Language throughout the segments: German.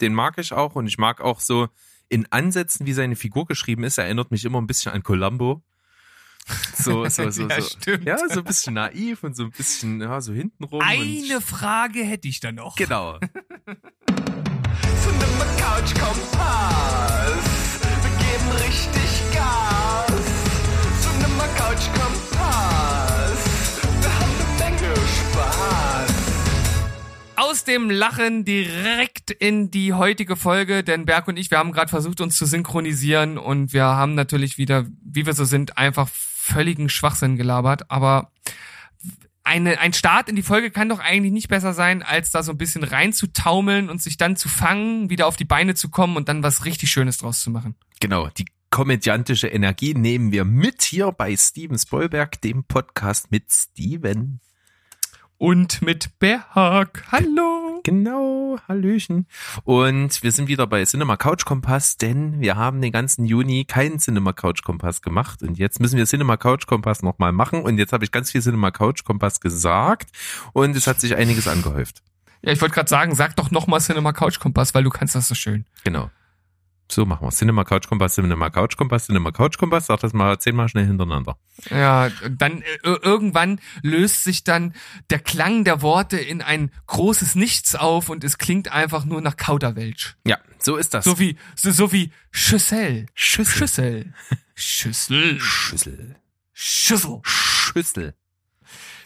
den mag ich auch und ich mag auch so in Ansätzen, wie seine Figur geschrieben ist, erinnert mich immer ein bisschen an Columbo. So, so, so, Ja, so. stimmt. Ja, so ein bisschen naiv und so ein bisschen, ja, so hintenrum. Eine Frage hätte ich da noch. Genau. Couch Kompass. Aus dem Lachen direkt in die heutige Folge, denn Berg und ich, wir haben gerade versucht, uns zu synchronisieren und wir haben natürlich wieder, wie wir so sind, einfach völligen Schwachsinn gelabert, aber eine, ein Start in die Folge kann doch eigentlich nicht besser sein, als da so ein bisschen reinzutaumeln und sich dann zu fangen, wieder auf die Beine zu kommen und dann was richtig Schönes draus zu machen. Genau, die komödiantische Energie nehmen wir mit hier bei Steven Spoilberg, dem Podcast mit Steven. Und mit Berg. Hallo. Genau, Hallöchen. Und wir sind wieder bei Cinema Couch Kompass, denn wir haben den ganzen Juni keinen Cinema Couch Kompass gemacht und jetzt müssen wir Cinema Couch Kompass nochmal machen und jetzt habe ich ganz viel Cinema Couch Kompass gesagt und es hat sich einiges angehäuft. Ja, ich wollte gerade sagen, sag doch nochmal Cinema Couch Kompass, weil du kannst das so schön. Genau. So machen wir Cinema Couch Kompass, Cinema Couch Kompass, Cinema Couch Kompass. Sag das mal zehnmal schnell hintereinander. Ja, dann äh, irgendwann löst sich dann der Klang der Worte in ein großes Nichts auf und es klingt einfach nur nach Kauderwelsch. Ja, so ist das. So wie so, so wie Schüssel. Schüssel. Schüssel. Schüssel. Schüssel. Schüssel. Schüssel.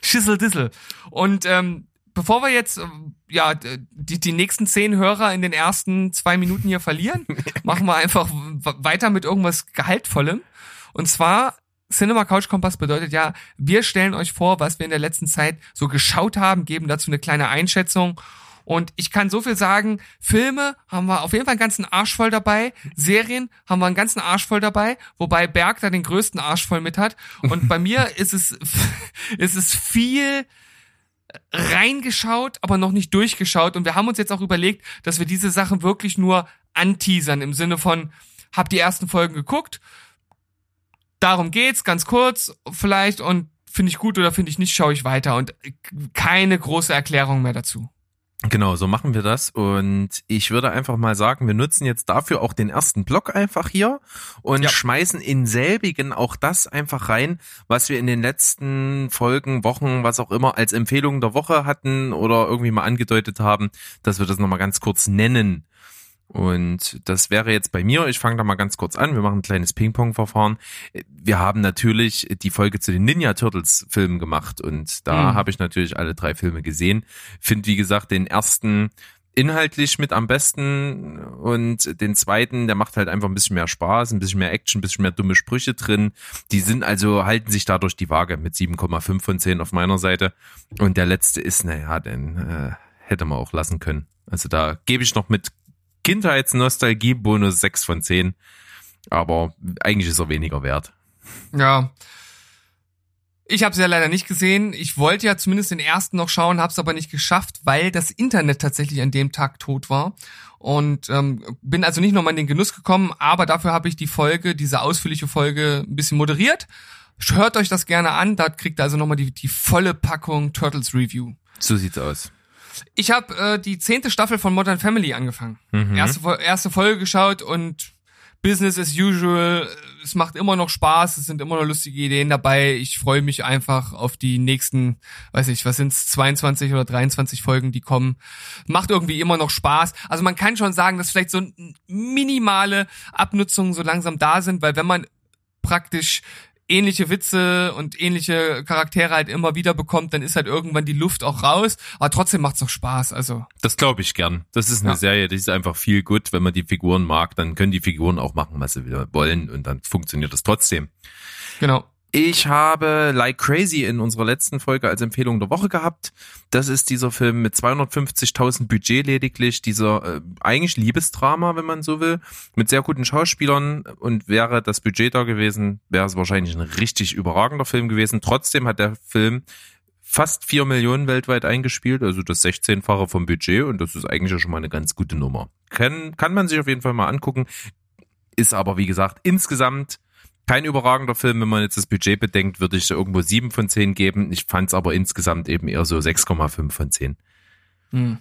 Schüsseldissel. Und ähm, bevor wir jetzt äh, ja die, die nächsten zehn Hörer in den ersten zwei Minuten hier verlieren, machen wir einfach weiter mit irgendwas Gehaltvollem. Und zwar Cinema Couch Kompass bedeutet ja, wir stellen euch vor, was wir in der letzten Zeit so geschaut haben, geben dazu eine kleine Einschätzung. Und ich kann so viel sagen, Filme haben wir auf jeden Fall einen ganzen Arsch voll dabei, Serien haben wir einen ganzen Arsch voll dabei, wobei Berg da den größten Arsch voll mit hat. Und bei mir ist es, ist es viel reingeschaut, aber noch nicht durchgeschaut. Und wir haben uns jetzt auch überlegt, dass wir diese Sachen wirklich nur anteasern im Sinne von, hab die ersten Folgen geguckt, darum geht's, ganz kurz vielleicht und finde ich gut oder finde ich nicht, schaue ich weiter und keine große Erklärung mehr dazu. Genau, so machen wir das. Und ich würde einfach mal sagen, wir nutzen jetzt dafür auch den ersten Block einfach hier und Ja. schmeißen in selbigen auch das einfach rein, was wir in den letzten Folgen, Wochen, was auch immer als Empfehlung der Woche hatten oder irgendwie mal angedeutet haben, dass wir das nochmal ganz kurz nennen. Und das wäre jetzt bei mir, ich fange da mal ganz kurz an, wir machen ein kleines Ping-Pong-Verfahren. Wir haben natürlich die Folge zu den Ninja Turtles Filmen gemacht und da Mhm. habe ich natürlich alle drei Filme gesehen. Find wie gesagt den ersten inhaltlich mit am besten und den zweiten, der macht halt einfach ein bisschen mehr Spaß, ein bisschen mehr Action, ein bisschen mehr dumme Sprüche drin. Die sind also, halten sich dadurch die Waage mit 7,5 von 10 auf meiner Seite. Und der letzte ist, naja, den äh, hätte man auch lassen können. Also da gebe ich noch mit Kindheitsnostalgie Bonus 6 von 10. Aber eigentlich ist er weniger wert. Ja. Ich habe es ja leider nicht gesehen. Ich wollte ja zumindest den ersten noch schauen, habe es aber nicht geschafft, weil das Internet tatsächlich an dem Tag tot war. Und ähm, bin also nicht nochmal in den Genuss gekommen, aber dafür habe ich die Folge, diese ausführliche Folge, ein bisschen moderiert. Hört euch das gerne an, da kriegt ihr also nochmal die, die volle Packung Turtles Review. So sieht's aus. Ich habe äh, die zehnte Staffel von Modern Family angefangen. Mhm. Erste, erste Folge geschaut und Business as usual. Es macht immer noch Spaß, es sind immer noch lustige Ideen dabei. Ich freue mich einfach auf die nächsten, weiß ich, was sind's, 22 oder 23 Folgen, die kommen. Macht irgendwie immer noch Spaß. Also man kann schon sagen, dass vielleicht so minimale Abnutzungen so langsam da sind, weil wenn man praktisch ähnliche Witze und ähnliche Charaktere halt immer wieder bekommt, dann ist halt irgendwann die Luft auch raus. Aber trotzdem macht's noch Spaß. Also Das glaube ich gern. Das ist eine Ja. Serie, die ist einfach viel gut. Wenn man die Figuren mag, dann können die Figuren auch machen, was sie wollen und dann funktioniert das trotzdem. genau. Ich habe Like Crazy in unserer letzten Folge als Empfehlung der Woche gehabt. Das ist dieser Film mit 250.000 Budget lediglich, dieser äh, eigentlich Liebesdrama, wenn man so will, mit sehr guten Schauspielern und wäre das Budget da gewesen, wäre es wahrscheinlich ein richtig überragender Film gewesen. Trotzdem hat der Film fast vier Millionen weltweit eingespielt, also das 16-fache vom Budget und das ist eigentlich schon mal eine ganz gute Nummer. Kann, kann man sich auf jeden Fall mal angucken, ist aber wie gesagt insgesamt kein überragender Film, wenn man jetzt das Budget bedenkt, würde ich so irgendwo 7 von 10 geben. Ich fand es aber insgesamt eben eher so 6,5 von 10. Hm.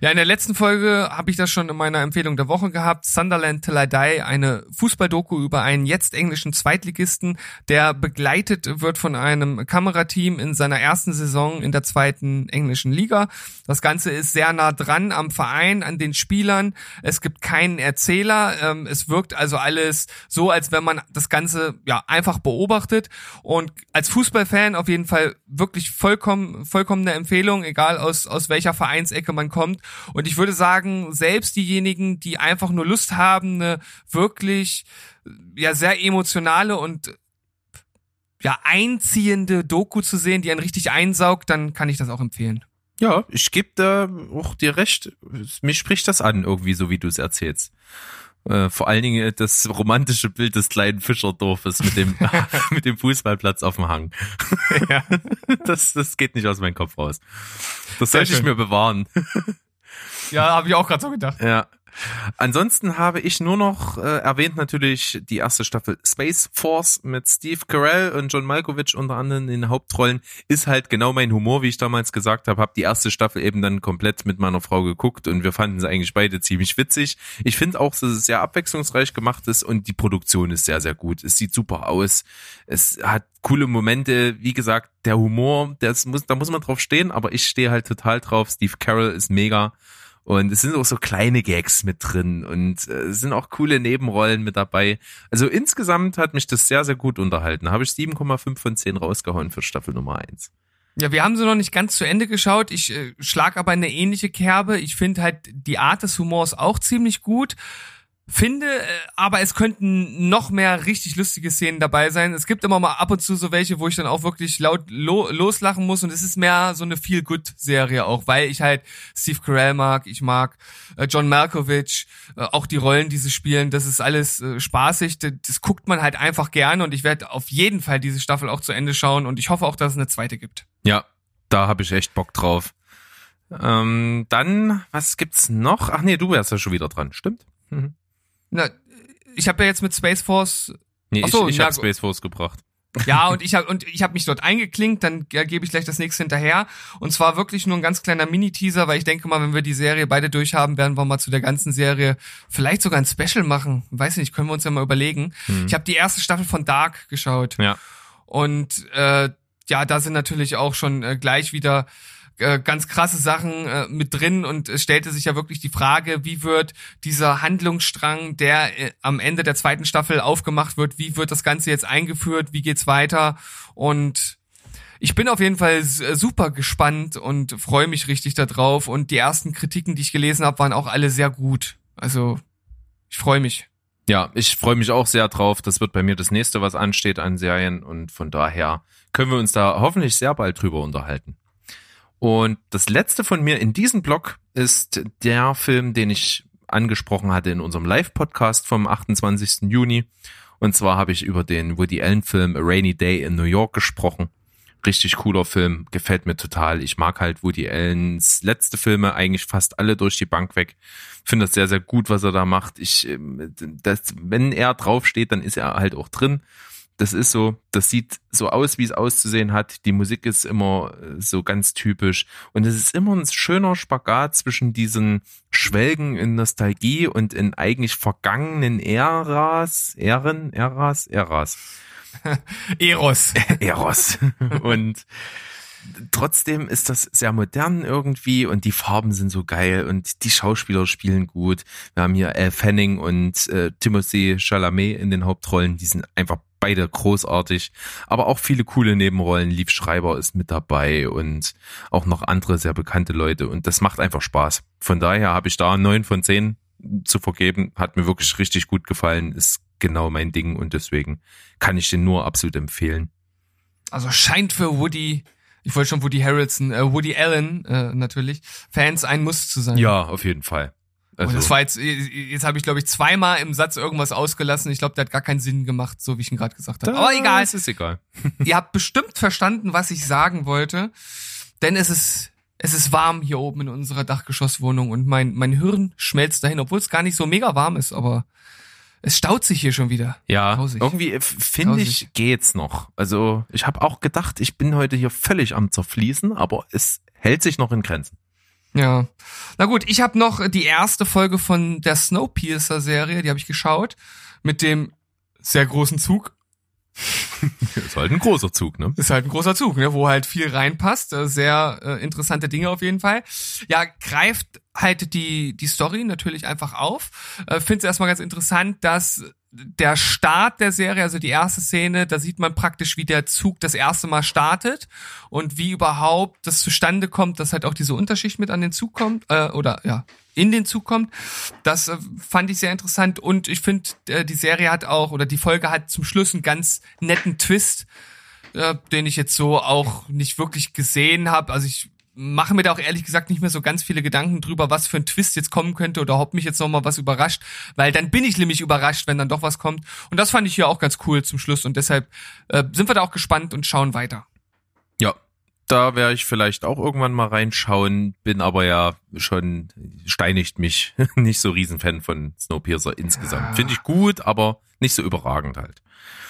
Ja, in der letzten Folge habe ich das schon in meiner Empfehlung der Woche gehabt. Sunderland Till I Die, eine Fußballdoku über einen jetzt englischen Zweitligisten, der begleitet wird von einem Kamerateam in seiner ersten Saison in der zweiten englischen Liga. Das Ganze ist sehr nah dran am Verein, an den Spielern. Es gibt keinen Erzähler. Ähm, es wirkt also alles so, als wenn man das Ganze ja einfach beobachtet. Und als Fußballfan auf jeden Fall wirklich vollkommen, vollkommene Empfehlung, egal aus, aus welcher Vereinsecke man kommt. Und ich würde sagen, selbst diejenigen, die einfach nur Lust haben, eine wirklich ja sehr emotionale und ja einziehende Doku zu sehen, die einen richtig einsaugt, dann kann ich das auch empfehlen. Ja, ich gebe da auch dir recht. Mich spricht das an, irgendwie so wie du es erzählst. Äh, vor allen Dingen das romantische Bild des kleinen Fischerdorfes mit dem, mit dem Fußballplatz auf dem Hang. Ja. Das, das geht nicht aus meinem Kopf raus. Das sollte ich mir bewahren. Ja, habe ich auch gerade so gedacht. Ja. Ansonsten habe ich nur noch äh, erwähnt natürlich die erste Staffel Space Force mit Steve Carell und John Malkovich unter anderem in den Hauptrollen. Ist halt genau mein Humor, wie ich damals gesagt habe. Habe die erste Staffel eben dann komplett mit meiner Frau geguckt und wir fanden sie eigentlich beide ziemlich witzig. Ich finde auch, dass es sehr abwechslungsreich gemacht ist und die Produktion ist sehr, sehr gut. Es sieht super aus. Es hat coole Momente. Wie gesagt, der Humor, das muss, da muss man drauf stehen, aber ich stehe halt total drauf. Steve Carell ist mega. Und es sind auch so kleine Gags mit drin und äh, es sind auch coole Nebenrollen mit dabei. Also insgesamt hat mich das sehr, sehr gut unterhalten. Da habe ich 7,5 von 10 rausgehauen für Staffel Nummer 1. Ja, wir haben sie noch nicht ganz zu Ende geschaut. Ich äh, schlag aber eine ähnliche Kerbe. Ich finde halt die Art des Humors auch ziemlich gut. Finde, äh, aber es könnten noch mehr richtig lustige Szenen dabei sein. Es gibt immer mal ab und zu so welche, wo ich dann auch wirklich laut lo loslachen muss und es ist mehr so eine Feel-Good-Serie auch, weil ich halt Steve Carell mag, ich mag äh, John Malkovich, äh, auch die Rollen, die sie spielen, das ist alles äh, spaßig, das, das guckt man halt einfach gerne und ich werde auf jeden Fall diese Staffel auch zu Ende schauen und ich hoffe auch, dass es eine zweite gibt. Ja, da habe ich echt Bock drauf. Ähm, dann, was gibt's noch? Ach nee, du wärst ja schon wieder dran, stimmt? Mhm. Na, ich habe ja jetzt mit Space Force Nee, Ach so, ich, ich habe Space Force gebracht. Ja, und ich habe und ich habe mich dort eingeklinkt, dann ja, gebe ich gleich das nächste hinterher. Und zwar wirklich nur ein ganz kleiner Mini-Teaser, weil ich denke mal, wenn wir die Serie beide durchhaben, werden wir mal zu der ganzen Serie vielleicht sogar ein Special machen. Weiß nicht, können wir uns ja mal überlegen. Ich habe die erste Staffel von Dark geschaut. Ja. Und äh, ja, da sind natürlich auch schon äh, gleich wieder äh, ganz krasse Sachen äh, mit drin und es stellte sich ja wirklich die Frage, wie wird dieser Handlungsstrang, der äh, am Ende der zweiten Staffel aufgemacht wird, wie wird das Ganze jetzt eingeführt, wie geht's weiter und ich bin auf jeden Fall äh, super gespannt und freue mich richtig darauf und die ersten Kritiken, die ich gelesen habe, waren auch alle sehr gut. Also ich freue mich. Ja, ich freue mich auch sehr drauf. Das wird bei mir das nächste, was ansteht an Serien und von daher können wir uns da hoffentlich sehr bald drüber unterhalten. Und das letzte von mir in diesem Blog ist der Film, den ich angesprochen hatte in unserem Live-Podcast vom 28. Juni. Und zwar habe ich über den Woody Allen-Film A Rainy Day in New York gesprochen. Richtig cooler Film, gefällt mir total. Ich mag halt Woody Allens letzte Filme eigentlich fast alle durch die Bank weg. Finde das sehr, sehr gut, was er da macht. Ich, ähm, das, wenn er draufsteht, dann ist er halt auch drin. Das ist so, das sieht so aus, wie es auszusehen hat. Die Musik ist immer äh, so ganz typisch. Und es ist immer ein schöner Spagat zwischen diesen Schwelgen in Nostalgie und in eigentlich vergangenen Äras, Ähren, Äras, Äras. Eros. Eros. und trotzdem ist das sehr modern irgendwie und die Farben sind so geil und die Schauspieler spielen gut. Wir haben hier Elle Fanning und äh, Timothy Chalamet in den Hauptrollen, die sind einfach beide großartig, aber auch viele coole Nebenrollen. Liv Schreiber ist mit dabei und auch noch andere sehr bekannte Leute und das macht einfach Spaß. Von daher habe ich da neun von zehn zu vergeben. Hat mir wirklich richtig gut gefallen, ist genau mein Ding und deswegen kann ich den nur absolut empfehlen. Also scheint für Woody, ich wollte schon Woody Harrelson, äh, Woody Allen äh, natürlich, Fans ein Muss zu sein. Ja, auf jeden Fall. Und Also, das war jetzt, jetzt habe ich glaube ich zweimal im Satz irgendwas ausgelassen. Ich glaube, der hat gar keinen Sinn gemacht, so wie ich ihn gerade gesagt habe. Aber egal, Es ist egal. ihr habt bestimmt verstanden, was ich sagen wollte, denn es ist es ist warm hier oben in unserer Dachgeschosswohnung und mein mein Hirn schmelzt dahin, obwohl es gar nicht so mega warm ist, aber es staut sich hier schon wieder. Ja, Grausig. irgendwie finde ich geht's noch. Also ich habe auch gedacht, ich bin heute hier völlig am zerfließen, aber es hält sich noch in Grenzen. Ja. Na gut, ich habe noch die erste Folge von der Snowpiercer-Serie, die habe ich geschaut, mit dem sehr großen Zug. Ist halt ein großer Zug, ne? Ist halt ein großer Zug, ne, wo halt viel reinpasst. Äh, Sehr äh, interessante Dinge auf jeden Fall. Ja, greift halt die, die Story natürlich einfach auf. Äh, Finde es erstmal ganz interessant, dass der Start der Serie, also die erste Szene, da sieht man praktisch, wie der Zug das erste Mal startet und wie überhaupt das zustande kommt, dass halt auch diese Unterschicht mit an den Zug kommt, äh, oder ja, in den Zug kommt. Das äh, fand ich sehr interessant und ich finde, äh, die Serie hat auch, oder die Folge hat zum Schluss einen ganz netten Twist, äh, den ich jetzt so auch nicht wirklich gesehen habe. Also ich mache mir da auch ehrlich gesagt nicht mehr so ganz viele Gedanken drüber, was für ein Twist jetzt kommen könnte oder ob mich jetzt noch mal was überrascht, weil dann bin ich nämlich überrascht, wenn dann doch was kommt. Und das fand ich hier auch ganz cool zum Schluss und deshalb äh, sind wir da auch gespannt und schauen weiter. Ja, da werde ich vielleicht auch irgendwann mal reinschauen, bin aber ja schon, steinigt mich, nicht so Riesenfan von Snowpiercer insgesamt. Ja. Finde ich gut, aber nicht so überragend halt.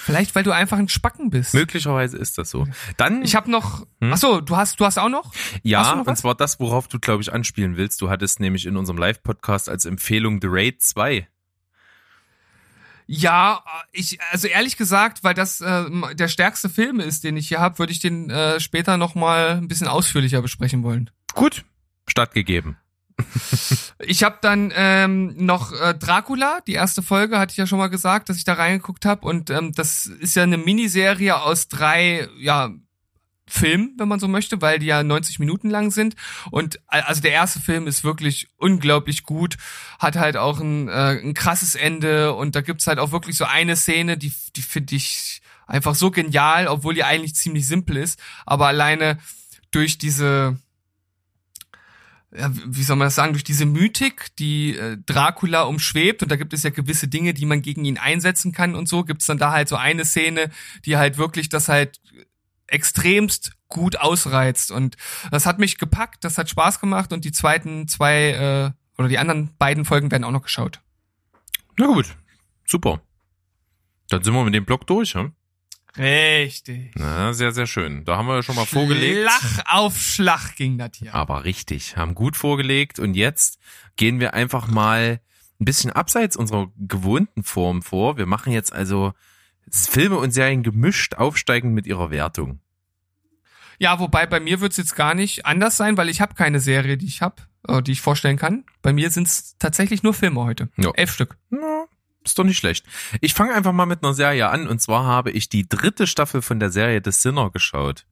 Vielleicht, weil du einfach ein Spacken bist. Möglicherweise ist das so. Dann, Ich habe noch. Hm? Ach so, du hast, du hast auch noch. Ja, noch und zwar das, worauf du, glaube ich, anspielen willst. Du hattest nämlich in unserem Live-Podcast als Empfehlung The Raid 2. Ja, ich, also ehrlich gesagt, weil das äh, der stärkste Film ist, den ich hier habe, würde ich den äh, später noch mal ein bisschen ausführlicher besprechen wollen. Gut, stattgegeben. Ich habe dann ähm, noch äh, Dracula, die erste Folge, hatte ich ja schon mal gesagt, dass ich da reingeguckt habe. Und ähm, das ist ja eine Miniserie aus drei, ja, Filmen, wenn man so möchte, weil die ja 90 Minuten lang sind. Und also der erste Film ist wirklich unglaublich gut, hat halt auch ein, äh, ein krasses Ende und da gibt's halt auch wirklich so eine Szene, die, die finde ich einfach so genial, obwohl die eigentlich ziemlich simpel ist. Aber alleine durch diese ja, wie soll man das sagen, durch diese Mythik, die äh, Dracula umschwebt, und da gibt es ja gewisse Dinge, die man gegen ihn einsetzen kann und so, gibt's dann da halt so eine Szene, die halt wirklich das halt extremst gut ausreizt. Und das hat mich gepackt, das hat Spaß gemacht und die zweiten zwei äh, oder die anderen beiden Folgen werden auch noch geschaut. Na gut, super. Dann sind wir mit dem Block durch, hm? Richtig. Na, sehr, sehr schön. Da haben wir ja schon mal vorgelegt. Schlag auf Schlag ging das hier. Aber richtig, haben gut vorgelegt und jetzt gehen wir einfach mal ein bisschen abseits unserer gewohnten Form vor. Wir machen jetzt also Filme und Serien gemischt aufsteigend mit ihrer Wertung. Ja, wobei bei mir wird's jetzt gar nicht anders sein, weil ich habe keine Serie, die ich habe, äh, die ich vorstellen kann. Bei mir sind's tatsächlich nur Filme heute. Ja. Elf Stück. Na, ist doch nicht schlecht. Ich fange einfach mal mit einer Serie an und zwar habe ich die dritte Staffel von der Serie The Sinner geschaut.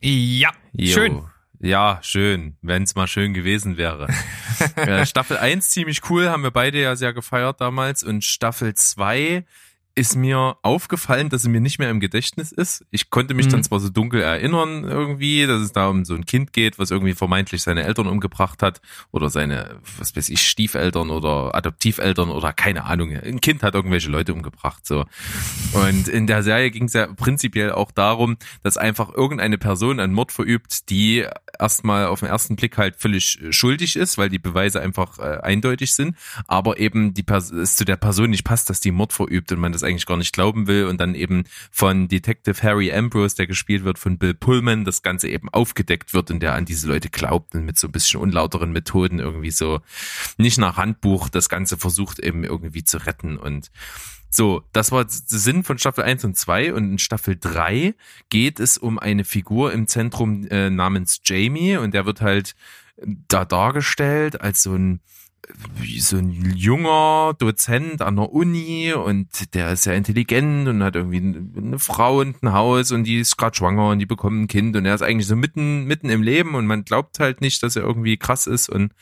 Ja, Jo. schön. Ja, schön, wenn es mal schön gewesen wäre. äh, Staffel 1 ziemlich cool, haben wir beide ja sehr gefeiert damals. Und Staffel 2 ist mir aufgefallen, dass sie mir nicht mehr im Gedächtnis ist. Ich konnte mich Mhm. dann zwar so dunkel erinnern irgendwie, dass es da um so ein Kind geht, was irgendwie vermeintlich seine Eltern umgebracht hat oder seine, was weiß ich, Stiefeltern oder Adoptiveltern oder keine Ahnung. Ein Kind hat irgendwelche Leute umgebracht, so. Und in der Serie ging es ja prinzipiell auch darum, dass einfach irgendeine Person einen Mord verübt, die erstmal auf den ersten Blick halt völlig äh, schuldig ist, weil die Beweise einfach äh, eindeutig sind, aber eben die Pers es zu der Person nicht passt, dass die Mord verübt und man das eigentlich gar nicht glauben will und dann eben von Detective Harry Ambrose, der gespielt wird von Bill Pullman, das Ganze eben aufgedeckt wird und der an diese Leute glaubt und mit so ein bisschen unlauteren Methoden irgendwie so nicht nach Handbuch das Ganze versucht eben irgendwie zu retten und so, das war der Sinn von Staffel 1 und 2 und in Staffel 3 geht es um eine Figur im Zentrum äh, namens Jamie und der wird halt da dargestellt als so ein so ein junger Dozent an der Uni und der ist sehr intelligent und hat irgendwie eine Frau und ein Haus und die ist gerade schwanger und die bekommt ein Kind und er ist eigentlich so mitten mitten im Leben und man glaubt halt nicht, dass er irgendwie krass ist und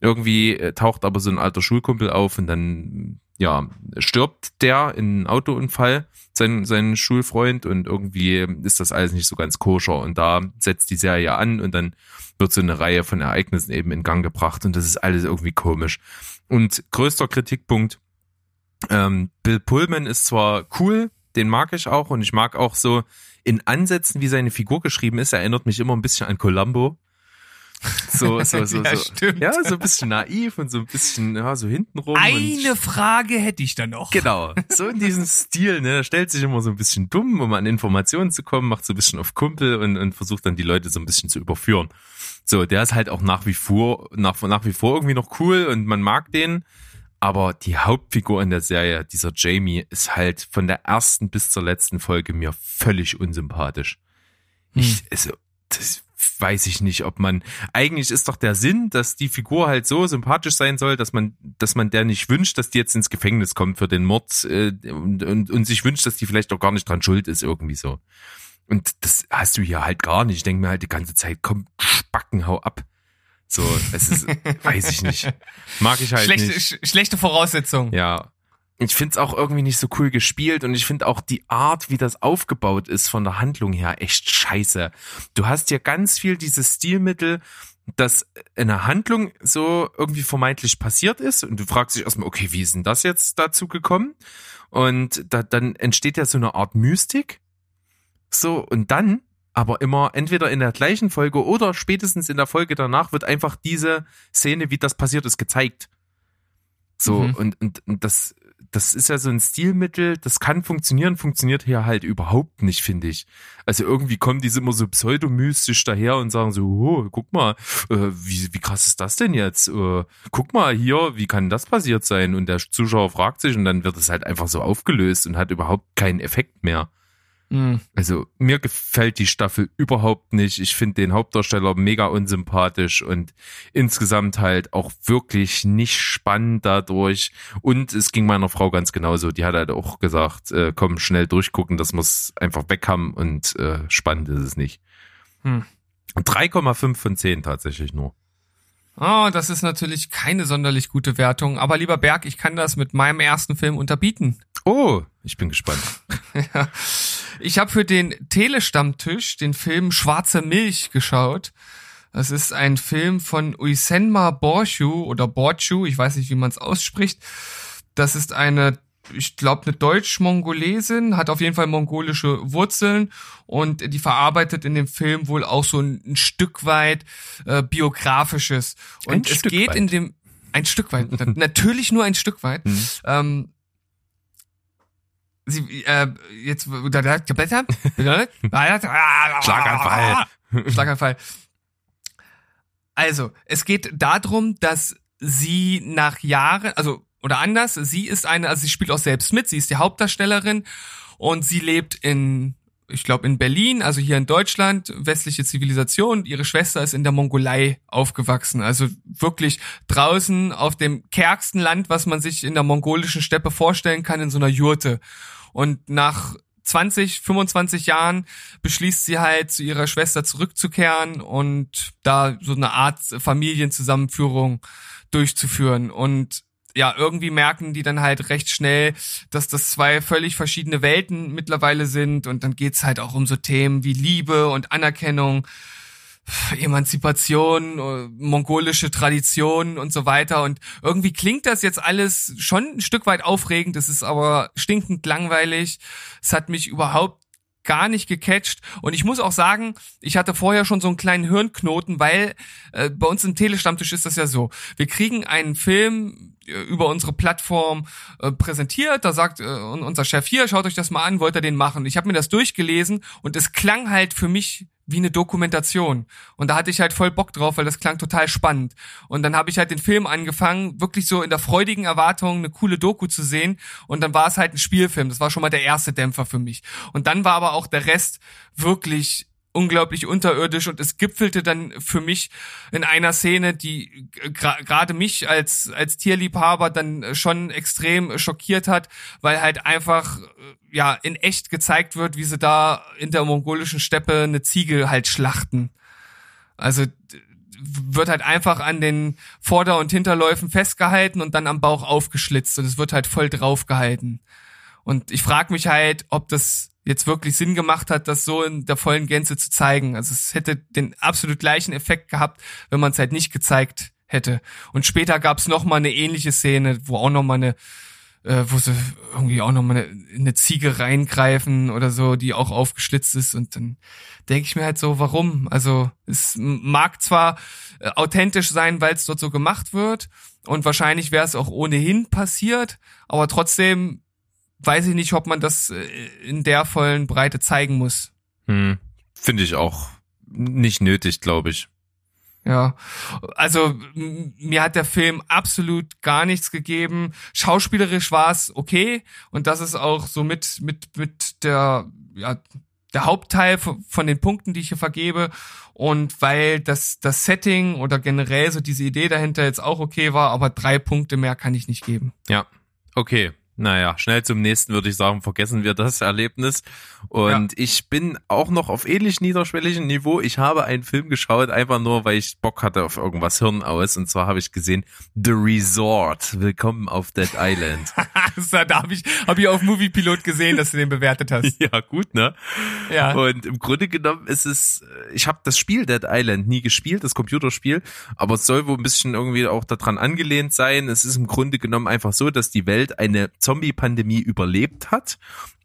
irgendwie äh, taucht aber so ein alter Schulkumpel auf und dann ja stirbt der in einem Autounfall sein sein Schulfreund und irgendwie ist das alles nicht so ganz koscher und da setzt die Serie an und dann wird so eine Reihe von Ereignissen eben in Gang gebracht und das ist alles irgendwie komisch. Und größter Kritikpunkt, ähm, Bill Pullman ist zwar cool, den mag ich auch und ich mag auch so in Ansätzen, wie seine Figur geschrieben ist, erinnert mich immer ein bisschen an Columbo. So, so, so, Ja, so. stimmt. Ja, so ein bisschen naiv und so ein bisschen, ja, so hintenrum. Eine Frage hätte ich da noch. Genau, so in diesem Stil, ne, er stellt sich immer so ein bisschen dumm, um an Informationen zu kommen, macht so ein bisschen auf Kumpel und, und versucht dann die Leute so ein bisschen zu überführen. So, der ist halt auch nach wie vor, nach, nach wie vor irgendwie noch cool und man mag den, aber die Hauptfigur in der Serie, dieser Jamie, ist halt von der ersten bis zur letzten Folge mir völlig unsympathisch. Ich, also, das weiß ich nicht, ob man, eigentlich ist doch der Sinn, dass die Figur halt so sympathisch sein soll, dass man, dass man der nicht wünscht, dass die jetzt ins Gefängnis kommt für den Mord äh, und, und, und sich wünscht, dass die vielleicht auch gar nicht dran schuld ist, irgendwie so. Und das hast du hier halt gar nicht. Ich denke mir halt die ganze Zeit, komm, Spacken, hau ab. So, es ist, weiß ich nicht. Mag ich halt Schlechte, nicht. sch schlechte Voraussetzung. Ja. Ich find's auch irgendwie nicht so cool gespielt und ich find auch die Art, wie das aufgebaut ist von der Handlung her, echt scheiße. Du hast hier ganz viel dieses Stilmittel, dass eine Handlung so irgendwie vermeintlich passiert ist und du fragst dich erstmal, okay, wie ist denn das jetzt dazu gekommen? Und da, dann entsteht ja so eine Art Mystik. So, und dann aber immer entweder in der gleichen Folge oder spätestens in der Folge danach wird einfach diese Szene, wie das passiert ist, gezeigt. So, Mhm. und, und, und das, das ist ja so ein Stilmittel, das kann funktionieren, funktioniert hier halt überhaupt nicht, finde ich. Also irgendwie kommen diese immer so pseudomystisch daher und sagen so, oh, guck mal, äh, wie, wie krass ist das denn jetzt? Äh, guck mal hier, wie kann das passiert sein? Und der Zuschauer fragt sich und dann wird es halt einfach so aufgelöst und hat überhaupt keinen Effekt mehr. Hm. Also mir gefällt die Staffel überhaupt nicht. Ich finde den Hauptdarsteller mega unsympathisch und insgesamt halt auch wirklich nicht spannend dadurch. Und es ging meiner Frau ganz genauso. Die hat halt auch gesagt, äh, komm, schnell durchgucken, das muss einfach weg haben und äh, spannend ist es nicht. Hm. 3,5 von 10 tatsächlich nur. Oh, das ist natürlich keine sonderlich gute Wertung. Aber lieber Berg, ich kann das mit meinem ersten Film unterbieten. Oh, ich bin gespannt. Ja. Ich habe für den Telestammtisch den Film Schwarze Milch geschaut. Das ist ein Film von Uisenma Borschu oder Borchu, ich weiß nicht, wie man es ausspricht. Das ist eine, ich glaube, eine Deutsch-Mongolesin, hat auf jeden Fall mongolische Wurzeln und die verarbeitet in dem Film wohl auch so ein, ein Stück weit äh, biografisches. Und Ein es Stück geht weit. in dem ein Stück weit, natürlich nur ein Stück weit. Mhm. Ähm, sie, äh, jetzt, Schlaganfall. Schlaganfall. Also, es geht darum, dass sie nach Jahren, also, oder anders, sie ist eine, also sie spielt auch selbst mit, sie ist die Hauptdarstellerin und sie lebt in, ich glaube, in Berlin, also hier in Deutschland, westliche Zivilisation. Ihre Schwester ist in der Mongolei aufgewachsen, also wirklich draußen auf dem kärgsten Land, was man sich in der mongolischen Steppe vorstellen kann, in so einer Jurte. Und nach 20, 25 Jahren beschließt sie halt, zu ihrer Schwester zurückzukehren und da so eine Art Familienzusammenführung durchzuführen. Und ja, irgendwie merken die dann halt recht schnell, dass das zwei völlig verschiedene Welten mittlerweile sind. Und dann geht's halt auch um so Themen wie Liebe und Anerkennung, Emanzipation, äh, mongolische Traditionen und so weiter. Und irgendwie klingt das jetzt alles schon ein Stück weit aufregend. Es ist aber stinkend langweilig. Es hat mich überhaupt gar nicht gecatcht. Und ich muss auch sagen, ich hatte vorher schon so einen kleinen Hirnknoten, weil äh, bei uns im Telestammtisch ist das ja so. Wir kriegen einen Film äh, über unsere Plattform äh, präsentiert. Da sagt äh, unser Chef hier, schaut euch das mal an, wollt ihr den machen? Ich habe mir das durchgelesen und es klang halt für mich wie eine Dokumentation. Und da hatte ich halt voll Bock drauf, weil das klang total spannend. Und dann habe ich halt den Film angefangen, wirklich so in der freudigen Erwartung, eine coole Doku zu sehen. Und dann war es halt ein Spielfilm. Das war schon mal der erste Dämpfer für mich. Und dann war aber auch der Rest wirklich unglaublich unterirdisch und es gipfelte dann für mich in einer Szene, die gerade mich als als Tierliebhaber dann schon extrem schockiert hat, weil halt einfach äh, ja in echt gezeigt wird, wie sie da in der mongolischen Steppe eine Ziege halt schlachten. Also wird halt einfach an den Vorder- und Hinterläufen festgehalten und dann am Bauch aufgeschlitzt und es wird halt voll draufgehalten. Und ich frage mich halt, ob das jetzt wirklich Sinn gemacht hat, das so in der vollen Gänze zu zeigen. Also es hätte den absolut gleichen Effekt gehabt, wenn man es halt nicht gezeigt hätte. Und später gab es noch mal eine ähnliche Szene, wo auch noch mal eine äh, wo sie irgendwie auch nochmal eine, eine Ziege reingreifen oder so, die auch aufgeschlitzt ist und dann denke ich mir halt so, warum? Also es mag zwar äh, authentisch sein, weil es dort so gemacht wird und wahrscheinlich wäre es auch ohnehin passiert, aber trotzdem weiß ich nicht, ob man das äh, in der vollen Breite zeigen muss. Hm. Finde ich auch nicht nötig, glaube ich. Ja, also mir hat der Film absolut gar nichts gegeben. Schauspielerisch war es okay und das ist auch so mit mit mit der ja der Hauptteil von den Punkten, die ich hier vergebe und weil das das Setting oder generell so diese Idee dahinter jetzt auch okay war, aber drei Punkte mehr kann ich nicht geben. Ja, okay. Naja, schnell zum nächsten würde ich sagen, vergessen wir das Erlebnis. Und ja. ich bin auch noch auf ähnlich niederschwelligem Niveau. Ich habe einen Film geschaut, einfach nur, weil ich Bock hatte auf irgendwas Hirn aus. Und zwar habe ich gesehen The Resort. Willkommen auf Dead Island. da habe ich, hab ich auf Movie Pilot gesehen, dass du den bewertet hast. ja, gut, ne? Ja. Und im Grunde genommen ist es, ich habe das Spiel Dead Island nie gespielt, das Computerspiel, aber es soll wohl ein bisschen irgendwie auch daran angelehnt sein. Es ist im Grunde genommen einfach so, dass die Welt eine Zombie-Pandemie überlebt hat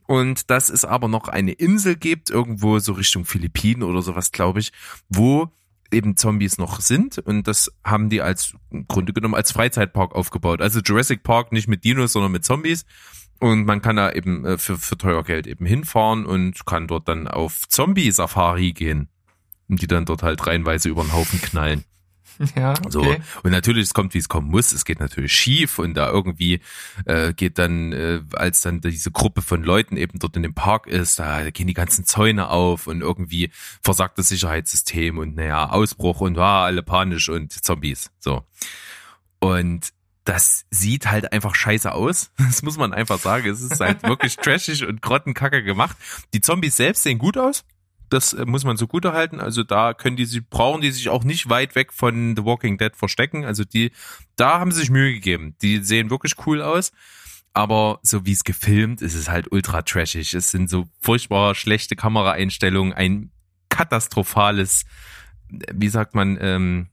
und dass es aber noch eine Insel gibt, irgendwo so Richtung Philippinen oder sowas, glaube ich, wo eben Zombies noch sind und das haben die als im Grunde genommen als Freizeitpark aufgebaut. Also Jurassic Park nicht mit Dinos, sondern mit Zombies. Und man kann da eben äh, für, für teuer Geld eben hinfahren und kann dort dann auf Zombie-Safari gehen. Und die dann dort halt reihenweise über den Haufen knallen. Ja, okay. So. Und natürlich, es kommt, wie es kommen muss. Es geht natürlich schief und da irgendwie äh, geht dann, äh, als dann diese Gruppe von Leuten eben dort in dem Park ist, da gehen die ganzen Zäune auf und irgendwie versagt das Sicherheitssystem und naja, Ausbruch und war ah, alle panisch und Zombies. So. Und das sieht halt einfach scheiße aus. Das muss man einfach sagen. Es ist halt wirklich trashig und grottenkacke gemacht. Die Zombies selbst sehen gut aus. Das äh, muss man so gut erhalten. Also da können die sie, brauchen die sich auch nicht weit weg von The Walking Dead verstecken. Also die, da haben sie sich Mühe gegeben. Die sehen wirklich cool aus. Aber so wie es gefilmt ist, ist es halt ultra trashig. Es sind so furchtbar schlechte Kameraeinstellungen, ein katastrophales, wie sagt man, ähm,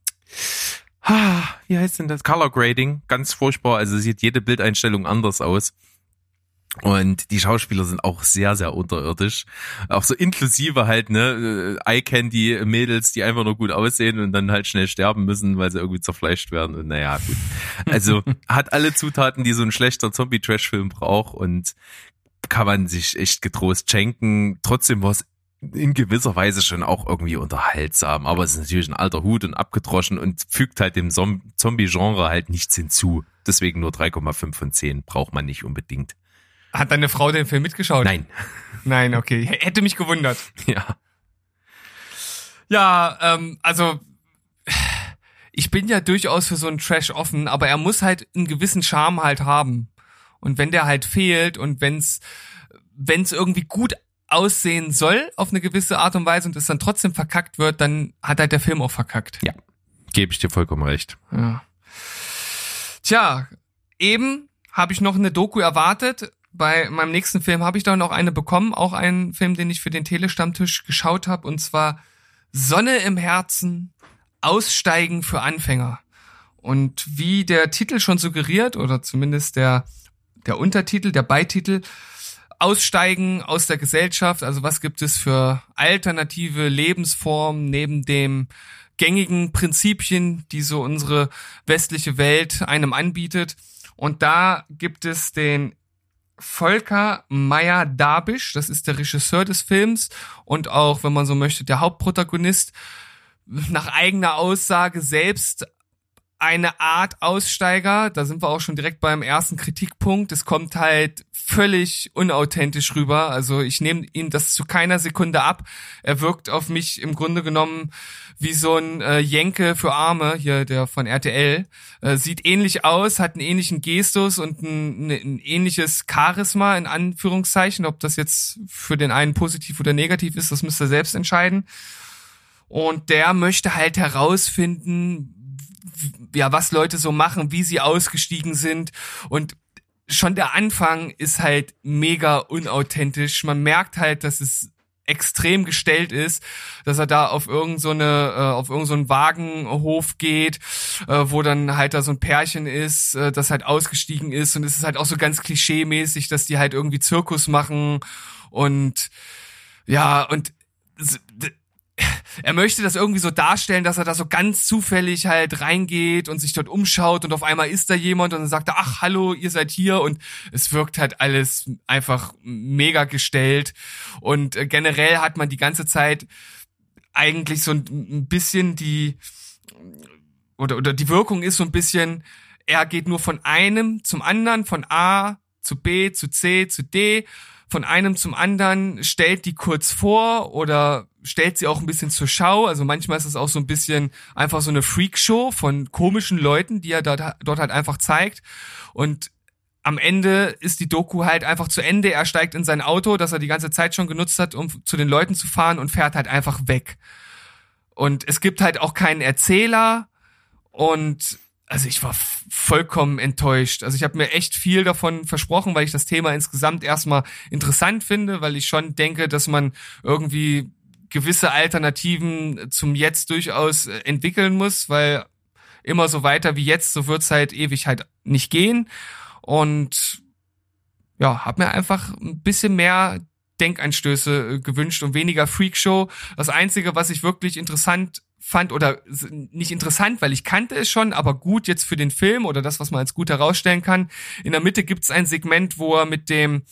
wie heißt denn das? Color Grading, ganz furchtbar. Also sieht jede Bildeinstellung anders aus. Und die Schauspieler sind auch sehr, sehr unterirdisch. Auch so inklusive halt, ne, äh, Eye-Candy-Mädels, die einfach nur gut aussehen und dann halt schnell sterben müssen, weil sie irgendwie zerfleischt werden. Und naja, gut. Also hat alle Zutaten, die so ein schlechter Zombie-Trash-Film braucht und kann man sich echt getrost schenken. Trotzdem war es in gewisser Weise schon auch irgendwie unterhaltsam, aber es ist natürlich ein alter Hut und abgedroschen und fügt halt dem Zombie-Genre halt nichts hinzu. Deswegen nur 3,5 von 10 braucht man nicht unbedingt. Hat deine Frau den Film mitgeschaut? Nein. Nein, okay. Hätte mich gewundert. Ja. Ja, ähm, also ich bin ja durchaus für so einen Trash offen, aber er muss halt einen gewissen Charme halt haben. Und wenn der halt fehlt und wenn's wenn's irgendwie gut aussehen soll auf eine gewisse Art und Weise und es dann trotzdem verkackt wird, dann hat halt der Film auch verkackt. Ja, gebe ich dir vollkommen recht. Ja. Tja, eben habe ich noch eine Doku erwartet bei meinem nächsten Film habe ich da noch eine bekommen, auch einen Film, den ich für den Telestammtisch geschaut habe, und zwar Sonne im Herzen, Aussteigen für Anfänger. Und wie der Titel schon suggeriert, oder zumindest der, der Untertitel, der Beititel, Aussteigen aus der Gesellschaft, also was gibt es für alternative Lebensformen neben dem gängigen Prinzipien, die so unsere westliche Welt einem anbietet. Und da gibt es den Volker Meyer-Dabisch, das ist der Regisseur des Films und auch, wenn man so möchte, der Hauptprotagonist, nach eigener Aussage selbst eine Art Aussteiger. Da sind wir auch schon direkt beim ersten Kritikpunkt. Es kommt halt völlig unauthentisch rüber. Also ich nehme ihm das zu keiner Sekunde ab. Er wirkt auf mich im Grunde genommen wie so ein äh, Jenke für Arme, hier der von RTL. Äh, sieht ähnlich aus, hat einen ähnlichen Gestus und ein, ein ähnliches Charisma in Anführungszeichen. Ob das jetzt für den einen positiv oder negativ ist, das müsst ihr selbst entscheiden. Und der möchte halt herausfinden, ja, was Leute so machen, wie sie ausgestiegen sind. Und schon der Anfang ist halt mega unauthentisch. Man merkt halt, dass es extrem gestellt ist, dass er da auf irgend so äh, auf irgend so Wagenhof geht, äh, wo dann halt da so ein Pärchen ist, äh, das halt ausgestiegen ist. Und es ist halt auch so ganz klischeemäßig, dass die halt irgendwie Zirkus machen. Und ja und er möchte das irgendwie so darstellen, dass er da so ganz zufällig halt reingeht und sich dort umschaut und auf einmal ist da jemand und dann sagt er, ach hallo, ihr seid hier und es wirkt halt alles einfach mega gestellt. Und äh, generell hat man die ganze Zeit eigentlich so ein bisschen die oder oder die Wirkung ist so ein bisschen, er geht nur von einem zum anderen, von A zu B zu C zu D von einem zum anderen, stellt die kurz vor oder stellt sie auch ein bisschen zur Schau. Also manchmal ist es auch so ein bisschen einfach so eine Freakshow von komischen Leuten, die er dort, dort halt einfach zeigt. Und am Ende ist die Doku halt einfach zu Ende. Er steigt in sein Auto, das er die ganze Zeit schon genutzt hat, um zu den Leuten zu fahren und fährt halt einfach weg. Und es gibt halt auch keinen Erzähler und also ich war vollkommen enttäuscht. Also ich habe mir echt viel davon versprochen, weil ich das Thema insgesamt erstmal interessant finde, weil ich schon denke, dass man irgendwie gewisse Alternativen zum Jetzt durchaus äh, entwickeln muss, weil immer so weiter wie jetzt, so wird's halt ewig halt nicht gehen. Und ja, hab mir einfach ein bisschen mehr Denkanstöße äh, gewünscht und weniger Freakshow. Das Einzige, was ich wirklich interessant fand oder nicht interessant, weil ich kannte es schon, aber gut jetzt für den Film oder das, was man als gut herausstellen kann. In der Mitte gibt's ein Segment, wo er mit dem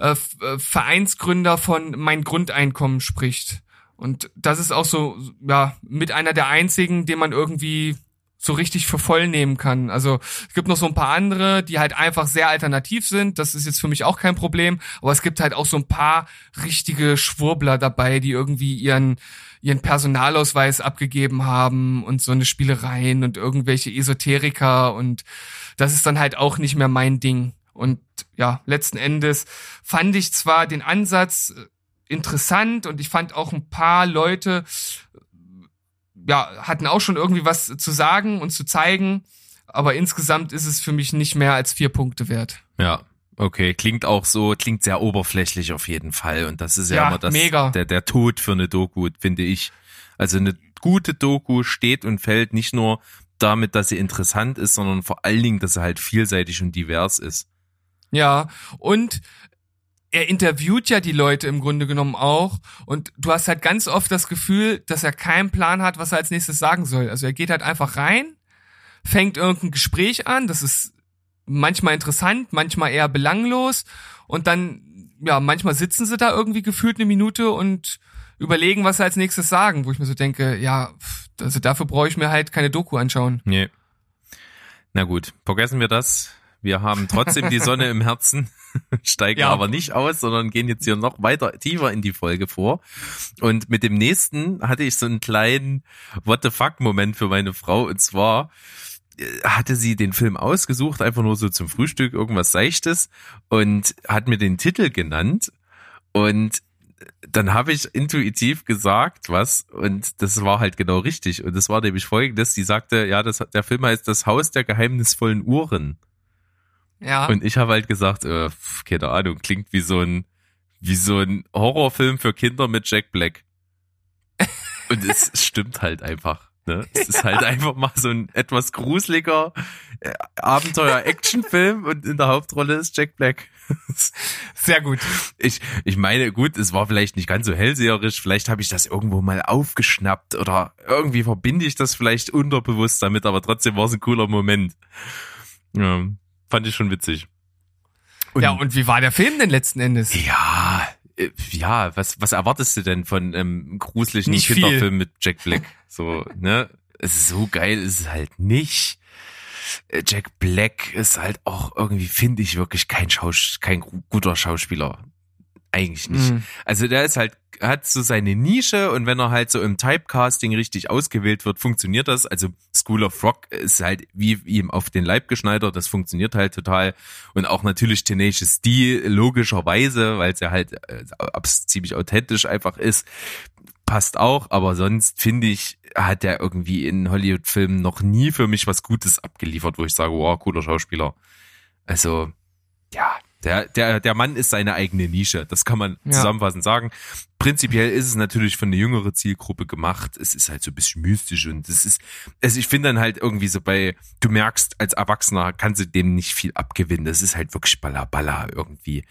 äh, äh, Vereinsgründer von Mein Grundeinkommen spricht. Und das ist auch so, ja, mit einer der einzigen, den man irgendwie so richtig für voll nehmen kann. Also es gibt noch so ein paar andere, die halt einfach sehr alternativ sind. Das ist jetzt für mich auch kein Problem. Aber es gibt halt auch so ein paar richtige Schwurbler dabei, die irgendwie ihren ihren Personalausweis abgegeben haben und so eine Spielereien und irgendwelche Esoteriker und das ist dann halt auch nicht mehr mein Ding. Und ja, letzten Endes fand ich zwar den Ansatz äh, interessant und ich fand auch ein paar Leute ja, hatten auch schon irgendwie was zu sagen und zu zeigen. Aber insgesamt ist es für mich nicht mehr als vier Punkte wert. Ja, okay. Klingt auch so, klingt sehr oberflächlich auf jeden Fall. Und das ist ja, Ja, immer das, mega. Der, der Tod für eine Doku, finde ich. Also eine gute Doku steht und fällt nicht nur damit, dass sie interessant ist, sondern vor allen Dingen, dass sie halt vielseitig und divers ist. Ja, und er interviewt ja die Leute im Grunde genommen auch und du hast halt ganz oft das Gefühl, dass er keinen Plan hat, was er als nächstes sagen soll. Also er geht halt einfach rein, fängt irgendein Gespräch an, das ist manchmal interessant, manchmal eher belanglos und dann, ja, manchmal sitzen sie da irgendwie gefühlt eine Minute und überlegen, was sie als nächstes sagen, wo ich mir so denke, ja, also dafür brauche ich mir halt keine Doku anschauen. Nee. Na gut, vergessen wir das. Wir haben trotzdem die Sonne im Herzen, steigen Ja. aber nicht aus, sondern gehen jetzt hier noch weiter tiefer in die Folge vor. Und mit dem nächsten hatte ich so einen kleinen What the fuck Moment für meine Frau. Und zwar äh, hatte sie den Film ausgesucht, einfach nur so zum Frühstück, irgendwas Seichtes und hat mir den Titel genannt. Und dann habe ich intuitiv gesagt, was, und das war halt genau richtig. Und das war nämlich folgendes, die sagte, ja, das, der Film heißt Das Haus der geheimnisvollen Uhren. Ja. Und ich habe halt gesagt, äh, keine Ahnung, klingt wie so ein, wie so ein Horrorfilm für Kinder mit Jack Black. Und es stimmt halt einfach. Ne? Es ist halt einfach mal so ein etwas gruseliger äh, Abenteuer-Action-Film und in der Hauptrolle ist Jack Black. Sehr gut. Ich, ich meine, gut, es war vielleicht nicht ganz so hellseherisch, vielleicht habe ich das irgendwo mal aufgeschnappt oder irgendwie verbinde ich das vielleicht unterbewusst damit, aber trotzdem war es ein cooler Moment. Ja, fand ich schon witzig. Und- ja, und wie war der Film denn letzten Endes? Ja, äh, ja, was, was erwartest du denn von einem gruseligen Nicht viel. Kinderfilm mit Jack Black? So, ne? So geil ist es halt nicht. Äh, Jack Black ist halt auch irgendwie, finde ich, wirklich kein Schaus kein gu- guter Schauspieler. Eigentlich nicht. Mhm. Also der ist halt, hat so seine Nische und wenn er halt so im Typecasting richtig ausgewählt wird, funktioniert das. Also School of Rock ist halt wie ihm auf den Leib geschneidert, das funktioniert halt total. Und auch natürlich Tenacious D, logischerweise, weil es ja halt äh, ziemlich authentisch einfach ist, passt auch. Aber sonst finde ich, hat der irgendwie in Hollywood-Filmen noch nie für mich was Gutes abgeliefert, wo ich sage, wow, cooler Schauspieler. Also, ja, Der, der, der Mann ist seine eigene Nische. Das kann man Ja. zusammenfassend sagen. Prinzipiell ist es natürlich für eine jüngere Zielgruppe gemacht. Es ist halt so ein bisschen mystisch und es ist, also ich finde dann halt irgendwie so bei, du merkst, als Erwachsener kannst du dem nicht viel abgewinnen. Das ist halt wirklich balla irgendwie.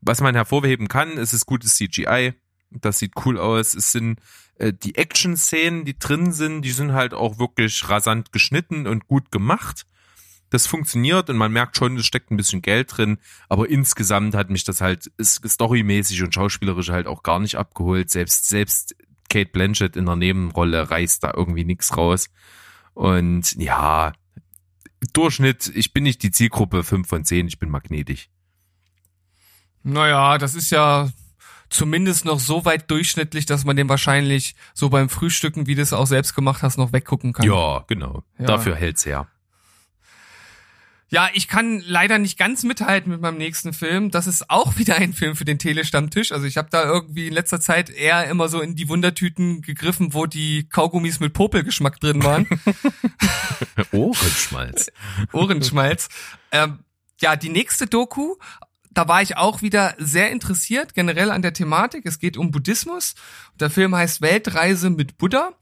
Was man hervorheben kann, es ist gutes CGI. Das sieht cool aus. Es sind äh, die Action-Szenen, die drin sind, die sind halt auch wirklich rasant geschnitten und gut gemacht. Das funktioniert und man merkt schon, es steckt ein bisschen Geld drin, aber insgesamt hat mich das halt storymäßig und schauspielerisch halt auch gar nicht abgeholt. Selbst selbst Kate Blanchett in der Nebenrolle reißt da irgendwie nichts raus. Und ja, Durchschnitt, ich bin nicht die Zielgruppe 5 von 10, ich bin magnetisch. Naja, das ist ja zumindest noch so weit durchschnittlich, dass man den wahrscheinlich so beim Frühstücken, wie du es auch selbst gemacht hast, noch weggucken kann. Ja, genau. Ja. Dafür hält's her. Ja, ich kann leider nicht ganz mithalten mit meinem nächsten Film. Das ist auch wieder ein Film für den Telestammtisch. Also ich habe da irgendwie in letzter Zeit eher immer so in die Wundertüten gegriffen, wo die Kaugummis mit Popelgeschmack drin waren. Ohrenschmalz. Ohrenschmalz. ähm, ja, die nächste Doku, da war ich auch wieder sehr interessiert, generell an der Thematik. Es geht um Buddhismus. Der Film heißt Weltreise mit Buddha.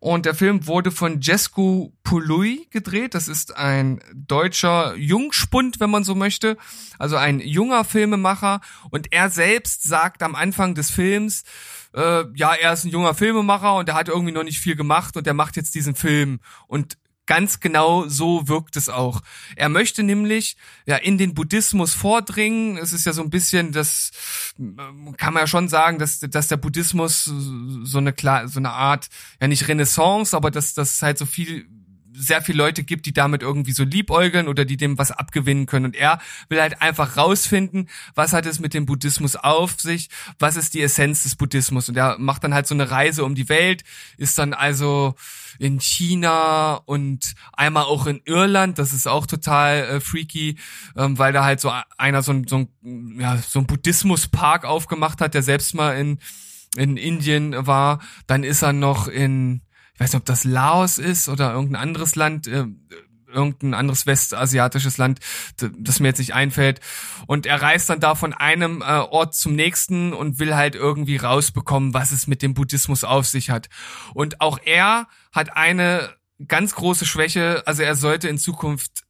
Und der Film wurde von Jesku Pului gedreht. Das ist ein deutscher Jungspund, wenn man so möchte. Also ein junger Filmemacher. Und er selbst sagt am Anfang des Films, äh, ja, er ist ein junger Filmemacher und er hat irgendwie noch nicht viel gemacht und er macht jetzt diesen Film. Und ganz genau so wirkt es auch. Er möchte nämlich ja in den Buddhismus vordringen. Es ist ja so ein bisschen das ähm, kann man ja schon sagen, dass dass der Buddhismus so eine klar so eine Art ja nicht Renaissance, aber dass es halt so viel sehr viele Leute gibt, die damit irgendwie so liebäugeln oder die dem was abgewinnen können. Und er will halt einfach rausfinden, was hat es mit dem Buddhismus auf sich, was ist die Essenz des Buddhismus. Und er macht dann halt so eine Reise um die Welt, ist dann also in China und einmal auch in Irland, das ist auch total äh, freaky, ähm, weil da halt so einer so ein, so ein, ja, so ein Buddhismuspark aufgemacht hat, der selbst mal in, in Indien war. Dann ist er noch in, weiß nicht, ob das Laos ist oder irgendein anderes Land, äh, irgendein anderes westasiatisches Land, das mir jetzt nicht einfällt. Und er reist dann da von einem äh, Ort zum nächsten und will halt irgendwie rausbekommen, was es mit dem Buddhismus auf sich hat. Und auch er hat eine ganz große Schwäche, also er sollte in Zukunft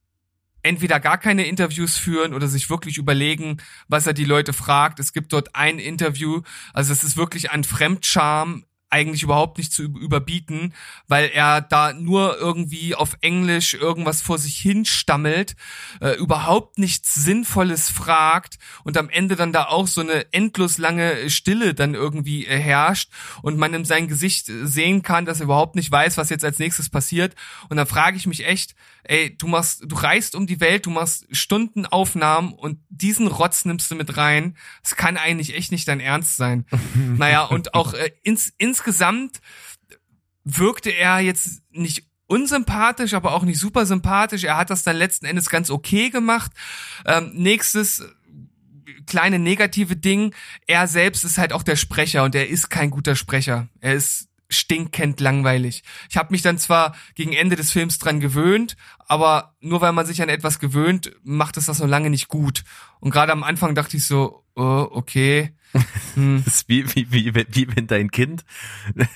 entweder gar keine Interviews führen oder sich wirklich überlegen, was er die Leute fragt. Es gibt dort ein Interview, also es ist wirklich an Fremdscham eigentlich überhaupt nicht zu üb- überbieten, weil er da nur irgendwie auf Englisch irgendwas vor sich hin stammelt, äh, überhaupt nichts Sinnvolles fragt und am Ende dann da auch so eine endlos lange Stille dann irgendwie äh, herrscht und man in sein Gesicht äh, sehen kann, dass er überhaupt nicht weiß, was jetzt als nächstes passiert. Und dann frage ich mich echt, ey, du machst, du reist um die Welt, du machst Stundenaufnahmen und diesen Rotz nimmst du mit rein. Das kann eigentlich echt nicht dein Ernst sein. naja, und auch äh, ins, insgesamt wirkte er jetzt nicht unsympathisch, aber auch nicht super sympathisch. Er hat das dann letzten Endes ganz okay gemacht. Ähm, nächstes kleine negative Ding, er selbst ist halt auch der Sprecher und er ist kein guter Sprecher. Er ist stinkend langweilig. Ich habe mich dann zwar gegen Ende des Films dran gewöhnt, aber nur weil man sich an etwas gewöhnt, macht es das noch lange nicht gut. Und gerade am Anfang dachte ich so, oh, okay. Hm. Das ist wie, wie, wie, wenn- wie wenn dein Kind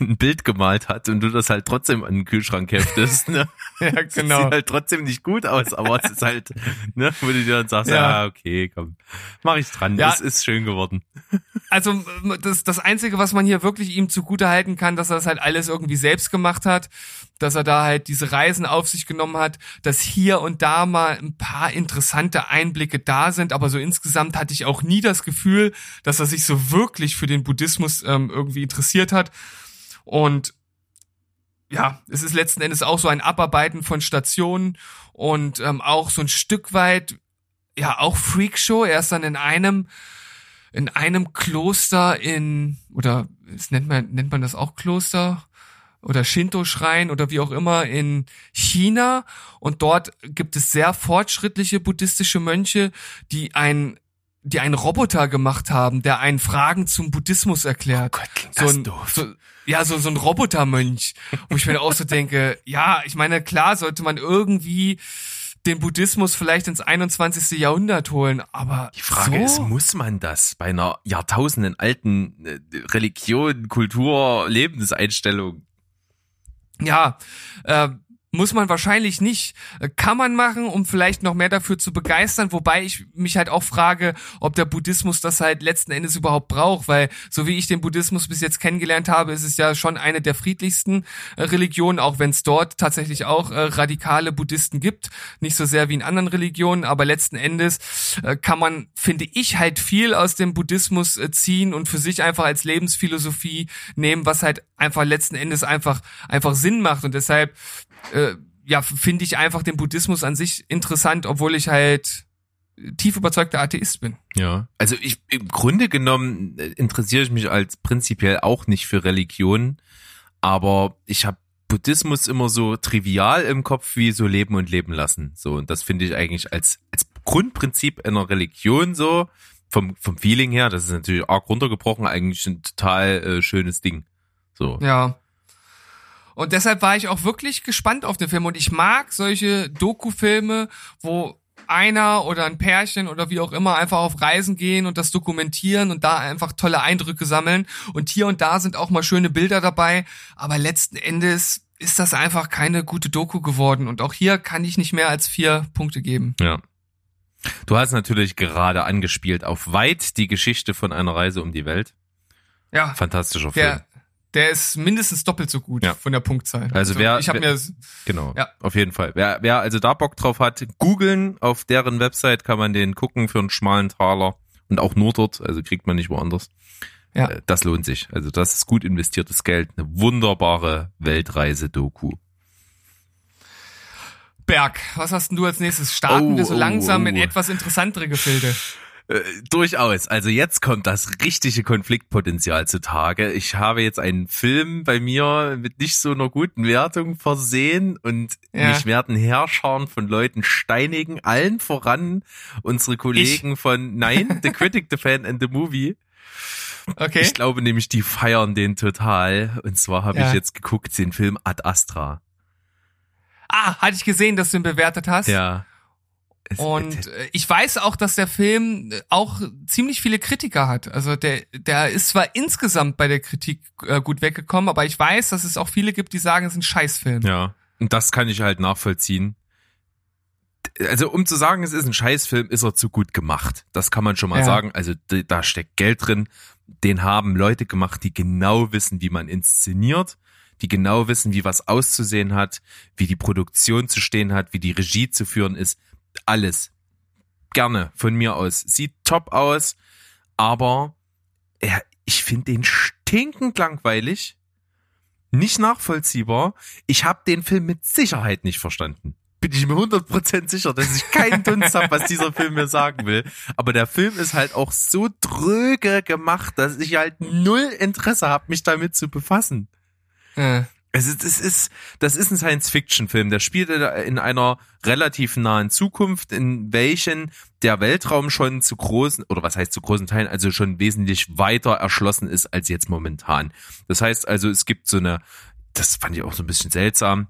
ein Bild gemalt hat und du das halt trotzdem an den Kühlschrank heftest. Ne? ja, Das genau. sieht halt trotzdem nicht gut aus, aber es ist halt, ne, wo du dir dann sagst, Ja. ja, okay, komm, mach ich dran, Ja. es ist schön geworden. Also das, das Einzige, was man hier wirklich ihm zugute halten kann, dass er das halt alles irgendwie selbst gemacht hat, dass er da halt diese Reisen auf sich genommen hat, dass hier und da mal ein paar interessante Einblicke da sind, aber so insgesamt hatte ich auch nie das Gefühl, dass er sich so wirklich für den Buddhismus ähm, irgendwie interessiert hat. Und ja, es ist letzten Endes auch so ein Abarbeiten von Stationen und ähm, auch so ein Stück weit, ja, auch Freakshow. Er ist dann in einem in einem Kloster in, oder es nennt man, nennt man das auch Kloster? Oder Shinto-Schrein oder wie auch immer in China. Und dort gibt es sehr fortschrittliche buddhistische Mönche, die ein die einen Roboter gemacht haben, der einen Fragen zum Buddhismus erklärt. Gott, klingt so das ein, doof. so, ja, so, so ein Robotermönch. Wo ich mir auch so denke, ja, ich meine, klar sollte man irgendwie den Buddhismus vielleicht ins 21. Jahrhundert holen, aber Die Frage so? ist, muss man das bei einer Jahrtausenden alten äh, Religion, Kultur, Lebenseinstellung? Ja, äh, muss man wahrscheinlich nicht. Äh, Kann man machen, um vielleicht noch mehr dafür zu begeistern, wobei ich mich halt auch frage, ob der Buddhismus das halt letzten Endes überhaupt braucht, weil so wie ich den Buddhismus bis jetzt kennengelernt habe, ist es ja schon eine der friedlichsten äh, Religionen, auch wenn es dort tatsächlich auch äh, radikale Buddhisten gibt, nicht so sehr wie in anderen Religionen, aber letzten Endes äh, kann man, finde ich, halt viel aus dem Buddhismus äh, ziehen und für sich einfach als Lebensphilosophie nehmen, was halt einfach letzten Endes einfach einfach Sinn macht. Und deshalb äh, ja, finde ich einfach den Buddhismus an sich interessant, obwohl ich halt tief überzeugter Atheist bin. Ja. Also ich im Grunde genommen äh, interessiere ich mich als prinzipiell auch nicht für Religion, aber ich habe Buddhismus immer so trivial im Kopf wie so leben und leben lassen. So und das finde ich eigentlich als als Grundprinzip einer Religion so vom vom Feeling her, das ist natürlich arg runtergebrochen, eigentlich ein total äh, schönes Ding. So. Ja. Und deshalb war ich auch wirklich gespannt auf den Film. Und ich mag solche Doku-Filme, wo einer oder ein Pärchen oder wie auch immer einfach auf Reisen gehen und das dokumentieren und da einfach tolle Eindrücke sammeln. Und hier und da sind auch mal schöne Bilder dabei. Aber letzten Endes ist das einfach keine gute Doku geworden. Und auch hier kann ich nicht mehr als vier Punkte geben. Ja. Du hast natürlich gerade angespielt auf Weit die Geschichte von einer Reise um die Welt. Ja, Fantastischer Film. der, der ist mindestens doppelt so gut Ja. von der Punktzahl. Also wer- ich habe wer- mir Genau, Ja. auf jeden Fall. Wer, wer also da Bock drauf hat, googeln. Auf deren Website kann man den gucken für einen schmalen Taler. Und auch nur dort, also kriegt man nicht woanders. Ja. Äh, Das lohnt sich. Also das ist gut investiertes Geld. Eine wunderbare Weltreise-Doku. Berg, was hast denn du als nächstes? Starten Oh, wir so oh, langsam oh. in etwas interessantere Gefilde. Äh, durchaus. Also jetzt kommt das richtige Konfliktpotenzial zutage. Ich habe jetzt einen Film bei mir mit nicht so einer guten Wertung versehen und Ja. mich werden Herrscharen von Leuten steinigen, allen voran unsere Kollegen von Nein, The Critic, The Fan and The Movie. Okay. Ich glaube nämlich, die feiern den total. Und zwar habe Ja. ich jetzt geguckt, den Film Ad Astra. ah, hatte ich gesehen, dass du ihn bewertet hast. Ja. Und äh, ich weiß auch, dass der Film äh, auch ziemlich viele Kritiker hat. Also der, der ist zwar insgesamt bei der Kritik äh, gut weggekommen, aber ich weiß, dass es auch viele gibt, die sagen, es ist ein Scheißfilm. Ja, und das kann ich halt nachvollziehen. Also um zu sagen, es ist ein Scheißfilm, ist er zu gut gemacht. Das kann man schon mal Ja. sagen. Also da steckt Geld drin. Den haben Leute gemacht, die genau wissen, wie man inszeniert, die genau wissen, wie was auszusehen hat, wie die Produktion zu stehen hat, wie die Regie zu führen ist. Alles. Gerne von mir aus. Sieht top aus, aber ja, ich finde den stinkend langweilig nicht nachvollziehbar. Ich habe den Film mit Sicherheit nicht verstanden. Bin ich mir 100% sicher, dass ich keinen Dunst habe, was dieser Film mir sagen will. Aber der Film ist halt auch so dröge gemacht, dass ich halt null Interesse habe, mich damit zu befassen. Äh, Es ist, es ist, das ist ein Science-Fiction-Film. Der spielt in einer relativ nahen Zukunft, in welchen der Weltraum schon zu großen, oder was heißt zu großen Teilen, also schon wesentlich weiter erschlossen ist als jetzt momentan. Das heißt also, es gibt so eine, das fand ich auch so ein bisschen seltsam,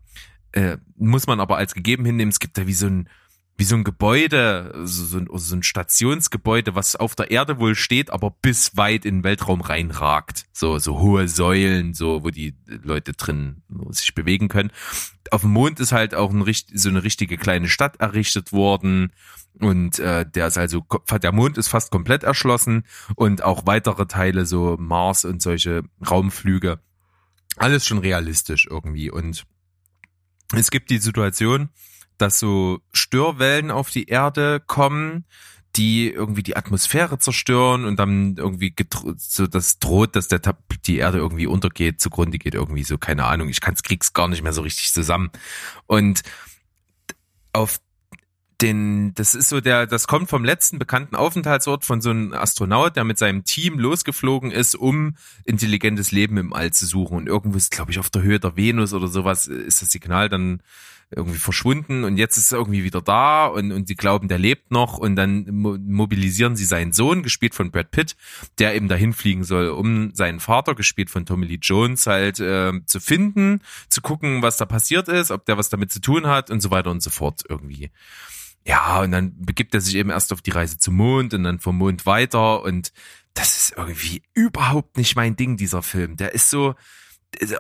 äh, muss man aber als gegeben hinnehmen, es gibt da wie so ein, wie so ein Gebäude, so, ein, so ein Stationsgebäude, was auf der Erde wohl steht, aber bis weit in den Weltraum reinragt. So, so hohe Säulen, so, wo die Leute drin sich bewegen können. Auf dem Mond ist halt auch ein, so eine richtige kleine Stadt errichtet worden. Und äh, der ist also, der Mond ist fast komplett erschlossen und auch weitere Teile, so Mars und solche Raumflüge. Alles schon realistisch irgendwie. Und es gibt die Situation, dass so Störwellen auf die Erde kommen, die irgendwie die Atmosphäre zerstören und dann irgendwie so das droht, dass der Tab die Erde irgendwie untergeht, zugrunde geht irgendwie so, keine Ahnung, ich kann's krieg's gar nicht mehr so richtig zusammen. Und auf den, das ist so der, das kommt vom letzten bekannten Aufenthaltsort von so einem Astronaut, der mit seinem Team losgeflogen ist, um intelligentes Leben im All zu suchen. Und irgendwo ist, glaube ich, auf der Höhe der Venus oder sowas ist das Signal dann irgendwie verschwunden und jetzt ist er irgendwie wieder da und, und die glauben, der lebt noch und dann mo mobilisieren sie seinen Sohn, gespielt von Brad Pitt, der eben dahin fliegen soll, um seinen Vater, gespielt von Tommy Lee Jones, halt äh, zu finden, zu gucken, was da passiert ist, ob der was damit zu tun hat und so weiter und so fort irgendwie. Ja, und dann begibt er sich eben erst auf die Reise zum Mond und dann vom Mond weiter und das ist irgendwie überhaupt nicht mein Ding, dieser Film. Der ist so,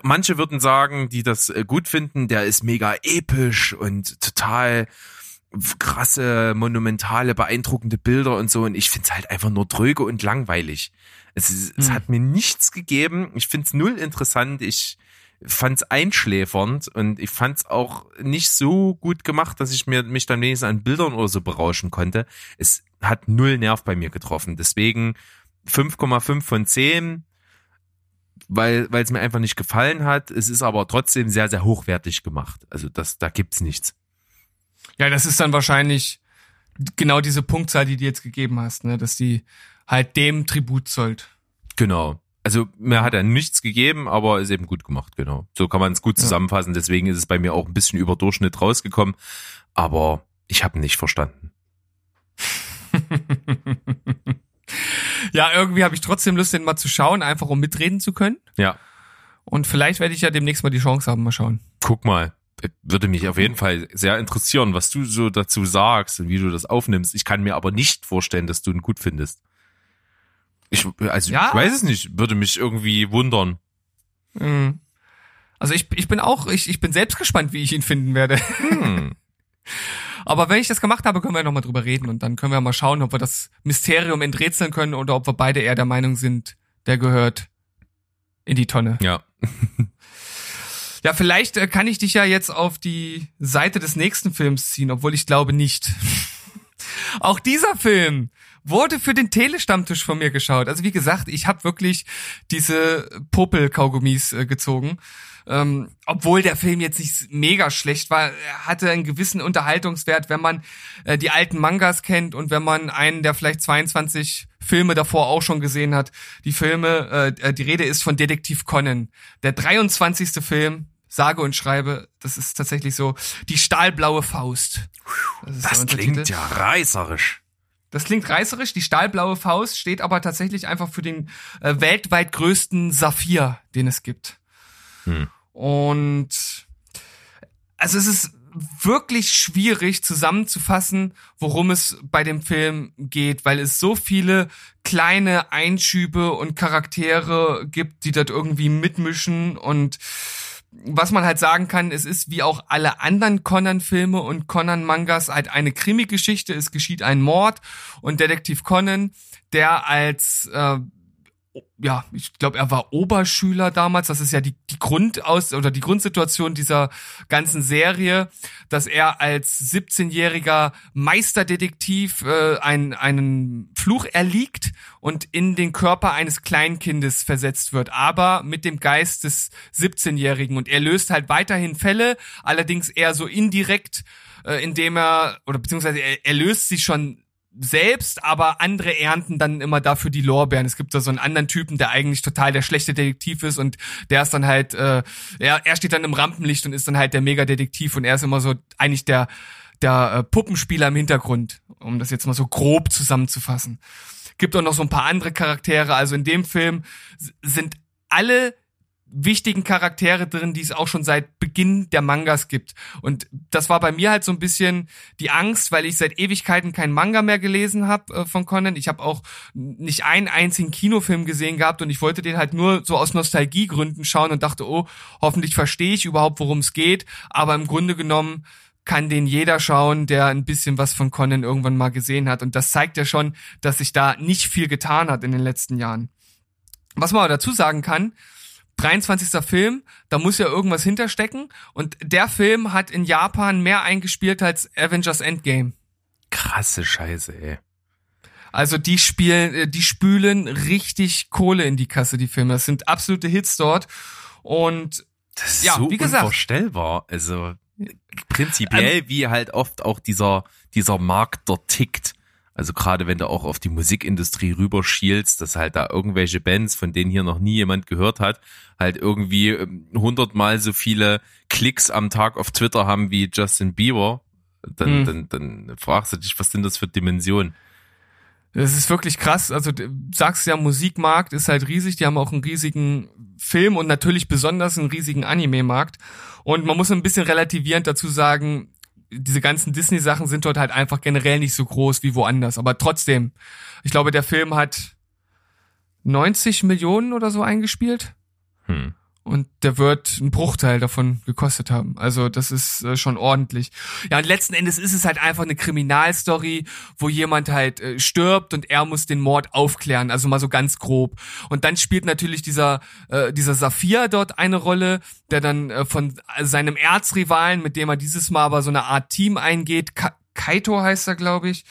manche würden sagen, die das äh, gut finden, der ist mega episch und total krasse, monumentale, beeindruckende Bilder und so. Und ich find's halt einfach nur dröge und langweilig. Es, ist, es Hm. hat mir nichts gegeben. Ich find's null interessant. Ich fand's einschläfernd und ich fand's auch nicht so gut gemacht, dass ich mir mich dann wenigstens an Bildern oder so berauschen konnte. Es hat null Nerv bei mir getroffen. Deswegen 5,5 von 10 weil weil es mir einfach nicht gefallen hat. Es ist aber trotzdem sehr sehr hochwertig gemacht. Also das da gibt's nichts. Ja, das ist dann wahrscheinlich genau diese Punktzahl, die du jetzt gegeben hast, ne? dass die halt dem Tribut zollt. Genau. Also mir hat er nichts gegeben, aber ist eben gut gemacht, genau. So kann man es gut Ja. zusammenfassen. Deswegen ist es bei mir auch ein bisschen über Durchschnitt rausgekommen, aber ich habe nicht verstanden. ja, irgendwie habe ich trotzdem Lust, den mal zu schauen, einfach um mitreden zu können. Ja, Und vielleicht werde ich ja demnächst mal die Chance haben, mal schauen. guck mal. Würde mich auf jeden Fall sehr interessieren, was du so dazu sagst und wie du das aufnimmst. Ich kann mir aber nicht vorstellen, dass du ihn gut findest. Ich, also Ja. ich weiß es nicht, würde mich irgendwie wundern. Mhm. Also ich, ich bin auch, ich, ich bin selbst gespannt, wie ich ihn finden werde. Hm. Aber wenn ich das gemacht habe, können wir nochmal drüber reden und dann können wir mal schauen, ob wir das Mysterium enträtseln können oder ob wir beide eher der Meinung sind, der gehört in die Tonne. Ja. Ja, vielleicht äh, kann ich dich ja jetzt auf die Seite des nächsten Films ziehen, obwohl ich glaube nicht. Auch dieser Film wurde für den Telestammtisch von mir geschaut. Also wie gesagt, ich habe wirklich diese Popel-Kaugummis äh, gezogen. Ähm, obwohl der Film jetzt nicht mega schlecht war, er hatte einen gewissen Unterhaltungswert, wenn man äh, die alten Mangas kennt und wenn man einen der vielleicht 22 Filme davor auch schon gesehen hat. Die Filme, äh, die Rede ist von Detektiv Conan. Der 23. Film, sage und schreibe, das ist tatsächlich so, die stahlblaue Faust. Das Untertitel. klingt ja reißerisch. Das klingt reißerisch. Die stahlblaue Faust steht aber tatsächlich einfach für den äh, weltweit größten Saphir, den es gibt. Hm. Und also es ist wirklich schwierig zusammenzufassen, worum es bei dem Film geht, weil es so viele kleine Einschübe und Charaktere gibt, die dort irgendwie mitmischen und was man halt sagen kann, es ist wie auch alle anderen Conan-Filme und Conan-Mangas halt eine Krimi-Geschichte. Es geschieht ein Mord und Detektiv Conan, der als äh, ja, ich glaube, er war Oberschüler damals. Das ist ja die, die Grundaus oder die Grundsituation dieser ganzen Serie, dass er als 17-jähriger Meisterdetektiv äh, ein, einen Fluch erliegt und in den Körper eines Kleinkindes versetzt wird, aber mit dem Geist des 17-Jährigen. Und er löst halt weiterhin Fälle, allerdings eher so indirekt, äh, indem er, oder beziehungsweise er, er löst sie schon selbst, aber andere ernten dann immer dafür die Lorbeeren. Es gibt da so einen anderen Typen, der eigentlich total der schlechte Detektiv ist und der ist dann halt, äh, er, er steht dann im Rampenlicht und ist dann halt der Mega-Detektiv und er ist immer so eigentlich der, der äh, Puppenspieler im Hintergrund, um das jetzt mal so grob zusammenzufassen. Gibt auch noch so ein paar andere Charaktere. Also in dem Film sind alle wichtigen Charaktere drin, die es auch schon seit Beginn der Mangas gibt. Und das war bei mir halt so ein bisschen die Angst, weil ich seit Ewigkeiten keinen Manga mehr gelesen habe äh, von Conan. Ich habe auch nicht einen einzigen Kinofilm gesehen gehabt und ich wollte den halt nur so aus Nostalgiegründen schauen und dachte, oh, hoffentlich verstehe ich überhaupt, worum es geht. Aber im Grunde genommen kann den jeder schauen, der ein bisschen was von Conan irgendwann mal gesehen hat. Und das zeigt ja schon, dass sich da nicht viel getan hat in den letzten Jahren. Was man aber dazu sagen kann, 23. Film, da muss ja irgendwas hinterstecken. Und der Film hat in Japan mehr eingespielt als Avengers Endgame. Krasse Scheiße, ey. Also die spielen, äh, die spülen richtig Kohle in die Kasse, die Filme. Das sind absolute Hits dort. Und Das ist Ja, so wie gesagt. unvorstellbar. Also prinzipiell, wie halt oft auch dieser, dieser Markt dort tickt. Also gerade wenn du auch auf die Musikindustrie rüberschielst, dass halt da irgendwelche Bands, von denen hier noch nie jemand gehört hat, halt irgendwie ähm, hundertmal so viele Klicks am Tag auf Twitter haben wie Justin Bieber, dann, Mhm. dann, dann fragst du dich, was sind das für Dimensionen? Das ist wirklich krass. Also du sagst ja, Musikmarkt ist halt riesig. Die haben auch einen riesigen Film und natürlich besonders einen riesigen Anime-Markt. Und man muss ein bisschen relativierend dazu sagen, diese ganzen Disney-Sachen sind dort halt einfach generell nicht so groß wie woanders. Aber trotzdem, ich glaube, der Film hat 90 Millionen oder so eingespielt. Hm. Und der wird einen Bruchteil davon gekostet haben. Also das ist äh, schon ordentlich. Ja, und letzten Endes ist es halt einfach eine Kriminalstory, wo jemand halt äh, stirbt und er muss den Mord aufklären. Also mal so ganz grob. Und dann spielt natürlich dieser, äh, dieser Saphir dort eine Rolle, der dann äh, von seinem Erzrivalen, mit dem er dieses Mal aber so eine Art Team eingeht, Ka Kaito heißt er, glaube ich,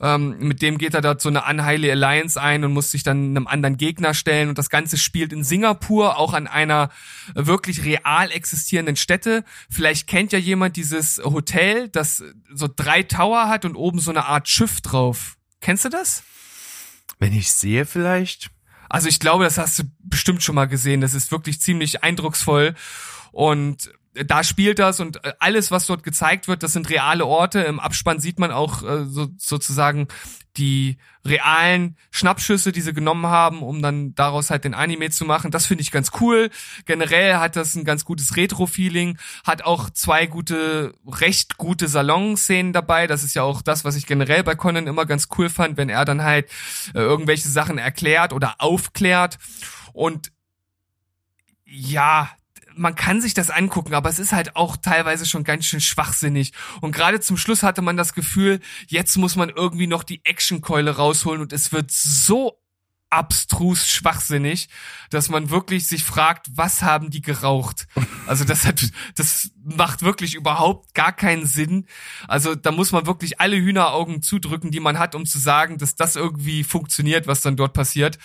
ähm, mit dem geht er dort so eine Unheile Alliance ein und muss sich dann einem anderen Gegner stellen. Und das Ganze spielt in Singapur, auch an einer wirklich real existierenden Stätte. Vielleicht kennt ja jemand dieses Hotel, das so drei Tower hat und oben so eine Art Schiff drauf. Kennst du das? Wenn ich sehe vielleicht. Also ich glaube, das hast du bestimmt schon mal gesehen. Das ist wirklich ziemlich eindrucksvoll. Und da spielt das und äh, alles, was dort gezeigt wird, das sind reale Orte. Im Abspann sieht man auch äh, so, sozusagen die realen Schnappschüsse, die sie genommen haben, um dann daraus halt den Anime zu machen. Das finde ich ganz cool. Generell hat das ein ganz gutes Retro-Feeling, hat auch zwei gute, recht gute Salonszenen dabei. Das ist ja auch das, was ich generell bei Conan immer ganz cool fand, wenn er dann halt äh, irgendwelche Sachen erklärt oder aufklärt. Und ja, man kann sich das angucken, aber es ist halt auch teilweise schon ganz schön schwachsinnig. Und gerade zum Schluss hatte man das Gefühl, jetzt muss man irgendwie noch die Actionkeule rausholen und es wird so abstrus schwachsinnig, dass man wirklich sich fragt, was haben die geraucht? Also das hat, das macht wirklich überhaupt gar keinen Sinn. Also da muss man wirklich alle Hühneraugen zudrücken, die man hat, um zu sagen, dass das irgendwie funktioniert, was dann dort passiert.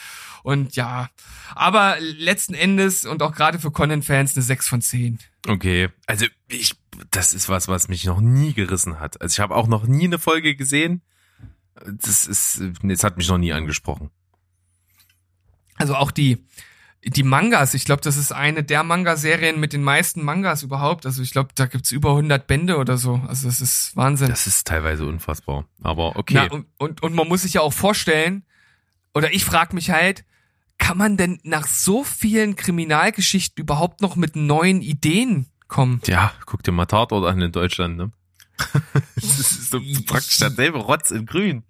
Und ja, aber letzten Endes und auch gerade für Conan-Fans eine 6 von 10. Okay, also ich, das ist was, was mich noch nie gerissen hat. Also ich habe auch noch nie eine Folge gesehen. Das ist, es hat mich noch nie angesprochen. Also auch die, die Mangas, ich glaube, das ist eine der Manga-Serien mit den meisten Mangas überhaupt. Also ich glaube, da gibt's über 100 Bände oder so. Also das ist Wahnsinn. Das ist teilweise unfassbar. Aber okay. Na, und, und, und man muss sich ja auch vorstellen, oder ich frage mich halt, kann man denn nach so vielen Kriminalgeschichten überhaupt noch mit neuen Ideen kommen? ja, guck dir mal Tatort an in Deutschland, ne? das ist so praktisch derselbe Rotz in grün.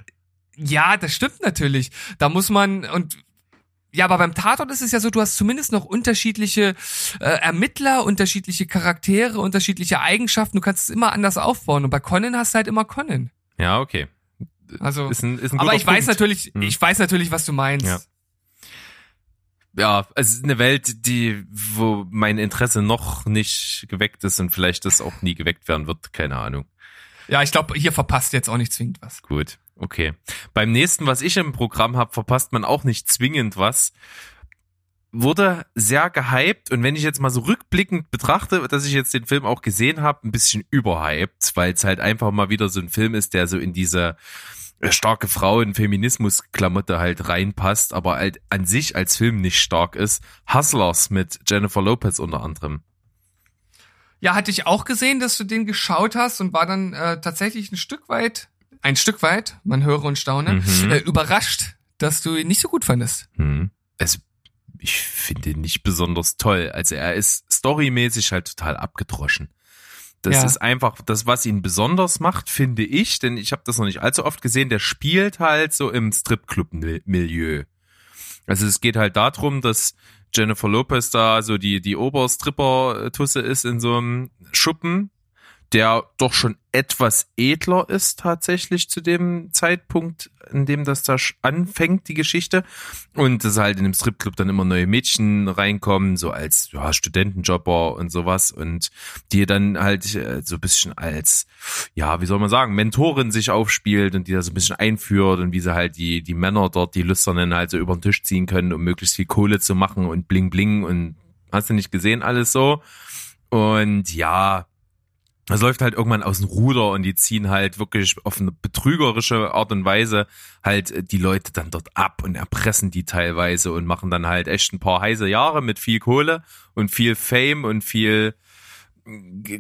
Ja, das stimmt natürlich. Da muss man und ja, aber beim Tatort ist es ja so, du hast zumindest noch unterschiedliche äh, Ermittler, unterschiedliche Charaktere, unterschiedliche Eigenschaften. Du kannst es immer anders aufbauen. Und bei Conan hast du halt immer Conan. Ja, okay. Also, Ist ein, ist ein aber ich weiß Punkt. natürlich, Hm. ich weiß natürlich, was du meinst. Ja. Ja, es ist eine Welt, die, wo mein Interesse noch nicht geweckt ist und vielleicht das auch nie geweckt werden wird, keine Ahnung. Ja, ich glaube, hier verpasst jetzt auch nicht zwingend was. Gut, okay. Beim nächsten, was ich im Programm habe, verpasst man auch nicht zwingend was. Wurde sehr gehypt und wenn ich jetzt mal so rückblickend betrachte, dass ich jetzt den Film auch gesehen habe, ein bisschen überhyped, weil es halt einfach mal wieder so ein Film ist, der so in diese äh, starke Frauen-Feminismus-Klamotte halt reinpasst, aber halt an sich als Film nicht stark ist. Hustlers mit Jennifer Lopez unter anderem. Ja, hatte ich auch gesehen, dass du den geschaut hast und war dann äh, tatsächlich ein Stück weit, ein Stück weit, man höre und staune, Mhm. äh, überrascht, dass du ihn nicht so gut fandest. Hm. Also, ich finde ihn nicht besonders toll. Also er ist storymäßig halt total abgedroschen. Das Ja. ist einfach das, was ihn besonders macht, finde ich, denn ich habe das noch nicht allzu oft gesehen. Der spielt halt so im Stripclub-Milieu. Also es geht halt darum, dass Jennifer Lopez da so die, die Oberstripper-Tusse ist in so einem Schuppen, der doch schon etwas edler ist tatsächlich zu dem Zeitpunkt, in dem das da anfängt, die Geschichte. Und dass halt in dem Stripclub dann immer neue Mädchen reinkommen, so als ja, Studentenjobber und sowas. Und die dann halt äh, so ein bisschen als, ja, wie soll man sagen, Mentorin sich aufspielt und die da so ein bisschen einführt und wie sie halt die, die Männer dort, die Lüsternen halt so über den Tisch ziehen können, um möglichst viel Kohle zu machen und bling bling und hast du nicht gesehen, alles so. Und ja, es läuft halt irgendwann aus dem Ruder und die ziehen halt wirklich auf eine betrügerische Art und Weise halt äh, die Leute dann dort ab und erpressen die teilweise und machen dann halt echt ein paar heiße Jahre mit viel Kohle und viel Fame und viel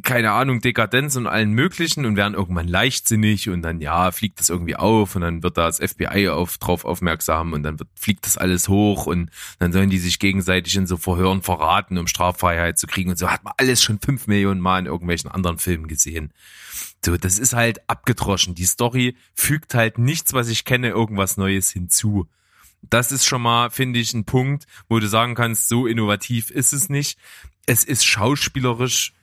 keine Ahnung, Dekadenz und allen möglichen und werden irgendwann leichtsinnig und dann, ja, fliegt das irgendwie auf und dann wird da das FBI auf, drauf aufmerksam und dann wird, fliegt das alles hoch und dann sollen die sich gegenseitig in so Verhören verraten, um Straffreiheit zu kriegen und so hat man alles schon fünf Millionen Mal in irgendwelchen anderen Filmen gesehen. So, das ist halt abgedroschen. Die Story fügt halt nichts, was ich kenne, irgendwas Neues hinzu. Das ist schon mal, finde ich, ein Punkt, wo du sagen kannst, so innovativ ist es nicht. Es ist schauspielerisch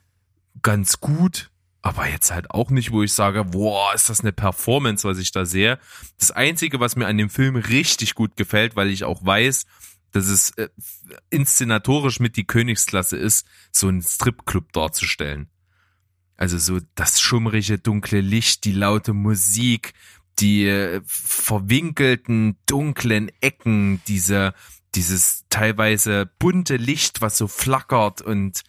ganz gut, aber jetzt halt auch nicht, wo ich sage, boah, ist das eine Performance, was ich da sehe. Das Einzige, was mir an dem Film richtig gut gefällt, weil ich auch weiß, dass es äh, inszenatorisch mit die Königsklasse ist, so einen Stripclub darzustellen. Also so das schummrige, dunkle Licht, die laute Musik, die äh, verwinkelten, dunklen Ecken, diese, dieses teilweise bunte Licht, was so flackert und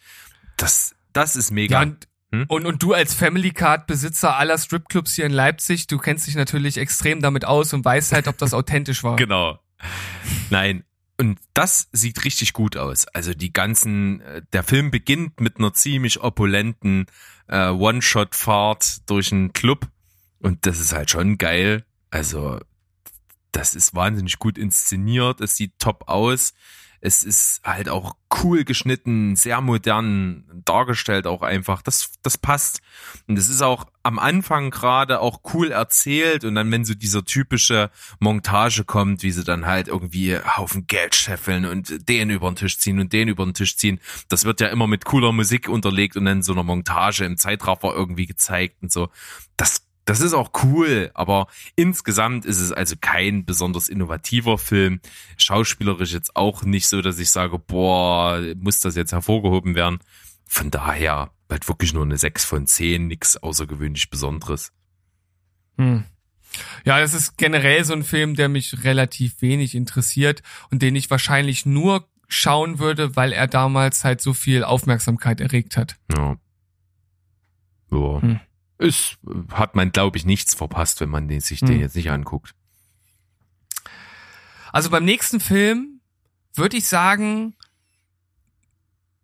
das das ist mega. Ja, und, hm? und, und du als Family Card Besitzer aller Stripclubs hier in Leipzig, du kennst dich natürlich extrem damit aus und weißt halt, ob das authentisch war. Genau. Nein, und das sieht richtig gut aus. Also die ganzen, äh, der Film beginnt mit einer ziemlich opulenten äh, One-Shot-Fahrt durch einen Club und das ist halt schon geil. Also das ist wahnsinnig gut inszeniert, es sieht top aus. Es ist halt auch cool geschnitten, sehr modern dargestellt auch einfach. Das, das passt. Und es ist auch am Anfang gerade auch cool erzählt und dann, wenn so dieser typische Montage kommt, wie sie dann halt irgendwie Haufen Geld scheffeln und den über den Tisch ziehen und den über den Tisch ziehen, das wird ja immer mit cooler Musik unterlegt und dann so einer Montage im Zeitraffer irgendwie gezeigt und so. Das das ist auch cool, aber insgesamt ist es also kein besonders innovativer Film. Schauspielerisch jetzt auch nicht so, dass ich sage, boah, muss das jetzt hervorgehoben werden. Von daher halt wirklich nur eine 6 von 10, nichts außergewöhnlich Besonderes. Hm. Ja, das ist generell so ein Film, der mich relativ wenig interessiert und den ich wahrscheinlich nur schauen würde, weil er damals halt so viel Aufmerksamkeit erregt hat. Ja. Ja. Hm ist, hat man, glaube ich, nichts verpasst, wenn man den, sich den hm. jetzt nicht anguckt. Also beim nächsten Film würde ich sagen,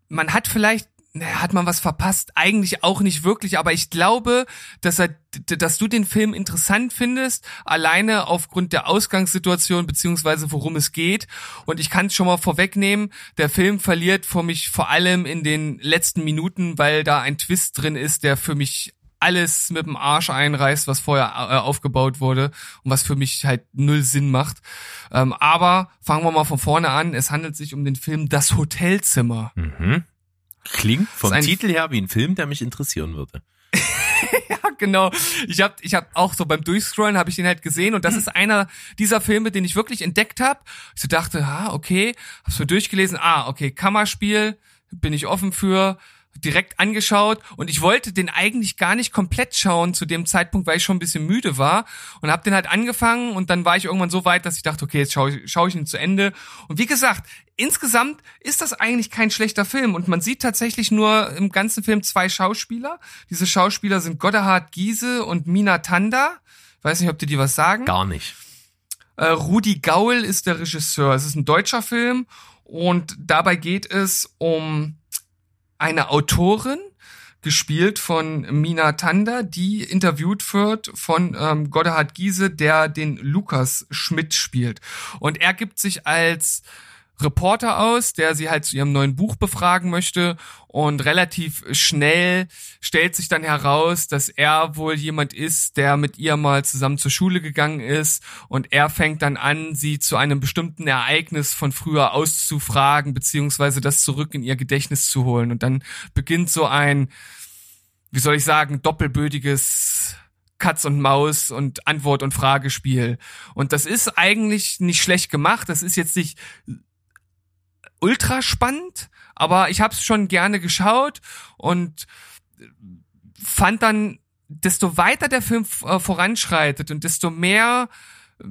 man hat vielleicht hat man was verpasst? Eigentlich auch nicht wirklich, aber ich glaube, dass er, dass du den Film interessant findest, alleine aufgrund der Ausgangssituation beziehungsweise worum es geht. Und ich kann es schon mal vorwegnehmen, der Film verliert für mich vor allem in den letzten Minuten, weil da ein Twist drin ist, der für mich alles mit dem Arsch einreißt, was vorher äh, aufgebaut wurde und was für mich halt null Sinn macht. Ähm, aber fangen wir mal von vorne an. Es handelt sich um den Film Das Hotelzimmer. Mhm. Klingt vom Titel her wie ein Film, der mich interessieren würde. ja, genau. Ich habe ich hab auch so beim Durchscrollen habe ich den halt gesehen und das ist einer dieser Filme, den ich wirklich entdeckt habe. Ich so dachte, ah, okay, hab's mir durchgelesen. Ah, okay, Kammerspiel, bin ich offen für direkt angeschaut und ich wollte den eigentlich gar nicht komplett schauen zu dem Zeitpunkt, weil ich schon ein bisschen müde war und habe den halt angefangen und dann war ich irgendwann so weit, dass ich dachte, okay, jetzt schaue ich, schau ich ihn zu Ende. Und wie gesagt, insgesamt ist das eigentlich kein schlechter Film und man sieht tatsächlich nur im ganzen Film zwei Schauspieler. Diese Schauspieler sind Godehard Giese und Mina Tanda. Weiß nicht, ob die dir was sagen. Gar nicht. Äh, Rudi Gaul ist der Regisseur. Es ist ein deutscher Film und dabei geht es um eine Autorin, gespielt von Mina Tanda, die interviewt wird von ähm, Godehard Giese, der den Lukas Schmidt spielt. Und er gibt sich als Reporter aus, der sie halt zu ihrem neuen Buch befragen möchte und relativ schnell stellt sich dann heraus, dass er wohl jemand ist, der mit ihr mal zusammen zur Schule gegangen ist und er fängt dann an, sie zu einem bestimmten Ereignis von früher auszufragen, beziehungsweise das zurück in ihr Gedächtnis zu holen und dann beginnt so ein, wie soll ich sagen, doppelbödiges Katz und Maus und Antwort- und Fragespiel. Und das ist eigentlich nicht schlecht gemacht. Das ist jetzt nicht ultra spannend, aber ich habe es schon gerne geschaut und fand dann, desto weiter der Film äh, voranschreitet und desto mehr äh,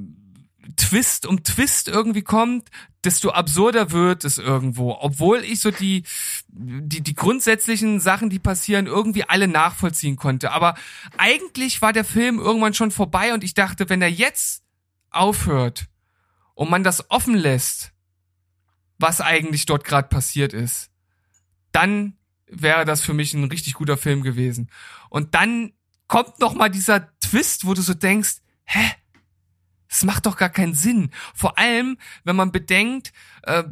Twist um Twist irgendwie kommt, desto absurder wird es irgendwo. Obwohl ich so die, die, die grundsätzlichen Sachen, die passieren, irgendwie alle nachvollziehen konnte. Aber eigentlich war der Film irgendwann schon vorbei und ich dachte, wenn er jetzt aufhört und man das offen lässt, was eigentlich dort gerade passiert ist, dann wäre das für mich ein richtig guter Film gewesen. Und dann kommt noch mal dieser Twist, wo du so denkst, hä? Das macht doch gar keinen Sinn. Vor allem, wenn man bedenkt, äh,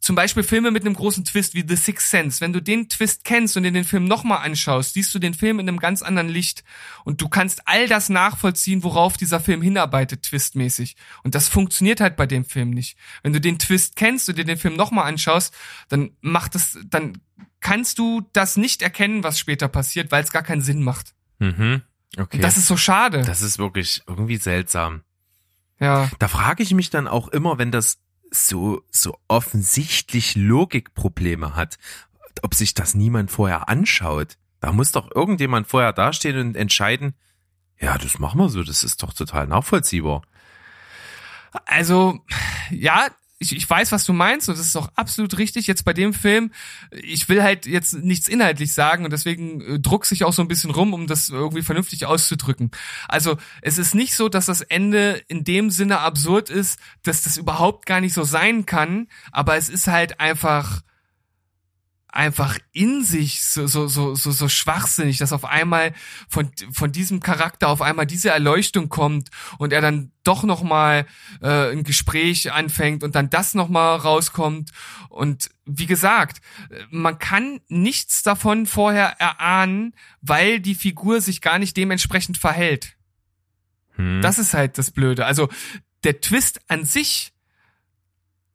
zum Beispiel Filme mit einem großen Twist wie The Sixth Sense. Wenn du den Twist kennst und dir den Film nochmal anschaust, siehst du den Film in einem ganz anderen Licht. Und du kannst all das nachvollziehen, worauf dieser Film hinarbeitet, twistmäßig. Und das funktioniert halt bei dem Film nicht. Wenn du den Twist kennst und dir den Film nochmal anschaust, dann macht es, dann kannst du das nicht erkennen, was später passiert, weil es gar keinen Sinn macht. Mhm. Okay. Und das ist so schade. das ist wirklich irgendwie seltsam. ja. Da frage ich mich dann auch immer, wenn das so, so offensichtlich Logikprobleme hat, ob sich das niemand vorher anschaut. Da muss doch irgendjemand vorher dastehen und entscheiden, ja, das machen wir so, das ist doch total nachvollziehbar. Also, ja, ich, ich weiß, was du meinst und das ist auch absolut richtig. Jetzt bei dem Film, ich will halt jetzt nichts inhaltlich sagen und deswegen äh, druck ich auch so ein bisschen rum, um das irgendwie vernünftig auszudrücken. Also es ist nicht so, dass das Ende in dem Sinne absurd ist, dass das überhaupt gar nicht so sein kann, aber es ist halt einfach einfach in sich so, so, so, so, so schwachsinnig, dass auf einmal von, von diesem Charakter auf einmal diese Erleuchtung kommt und er dann doch nochmal äh, ein Gespräch anfängt und dann das nochmal rauskommt. Und wie gesagt, man kann nichts davon vorher erahnen, weil die Figur sich gar nicht dementsprechend verhält. Hm. Das ist halt das Blöde. Also der Twist an sich,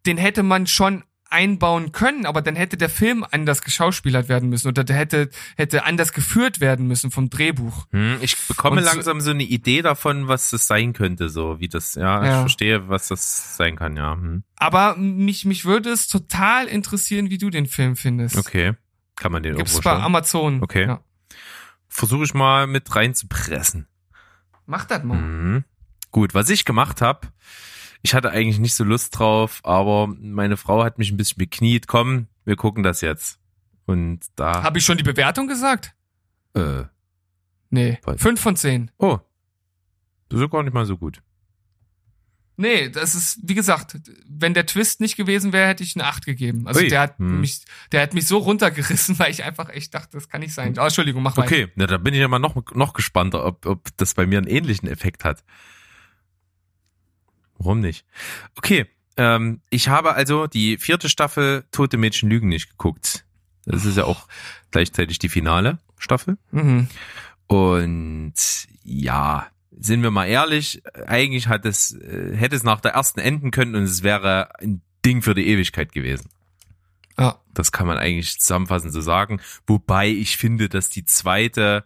den hätte man schon einbauen können, aber dann hätte der Film anders geschauspielert werden müssen oder der hätte, hätte anders geführt werden müssen vom Drehbuch. Hm, ich bekomme Und langsam so eine Idee davon, was das sein könnte, so wie das, ja, ich Ja. verstehe, was das sein kann, ja. Hm. Aber mich, mich würde es total interessieren, wie du den Film findest. Okay. Kann man den Gibt's irgendwo bei schauen? Amazon. Okay. Ja. Versuche ich mal mit reinzupressen. Mach das mal. Mhm. Gut, was ich gemacht habe, ich hatte eigentlich nicht so Lust drauf, aber meine Frau hat mich ein bisschen bekniet. Komm, wir gucken das jetzt. Und da. Habe ich schon die Bewertung gesagt? Äh, Nee. Was? Fünf von zehn. oh, das ist gar nicht mal so gut. Nee, das ist, wie gesagt, wenn der Twist nicht gewesen wäre, hätte ich eine Acht gegeben. Also Ui. der hat Hm. mich, der hat mich so runtergerissen, weil ich einfach echt dachte, das kann nicht sein. Oh, Entschuldigung, mach weiter. Okay, na, da bin ich ja mal noch, noch gespannter, ob, ob das bei mir einen ähnlichen Effekt hat. Warum nicht? Okay, ähm, ich habe also die vierte Staffel Tote Mädchen Lügen nicht geguckt. Das ist ja auch gleichzeitig die finale Staffel. Mhm. Und ja, sind wir mal ehrlich, eigentlich hat es, äh, hätte es nach der ersten enden können und es wäre ein Ding für die Ewigkeit gewesen. Ja. Das kann man eigentlich zusammenfassend so sagen. Wobei ich finde, dass die zweite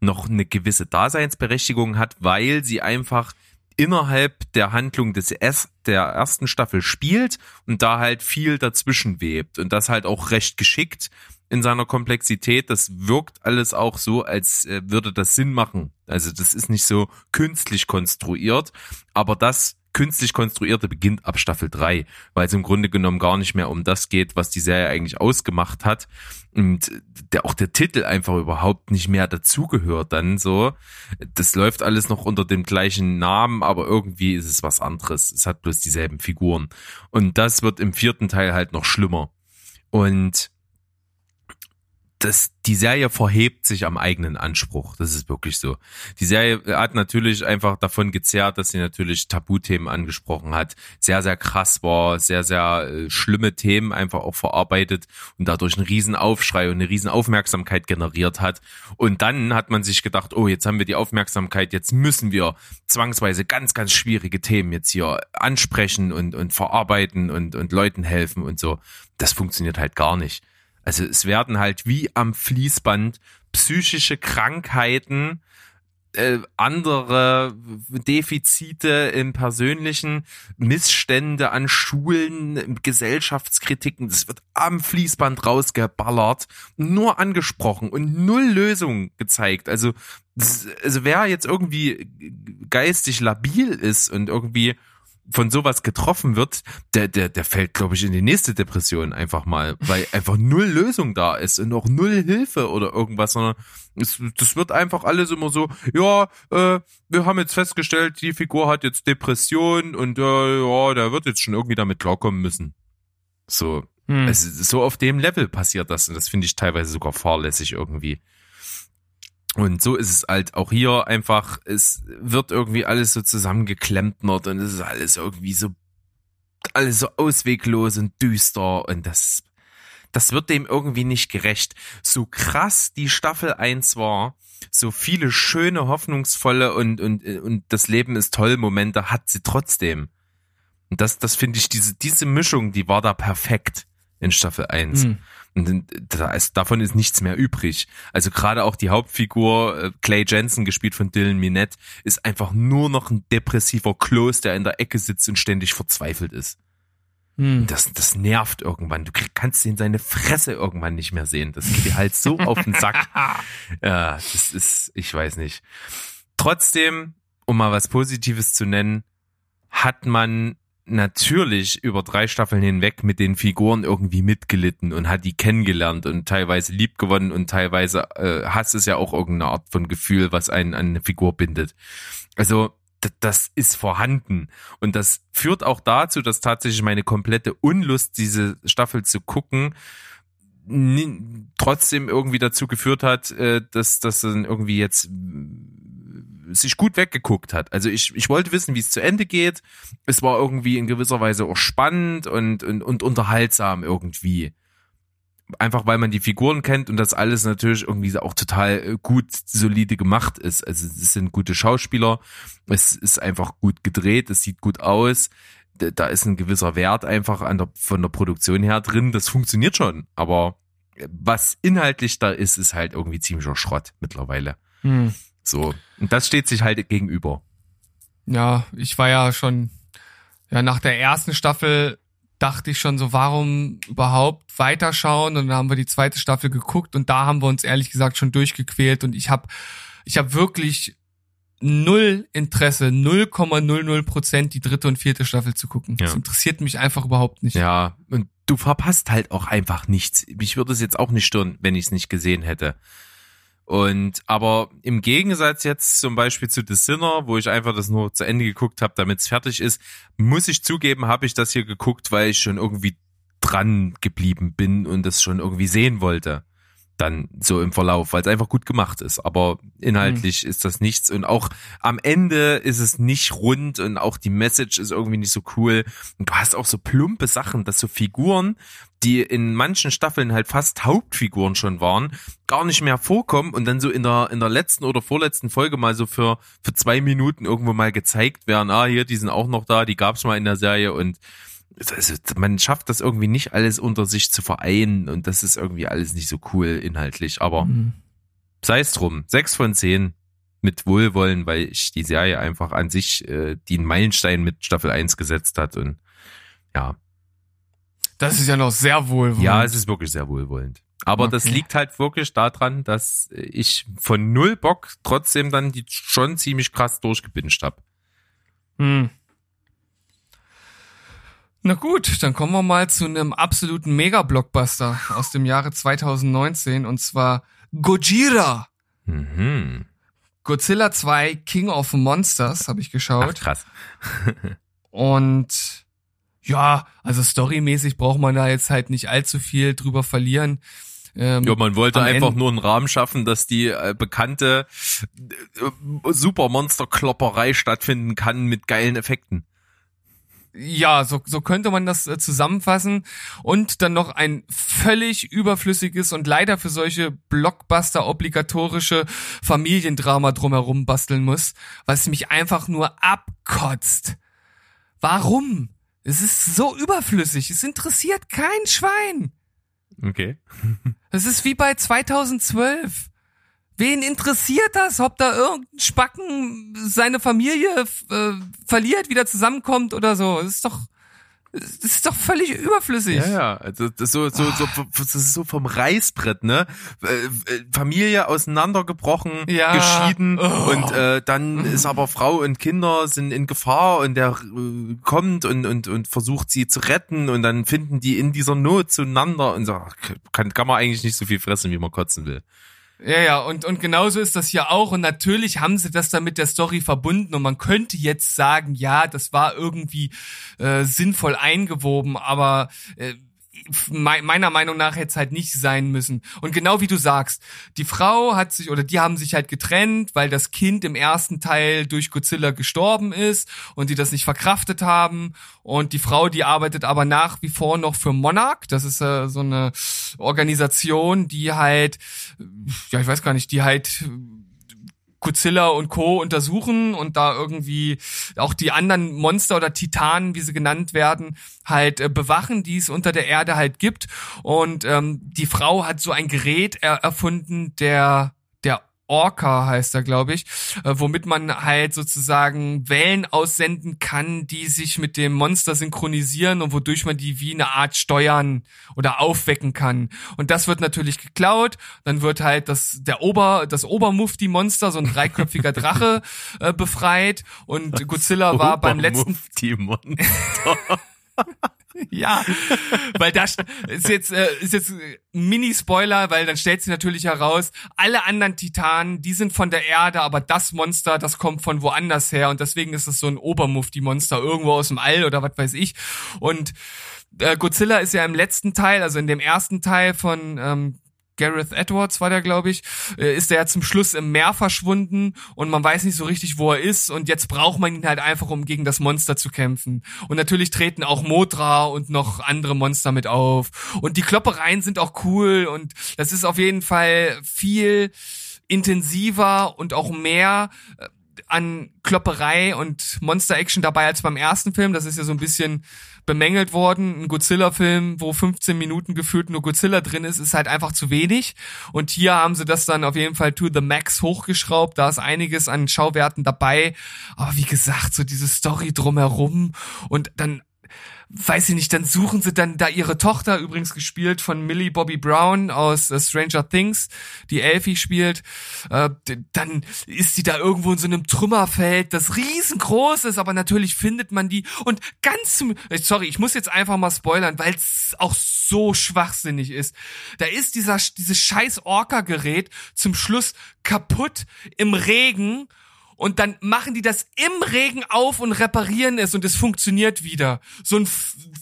noch eine gewisse Daseinsberechtigung hat, weil sie einfach innerhalb der Handlung des S der ersten Staffel spielt und da halt viel dazwischen webt und das halt auch recht geschickt in seiner Komplexität. Das wirkt alles auch so, als äh, würde das Sinn machen. Also das ist nicht so künstlich konstruiert, aber das künstlich konstruierte beginnt ab Staffel 3, weil es im Grunde genommen gar nicht mehr um das geht, was die Serie eigentlich ausgemacht hat und der auch der Titel einfach überhaupt nicht mehr dazugehört dann so. Das läuft alles noch unter dem gleichen Namen, aber irgendwie ist es was anderes. Es hat bloß dieselben Figuren und das wird im vierten Teil halt noch schlimmer. Und das, die Serie verhebt sich am eigenen Anspruch. Das ist wirklich so. Die Serie hat natürlich einfach davon gezerrt, dass sie natürlich Tabuthemen angesprochen hat. Sehr, sehr krass war, sehr, sehr äh, schlimme Themen einfach auch verarbeitet und dadurch einen riesen Aufschrei und eine riesen Aufmerksamkeit generiert hat. Und dann hat man sich gedacht, oh, jetzt haben wir die Aufmerksamkeit, jetzt müssen wir zwangsweise ganz, ganz schwierige Themen jetzt hier ansprechen und, und verarbeiten und, und Leuten helfen und so. Das funktioniert halt gar nicht. Also es werden halt wie am Fließband psychische Krankheiten, äh, andere Defizite im persönlichen, Missstände an Schulen, Gesellschaftskritiken, das wird am Fließband rausgeballert, nur angesprochen und null Lösung gezeigt. Also, das, also wer jetzt irgendwie geistig labil ist und irgendwie von sowas getroffen wird, der, der, der fällt, glaube ich, in die nächste Depression einfach mal, weil einfach null Lösung da ist und auch null Hilfe oder irgendwas, sondern es, das wird einfach alles immer so, ja, äh, wir haben jetzt festgestellt, die Figur hat jetzt Depression und äh, ja, der wird jetzt schon irgendwie damit klarkommen müssen. So, Hm. ist so auf dem Level passiert das und das finde ich teilweise sogar fahrlässig irgendwie. Und so ist es halt auch hier einfach, es wird irgendwie alles so zusammengeklempnert und es ist alles irgendwie so, alles so ausweglos und düster und das, das wird dem irgendwie nicht gerecht. So krass die Staffel 1 war, so viele schöne, hoffnungsvolle und, und, und das Leben ist toll Momente hat sie trotzdem. Und das, das finde ich, diese, diese Mischung, die war da perfekt in Staffel 1. Hm. Und da ist, davon ist nichts mehr übrig. Also gerade auch die Hauptfigur, äh, Clay Jensen, gespielt von Dylan Minette, ist einfach nur noch ein depressiver Kloß, der in der Ecke sitzt und ständig verzweifelt ist. Hm. Das, das nervt irgendwann. Du kannst ihn seine Fresse irgendwann nicht mehr sehen. Das geht dir halt so auf den Sack. Ja, das ist, ich weiß nicht. Trotzdem, um mal was Positives zu nennen, hat man natürlich über drei Staffeln hinweg mit den Figuren irgendwie mitgelitten und hat die kennengelernt und teilweise lieb gewonnen und teilweise äh, Hass ist ja auch irgendeine Art von Gefühl, was einen an eine Figur bindet. Also das ist vorhanden und das führt auch dazu, dass tatsächlich meine komplette Unlust, diese Staffel zu gucken, trotzdem irgendwie dazu geführt hat, äh, dass das dann irgendwie jetzt sich gut weggeguckt hat. Also ich, ich wollte wissen, wie es zu Ende geht. Es war irgendwie in gewisser Weise auch spannend und, und, und unterhaltsam irgendwie. Einfach weil man die Figuren kennt und das alles natürlich irgendwie auch total äh, gut, solide gemacht ist. Also es sind gute Schauspieler, es ist einfach gut gedreht, es sieht gut aus. Da ist ein gewisser Wert einfach an der, von der Produktion her drin. Das funktioniert schon. Aber was inhaltlich da ist, ist halt irgendwie ziemlicher Schrott mittlerweile. Hm. So. Und das steht sich halt gegenüber. Ja, ich war ja schon, ja, nach der ersten Staffel dachte ich schon so, warum überhaupt weiterschauen? Und dann haben wir die zweite Staffel geguckt und da haben wir uns ehrlich gesagt schon durchgequält und ich habe ich habe wirklich null Interesse, 0,00 Prozent die dritte und vierte Staffel zu gucken. Ja. Das interessiert mich einfach überhaupt nicht. Ja, und du verpasst halt auch einfach nichts. Mich würde es jetzt auch nicht stören, wenn ich es nicht gesehen hätte. Und aber im Gegensatz jetzt zum Beispiel zu The Sinner, wo ich einfach das nur zu Ende geguckt habe, damit es fertig ist, muss ich zugeben, habe ich das hier geguckt, weil ich schon irgendwie dran geblieben bin und das schon irgendwie sehen wollte. Dann so im Verlauf, weil es einfach gut gemacht ist. Aber inhaltlich ist das nichts. Und auch am Ende ist es nicht rund und auch die Message ist irgendwie nicht so cool. Und du hast auch so plumpe Sachen, dass so Figuren, die in manchen Staffeln halt fast Hauptfiguren schon waren, gar nicht mehr vorkommen und dann so in der, in der letzten oder vorletzten Folge mal so für, für zwei Minuten irgendwo mal gezeigt werden, ah, hier, die sind auch noch da, die gab's mal in der Serie und also man schafft das irgendwie nicht alles unter sich zu vereinen und das ist irgendwie alles nicht so cool inhaltlich, aber Mhm. sei es drum. Sechs von zehn mit Wohlwollen, weil ich die Serie einfach an sich äh, den Meilenstein mit Staffel 1 gesetzt hat und ja, Das ist ja noch sehr wohlwollend. ja, es ist wirklich sehr wohlwollend. Aber das Okay. liegt halt wirklich daran, dass ich von null Bock trotzdem dann die schon ziemlich krass durchgebinscht habe. Hm. Na gut, dann kommen wir mal zu einem absoluten Mega-Blockbuster aus dem Jahre 2019 und zwar Gojira. Mhm. Godzilla 2 King of Monsters habe ich Ach, geschaut. krass. Und ja, also storymäßig braucht man da jetzt halt nicht allzu viel drüber verlieren. Ähm, Ja, man wollte einfach Ende- nur einen Rahmen schaffen, dass die äh, bekannte äh, Supermonster-Klopperei stattfinden kann mit geilen Effekten. Ja, so, so könnte man das äh, zusammenfassen. Und dann noch ein völlig überflüssiges und leider für solche Blockbuster obligatorische Familiendrama drumherum basteln muss, was mich einfach nur abkotzt. Warum? Es ist so überflüssig. Es interessiert kein Schwein. Okay. Es ist wie bei 2012. Wen interessiert das, ob da irgendein Spacken seine Familie äh, verliert, wieder zusammenkommt oder so? Es ist doch, Das ist doch völlig überflüssig. Ja, ja, also das so so so das ist so vom Reißbrett, ne? Äh, äh, Familie auseinandergebrochen, Ja. geschieden Oh. und äh, dann ist aber Frau und Kinder sind in Gefahr und der äh, kommt und und und versucht sie zu retten und dann finden die in dieser Not zueinander und so kann kann man eigentlich nicht so viel fressen, wie man kotzen will. Ja, ja, und, und genauso ist das hier auch. Und natürlich haben sie das dann mit der Story verbunden. Und man könnte jetzt sagen, ja, das war irgendwie äh, sinnvoll eingewoben, aber äh, me- meiner Meinung nach hätte es halt nicht sein müssen. Und genau wie du sagst, die Frau hat sich oder die haben sich halt getrennt, weil das Kind im ersten Teil durch Godzilla gestorben ist und die das nicht verkraftet haben. Und die Frau, die arbeitet aber nach wie vor noch für Monarch. Das ist äh, so eine Organisation, die halt, ja, ich weiß gar nicht, die halt Godzilla und Co. untersuchen und da irgendwie auch die anderen Monster oder Titanen, wie sie genannt werden, halt äh, bewachen, die es unter der Erde halt gibt. Und ähm, die Frau hat so ein Gerät er erfunden, der der Orca heißt er, glaube ich, äh, womit man halt sozusagen Wellen aussenden kann, die sich mit dem Monster synchronisieren und wodurch man die wie eine Art steuern oder aufwecken kann. Und das wird natürlich geklaut. Dann wird halt das der Ober das Obermufti-Monster, so ein dreiköpfiger Drache, äh, befreit. Und Godzilla war beim letzten Obermufti-Monster. ja, weil das ist jetzt äh, ist jetzt äh, Mini-Spoiler, weil dann stellt sich natürlich heraus, alle anderen Titanen, die sind von der Erde, aber das Monster, das kommt von woanders her und deswegen ist es so ein Obermufti-Monster irgendwo aus dem All oder was weiß ich. Und äh, Godzilla ist ja im letzten Teil, also in dem ersten Teil von ähm, Gareth Edwards war der, glaube ich, äh, ist der ja zum Schluss im Meer verschwunden und man weiß nicht so richtig, wo er ist und jetzt braucht man ihn halt einfach, um gegen das Monster zu kämpfen. Und natürlich treten auch Mothra und noch andere Monster mit auf. Und die Kloppereien sind auch cool und das ist auf jeden Fall viel intensiver und auch mehr äh, an Klopperei und Monster-Action dabei als beim ersten Film. Das ist ja so ein bisschen bemängelt worden. Ein Godzilla-Film, wo 15 Minuten gefühlt nur Godzilla drin ist, ist halt einfach zu wenig. Und hier haben sie das dann auf jeden Fall to the max hochgeschraubt. Da ist einiges an Schauwerten dabei. Aber wie gesagt, so diese Story drumherum und dann weiß ich nicht, dann suchen sie dann da ihre Tochter, übrigens gespielt von Millie Bobby Brown aus äh, Stranger Things, die Elfie spielt, äh, dann ist sie da irgendwo in so einem Trümmerfeld, das riesengroß ist, aber natürlich findet man die und ganz zum, äh, sorry, ich muss jetzt einfach mal spoilern, weil es auch so schwachsinnig ist. Da ist dieser, dieses scheiß Orca-Gerät zum Schluss kaputt im Regen und dann machen die das im Regen auf und reparieren es und es funktioniert wieder. So ein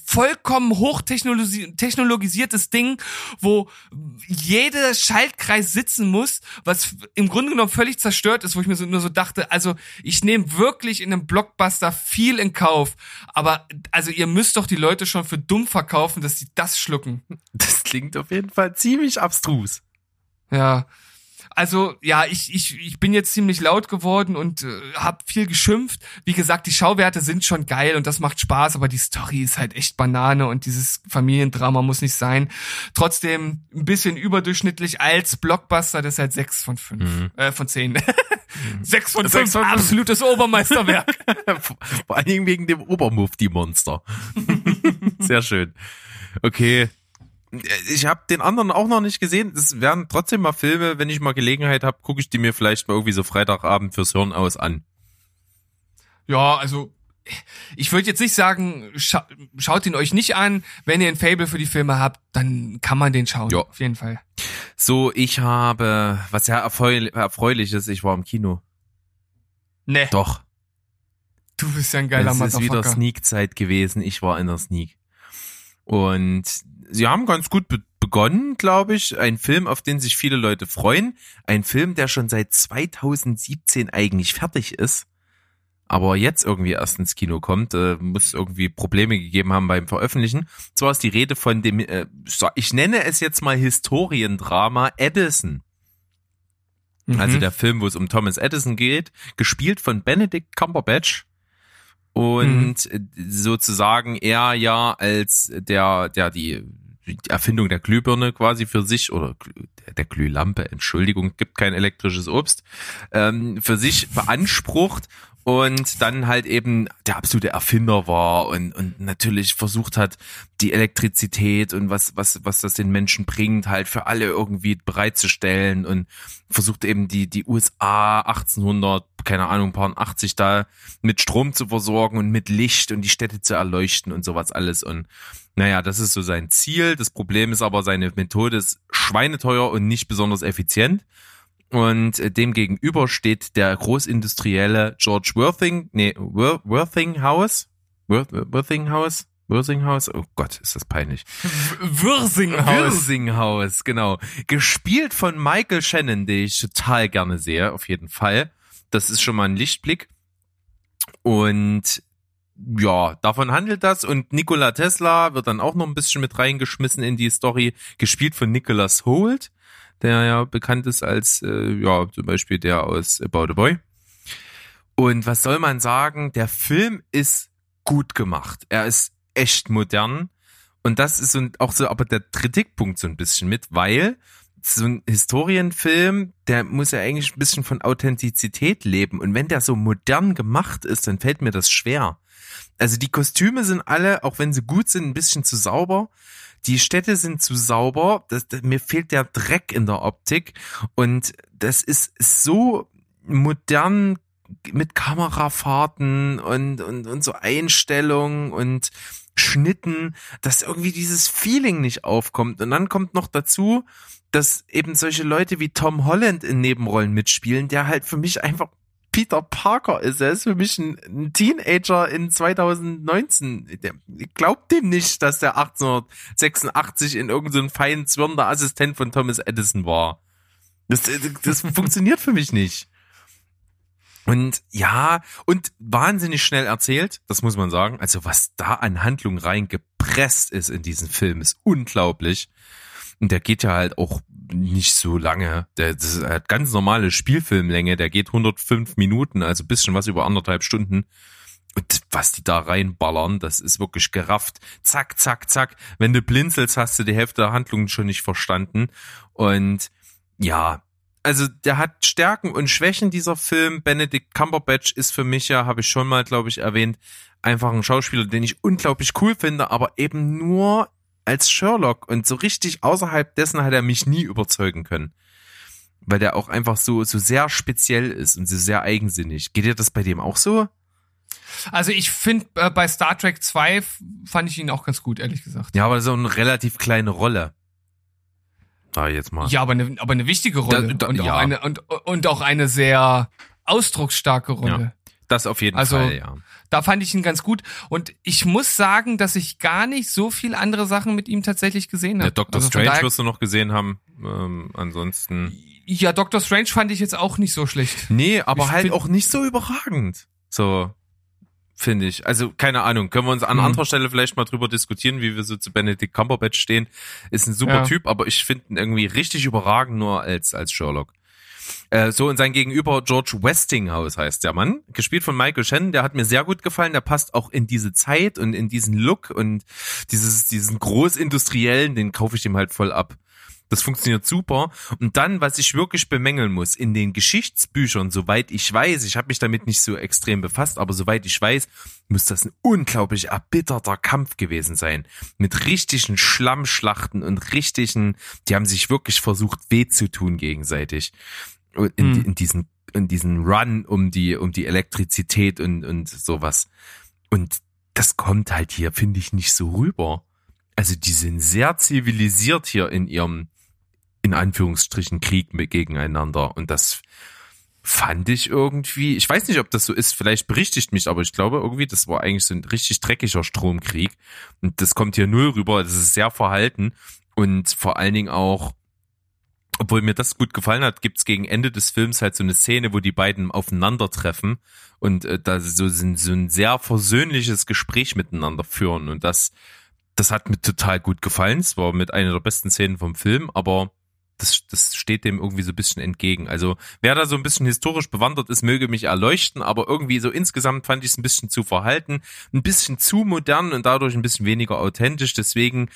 vollkommen hochtechnologisiertes Ding, wo jeder Schaltkreis sitzen muss, was im Grunde genommen völlig zerstört ist, wo ich mir so, nur so dachte, also ich nehme wirklich in einem Blockbuster viel in Kauf, aber also ihr müsst doch die Leute schon für dumm verkaufen, dass sie das schlucken. Das klingt auf jeden Fall ziemlich abstrus. Ja. Also ja, ich, ich, ich bin jetzt ziemlich laut geworden und äh, habe viel geschimpft. Wie gesagt, die Schauwerte sind schon geil und das macht Spaß, aber die Story ist halt echt Banane und dieses Familiendrama muss nicht sein. Trotzdem ein bisschen überdurchschnittlich als Blockbuster, das ist halt sechs von fünf, Mhm. äh, von zehn. sechs von Sechs fünf, absolutes Obermeisterwerk. Vor allen Dingen wegen dem Obermufti-Monster. Sehr schön. Okay. Ich habe den anderen auch noch nicht gesehen. Es werden trotzdem mal Filme, wenn ich mal Gelegenheit habe, gucke ich die mir vielleicht mal irgendwie so Freitagabend fürs Hirn aus an. Ja, also ich würde jetzt nicht sagen, scha schaut ihn euch nicht an. Wenn ihr ein Fable für die Filme habt, dann kann man den schauen. Ja. Auf jeden Fall. So, ich habe was sehr erfreulich, erfreuliches. Ich war im Kino. Ne, Doch. du bist ja ein geiler es ist wieder. Sneak-Zeit gewesen. Ich war in der Sneak. Und sie haben ganz gut be begonnen, glaube ich. Ein Film, auf den sich viele Leute freuen. Ein Film, der schon seit 2017 eigentlich fertig ist. Aber jetzt irgendwie erst ins Kino kommt, äh, muss irgendwie Probleme gegeben haben beim Veröffentlichen. Zwar ist die Rede von dem, äh, ich nenne es jetzt mal Historiendrama Edison. Mhm. Also der Film, wo es um Thomas Edison geht, gespielt von Benedict Cumberbatch. Und äh, sozusagen er ja als der, der die die Erfindung der Glühbirne quasi für sich oder der Glühlampe, Entschuldigung, gibt kein elektrisches Obst, ähm, für sich beansprucht und dann halt eben der absolute Erfinder war und, und natürlich versucht hat, die Elektrizität und was, was, was das den Menschen bringt, halt für alle irgendwie bereitzustellen und versucht eben die, die USA 1800, keine Ahnung, paar 80 da mit Strom zu versorgen und mit Licht und die Städte zu erleuchten und sowas alles und naja, das ist so sein Ziel. Das Problem ist aber, seine Methode ist schweineteuer und nicht besonders effizient. Und äh, dem gegenüber steht der großindustrielle George Worthing, nee, Wor Worthinghouse, Worth, Worthinghouse, Worthinghouse, oh Gott, ist das peinlich. Würsinghaus. Wirsinghaus, genau. Gespielt von Michael Shannon, den ich total gerne sehe, auf jeden Fall. Das ist schon mal ein Lichtblick. Und ja, davon handelt das. Und Nikola Tesla wird dann auch noch ein bisschen mit reingeschmissen in die Story, gespielt von Nicholas Holt der ja bekannt ist als, äh, ja, zum Beispiel der aus About a Boy. Und was soll man sagen? Der Film ist gut gemacht. Er ist echt modern. Und das ist auch so, aber der Kritikpunkt so ein bisschen mit, weil so ein Historienfilm, der muss ja eigentlich ein bisschen von Authentizität leben. Und wenn der so modern gemacht ist, dann fällt mir das schwer. Also die Kostüme sind alle, auch wenn sie gut sind, ein bisschen zu sauber die Städte sind zu sauber, das, mir fehlt der Dreck in der Optik und das ist so modern mit Kamerafahrten und, und, und so Einstellungen und Schnitten, dass irgendwie dieses Feeling nicht aufkommt. Und dann kommt noch dazu, dass eben solche Leute wie Tom Holland in Nebenrollen mitspielen, der halt für mich einfach Peter Parker ist. Er ist für mich ein, ein Teenager in 2019. Der, glaubt dem nicht, dass der 1886 in irgendeinem so feinen zwirrender Assistent von Thomas Edison war. Das, das funktioniert für mich nicht. Und ja, und wahnsinnig schnell erzählt, das muss man sagen. Also was da an Handlung reingepresst ist in diesen Film, ist unglaublich. Und der geht ja halt auch nicht so lange. Der das hat ganz normale Spielfilmlänge. Der geht 105 Minuten, also bisschen was über anderthalb Stunden. Und was die da reinballern, das ist wirklich gerafft. Zack, zack, zack. Wenn du blinzelst, hast du die Hälfte der Handlungen schon nicht verstanden. Und ja, also der hat Stärken und Schwächen, dieser Film. Benedict Cumberbatch ist für mich ja, habe ich schon mal, glaube ich, erwähnt, einfach ein Schauspieler, den ich unglaublich cool finde, aber eben nur als Sherlock und so richtig außerhalb dessen hat er mich nie überzeugen können. Weil der auch einfach so, so sehr speziell ist und so sehr eigensinnig. Geht dir das bei dem auch so? Also ich finde, äh, bei Star Trek 2 fand ich ihn auch ganz gut, ehrlich gesagt. Ja, aber so eine relativ kleine Rolle. Da jetzt mal. Ja, aber eine, aber eine wichtige Rolle. Da, da, und, ja. auch eine, und, und auch eine sehr ausdrucksstarke Rolle. Ja. Das auf jeden Also, Fall, ja. Da fand ich ihn ganz gut. Und ich muss sagen, dass ich gar nicht so viel andere Sachen mit ihm tatsächlich gesehen habe. Der Doctor Also Strange wirst du noch gesehen haben. Ähm, ansonsten. Ja, Doctor Strange fand ich jetzt auch nicht so schlecht. Nee, aber Ich halt auch nicht so überragend. So, finde ich. Also, keine Ahnung. Können wir uns an Hm. anderer Stelle vielleicht mal drüber diskutieren, wie wir so zu Benedict Cumberbatch stehen. Ist ein super Ja. Typ, aber ich finde ihn irgendwie richtig überragend nur als, als Sherlock. Äh, so, und sein Gegenüber George Westinghouse heißt der Mann, gespielt von Michael Shannon, der hat mir sehr gut gefallen, der passt auch in diese Zeit und in diesen Look und dieses, diesen großindustriellen, den kaufe ich ihm halt voll ab. Das funktioniert super. Und dann, was ich wirklich bemängeln muss, in den Geschichtsbüchern, soweit ich weiß, ich habe mich damit nicht so extrem befasst, aber soweit ich weiß, muss das ein unglaublich erbitterter Kampf gewesen sein. Mit richtigen Schlammschlachten und richtigen, die haben sich wirklich versucht, weh zu tun gegenseitig. In, Hm. in diesen, in diesen Run um die, um die Elektrizität und, und sowas. Und das kommt halt hier, finde ich, nicht so rüber. Also die sind sehr zivilisiert hier in ihrem, in Anführungsstrichen, Krieg mit gegeneinander. Und das fand ich irgendwie, ich weiß nicht, ob das so ist, vielleicht berichtigt mich, aber ich glaube irgendwie, das war eigentlich so ein richtig dreckiger Stromkrieg. Und das kommt hier null rüber, das ist sehr verhalten. Und vor allen Dingen auch, obwohl mir das gut gefallen hat, gibt's gegen Ende des Films halt so eine Szene, wo die beiden aufeinandertreffen und äh, da so, so ein sehr versöhnliches Gespräch miteinander führen. Und das, das hat mir total gut gefallen. Es war mit einer der besten Szenen vom Film, aber das, das steht dem irgendwie so ein bisschen entgegen. Also wer da so ein bisschen historisch bewandert ist, möge mich erleuchten, aber irgendwie so insgesamt fand ich es ein bisschen zu verhalten, ein bisschen zu modern und dadurch ein bisschen weniger authentisch. Deswegen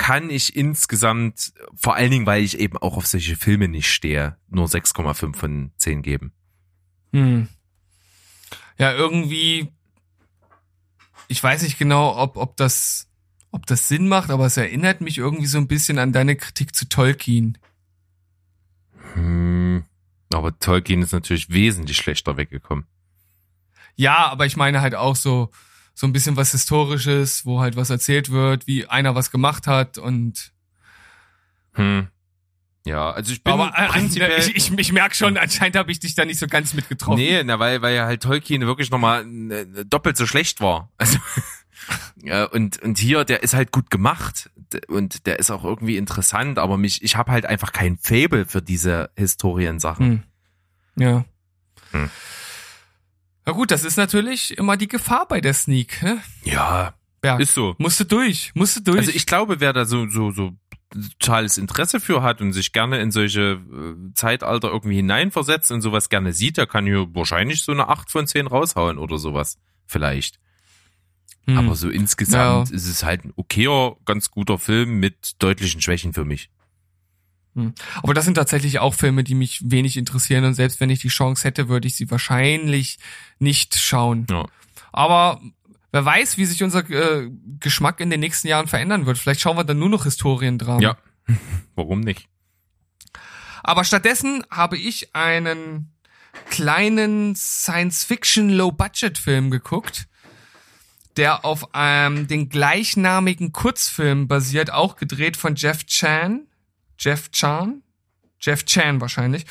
kann ich insgesamt, vor allen Dingen, weil ich eben auch auf solche Filme nicht stehe, nur 6,5 von 10 geben. Hm. ja irgendwie, ich weiß nicht genau, ob, ob das, ob das Sinn macht, aber es erinnert mich irgendwie so ein bisschen an deine Kritik zu Tolkien. Hm, aber Tolkien ist natürlich wesentlich schlechter weggekommen. Ja, aber ich meine halt auch so, so ein bisschen was Historisches, wo halt was erzählt wird, wie einer was gemacht hat und Hm. Ja, also ich bin aber äh, prinzipiell. ich, ich, ich merke schon, anscheinend habe ich dich da nicht so ganz mitgetroffen. Nee, na, weil, weil ja halt Tolkien wirklich nochmal äh, doppelt so schlecht war. Also, ja, und, und hier, der ist halt gut gemacht und der ist auch irgendwie interessant, aber mich, ich habe halt einfach kein Fable für diese Historiensachen. Hm. Ja. Hm. Na gut, das ist natürlich immer die Gefahr bei der Sneak. Ne? Ja, Ja, ist so. musste durch, musste durch. Also ich glaube, wer da so, so, so totales Interesse für hat und sich gerne in solche äh, Zeitalter irgendwie hineinversetzt und sowas gerne sieht, der kann hier wahrscheinlich so eine 8 von 10 raushauen oder sowas. Vielleicht. Hm. Aber so insgesamt Ja. ist es halt ein okayer, ganz guter Film mit deutlichen Schwächen für mich. Aber das sind tatsächlich auch Filme, die mich wenig interessieren und selbst wenn ich die Chance hätte, würde ich sie wahrscheinlich nicht schauen. Ja. Aber wer weiß, wie sich unser äh, Geschmack in den nächsten Jahren verändern wird. Vielleicht schauen wir dann nur noch Historiendramen. Ja. Warum nicht? Aber stattdessen habe ich einen kleinen Science-Fiction-Low-Budget-Film geguckt, der auf ähm, den gleichnamigen Kurzfilm basiert, auch gedreht von Jeff Chan. Jeff Chan? Jeff Chan wahrscheinlich.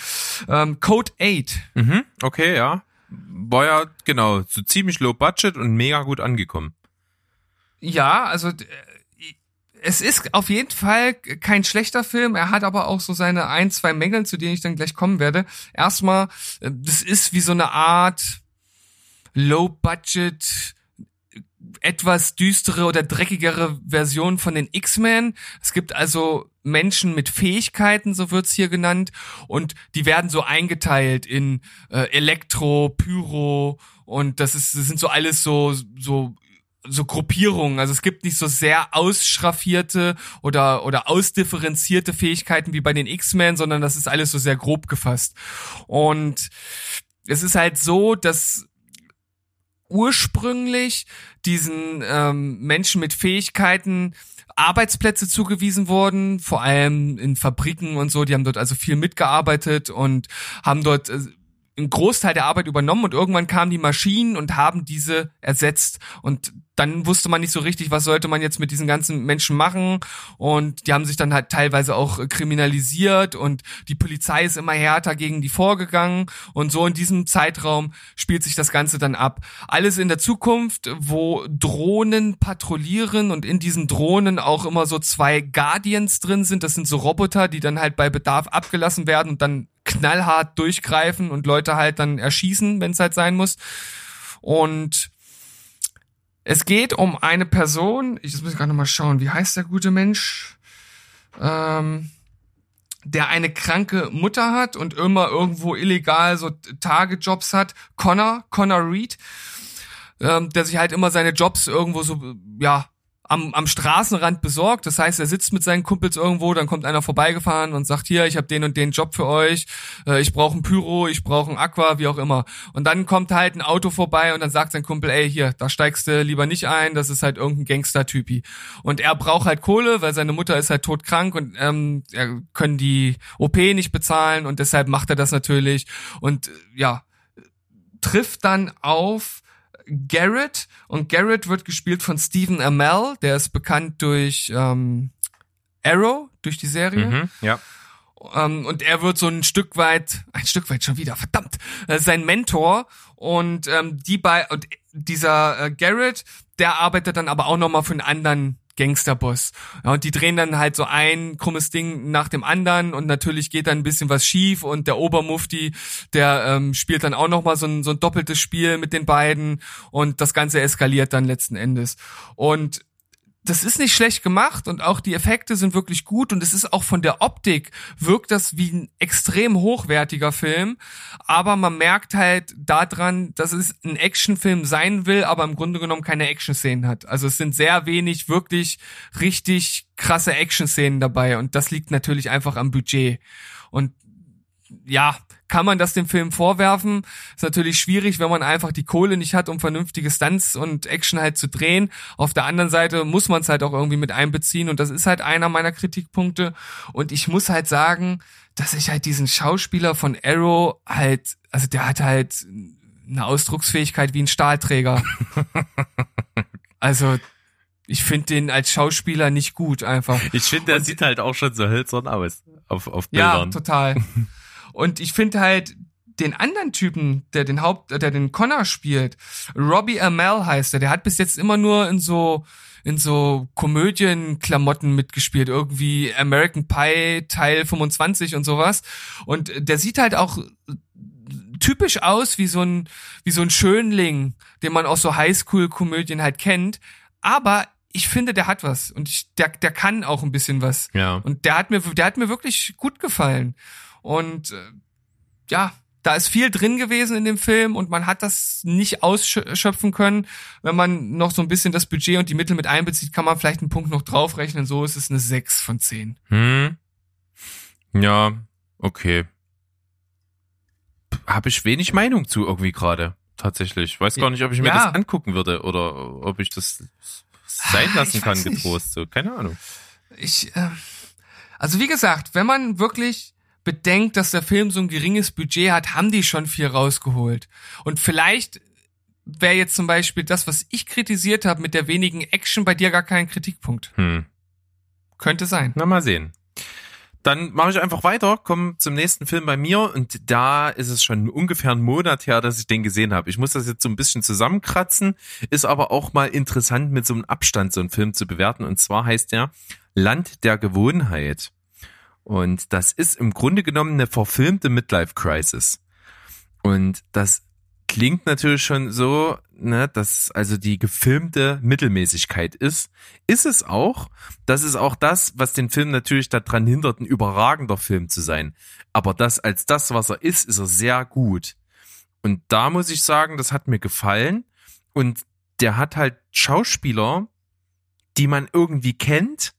Ähm, Code 8. Mhm, okay, ja. War ja, genau, so ziemlich low budget und mega gut angekommen. Ja, also äh, es ist auf jeden Fall kein schlechter Film. Er hat aber auch so seine ein, zwei Mängel, zu denen ich dann gleich kommen werde. Erstmal, äh, das ist wie so eine Art Low-Budget, etwas düstere oder dreckigere Version von den X-Men. Es gibt also Menschen mit Fähigkeiten, so wird's hier genannt, und die werden so eingeteilt in äh, Elektro, Pyro und das ist das sind so alles so so so Gruppierungen. Also es gibt nicht so sehr ausschraffierte oder oder ausdifferenzierte Fähigkeiten wie bei den X-Men, sondern das ist alles so sehr grob gefasst. Und es ist halt so, dass ursprünglich diesen ähm, Menschen mit Fähigkeiten Arbeitsplätze zugewiesen wurden, vor allem in Fabriken und so. Die haben dort also viel mitgearbeitet und haben dort äh, einen Großteil der Arbeit übernommen und irgendwann kamen die Maschinen und haben diese ersetzt. Und dann wusste man nicht so richtig, was sollte man jetzt mit diesen ganzen Menschen machen. Und die haben sich dann halt teilweise auch äh, kriminalisiert und die Polizei ist immer härter gegen die vorgegangen. Und so in diesem Zeitraum spielt sich das Ganze dann ab. Alles in der Zukunft, wo Drohnen patrouillieren und in diesen Drohnen auch immer so zwei Guardians drin sind, das sind so Roboter, die dann halt bei Bedarf abgelassen werden und dann knallhart durchgreifen und Leute halt dann erschießen, wenn es halt sein muss. Und es geht um eine Person, ich muss gerade noch mal schauen, wie heißt der gute Mensch? Ähm, der eine kranke Mutter hat und immer irgendwo illegal so Tagejobs hat. Connor, Connor Reed, ähm, der sich halt immer seine Jobs irgendwo so, ja, am, am Straßenrand besorgt. Das heißt, er sitzt mit seinen Kumpels irgendwo, dann kommt einer vorbeigefahren und sagt, hier, ich habe den und den Job für euch, äh, ich brauche ein Pyro, ich brauche ein Aqua, wie auch immer. Und dann kommt halt ein Auto vorbei und dann sagt sein Kumpel, ey, hier, da steigst du lieber nicht ein, das ist halt irgendein Gangster-Typi. Und er braucht halt Kohle, weil seine Mutter ist halt todkrank und ähm, er können die OP nicht bezahlen und deshalb macht er das natürlich. Und ja, trifft dann auf Garrett und Garrett wird gespielt von Stephen Amell, der ist bekannt durch ähm, Arrow, durch die Serie. Mhm, ja. Ähm, und er wird so ein Stück weit, ein Stück weit schon wieder, verdammt, äh, sein Mentor und ähm, die bei und dieser äh, Garrett, der arbeitet dann aber auch nochmal für einen anderen Gangsterboss. Ja, und die drehen dann halt so ein krummes Ding nach dem anderen und natürlich geht dann ein bisschen was schief und der Obermufti, der ähm, spielt dann auch nochmal so ein, so ein doppeltes Spiel mit den beiden und das Ganze eskaliert dann letzten Endes. Und das ist nicht schlecht gemacht und auch die Effekte sind wirklich gut und es ist auch von der Optik wirkt das wie ein extrem hochwertiger Film, aber man merkt halt daran, dass es ein Actionfilm sein will, aber im Grunde genommen keine Action-Szenen hat. Also es sind sehr wenig wirklich richtig krasse Action-Szenen dabei und das liegt natürlich einfach am Budget. Und ja, kann man das dem Film vorwerfen? Ist natürlich schwierig, wenn man einfach die Kohle nicht hat, um vernünftige Stunts und Action halt zu drehen. Auf der anderen Seite muss man es halt auch irgendwie mit einbeziehen und das ist halt einer meiner Kritikpunkte. Und ich muss halt sagen, dass ich halt diesen Schauspieler von Arrow halt, also der hat halt eine Ausdrucksfähigkeit wie ein Stahlträger. also ich finde den als Schauspieler nicht gut einfach. Ich finde, der sieht halt auch schon so hölzern aus auf, auf Ja, Bildern. total. Und ich finde halt den anderen Typen, der den Haupt, der den Connor spielt, Robbie Amell heißt er, der hat bis jetzt immer nur in so in so Komödienklamotten mitgespielt, irgendwie American Pie Teil 25 und sowas. Und der sieht halt auch typisch aus wie so ein wie so ein Schönling, den man aus so Highschool-Komödien halt kennt. Aber ich finde, der hat was und ich, der der kann auch ein bisschen was. Ja. Und der hat mir, der hat mir wirklich gut gefallen. Und äh, ja, da ist viel drin gewesen in dem Film und man hat das nicht ausschöpfen können. Wenn man noch so ein bisschen das Budget und die Mittel mit einbezieht, kann man vielleicht einen Punkt noch draufrechnen. So ist es eine 6 von 10. Hm. Ja, okay. Habe ich wenig Meinung zu irgendwie gerade. Tatsächlich. Weiß gar nicht, ob ich mir Ja. das angucken würde oder ob ich das sein Ah, lassen ich kann, getrost. So, keine Ahnung. Ich, äh, also wie gesagt, wenn man wirklich bedenkt, dass der Film so ein geringes Budget hat, haben die schon viel rausgeholt. Und vielleicht wäre jetzt zum Beispiel das, was ich kritisiert habe mit der wenigen Action, bei dir gar kein Kritikpunkt. Hm. Könnte sein. Na, mal sehen. Dann mache ich einfach weiter, komme zum nächsten Film bei mir und da ist es schon ungefähr einen Monat her, dass ich den gesehen habe. Ich muss das jetzt so ein bisschen zusammenkratzen, ist aber auch mal interessant mit so einem Abstand so einen Film zu bewerten und zwar heißt der Land der Gewohnheit. Und das ist im Grunde genommen eine verfilmte Midlife Crisis. Und das klingt natürlich schon so, ne, dass also die gefilmte Mittelmäßigkeit ist. Ist es auch. Das ist auch das, was den Film natürlich daran hindert, ein überragender Film zu sein. Aber das als das, was er ist, ist er sehr gut. Und da muss ich sagen, das hat mir gefallen. Und der hat halt Schauspieler, die man irgendwie kennt,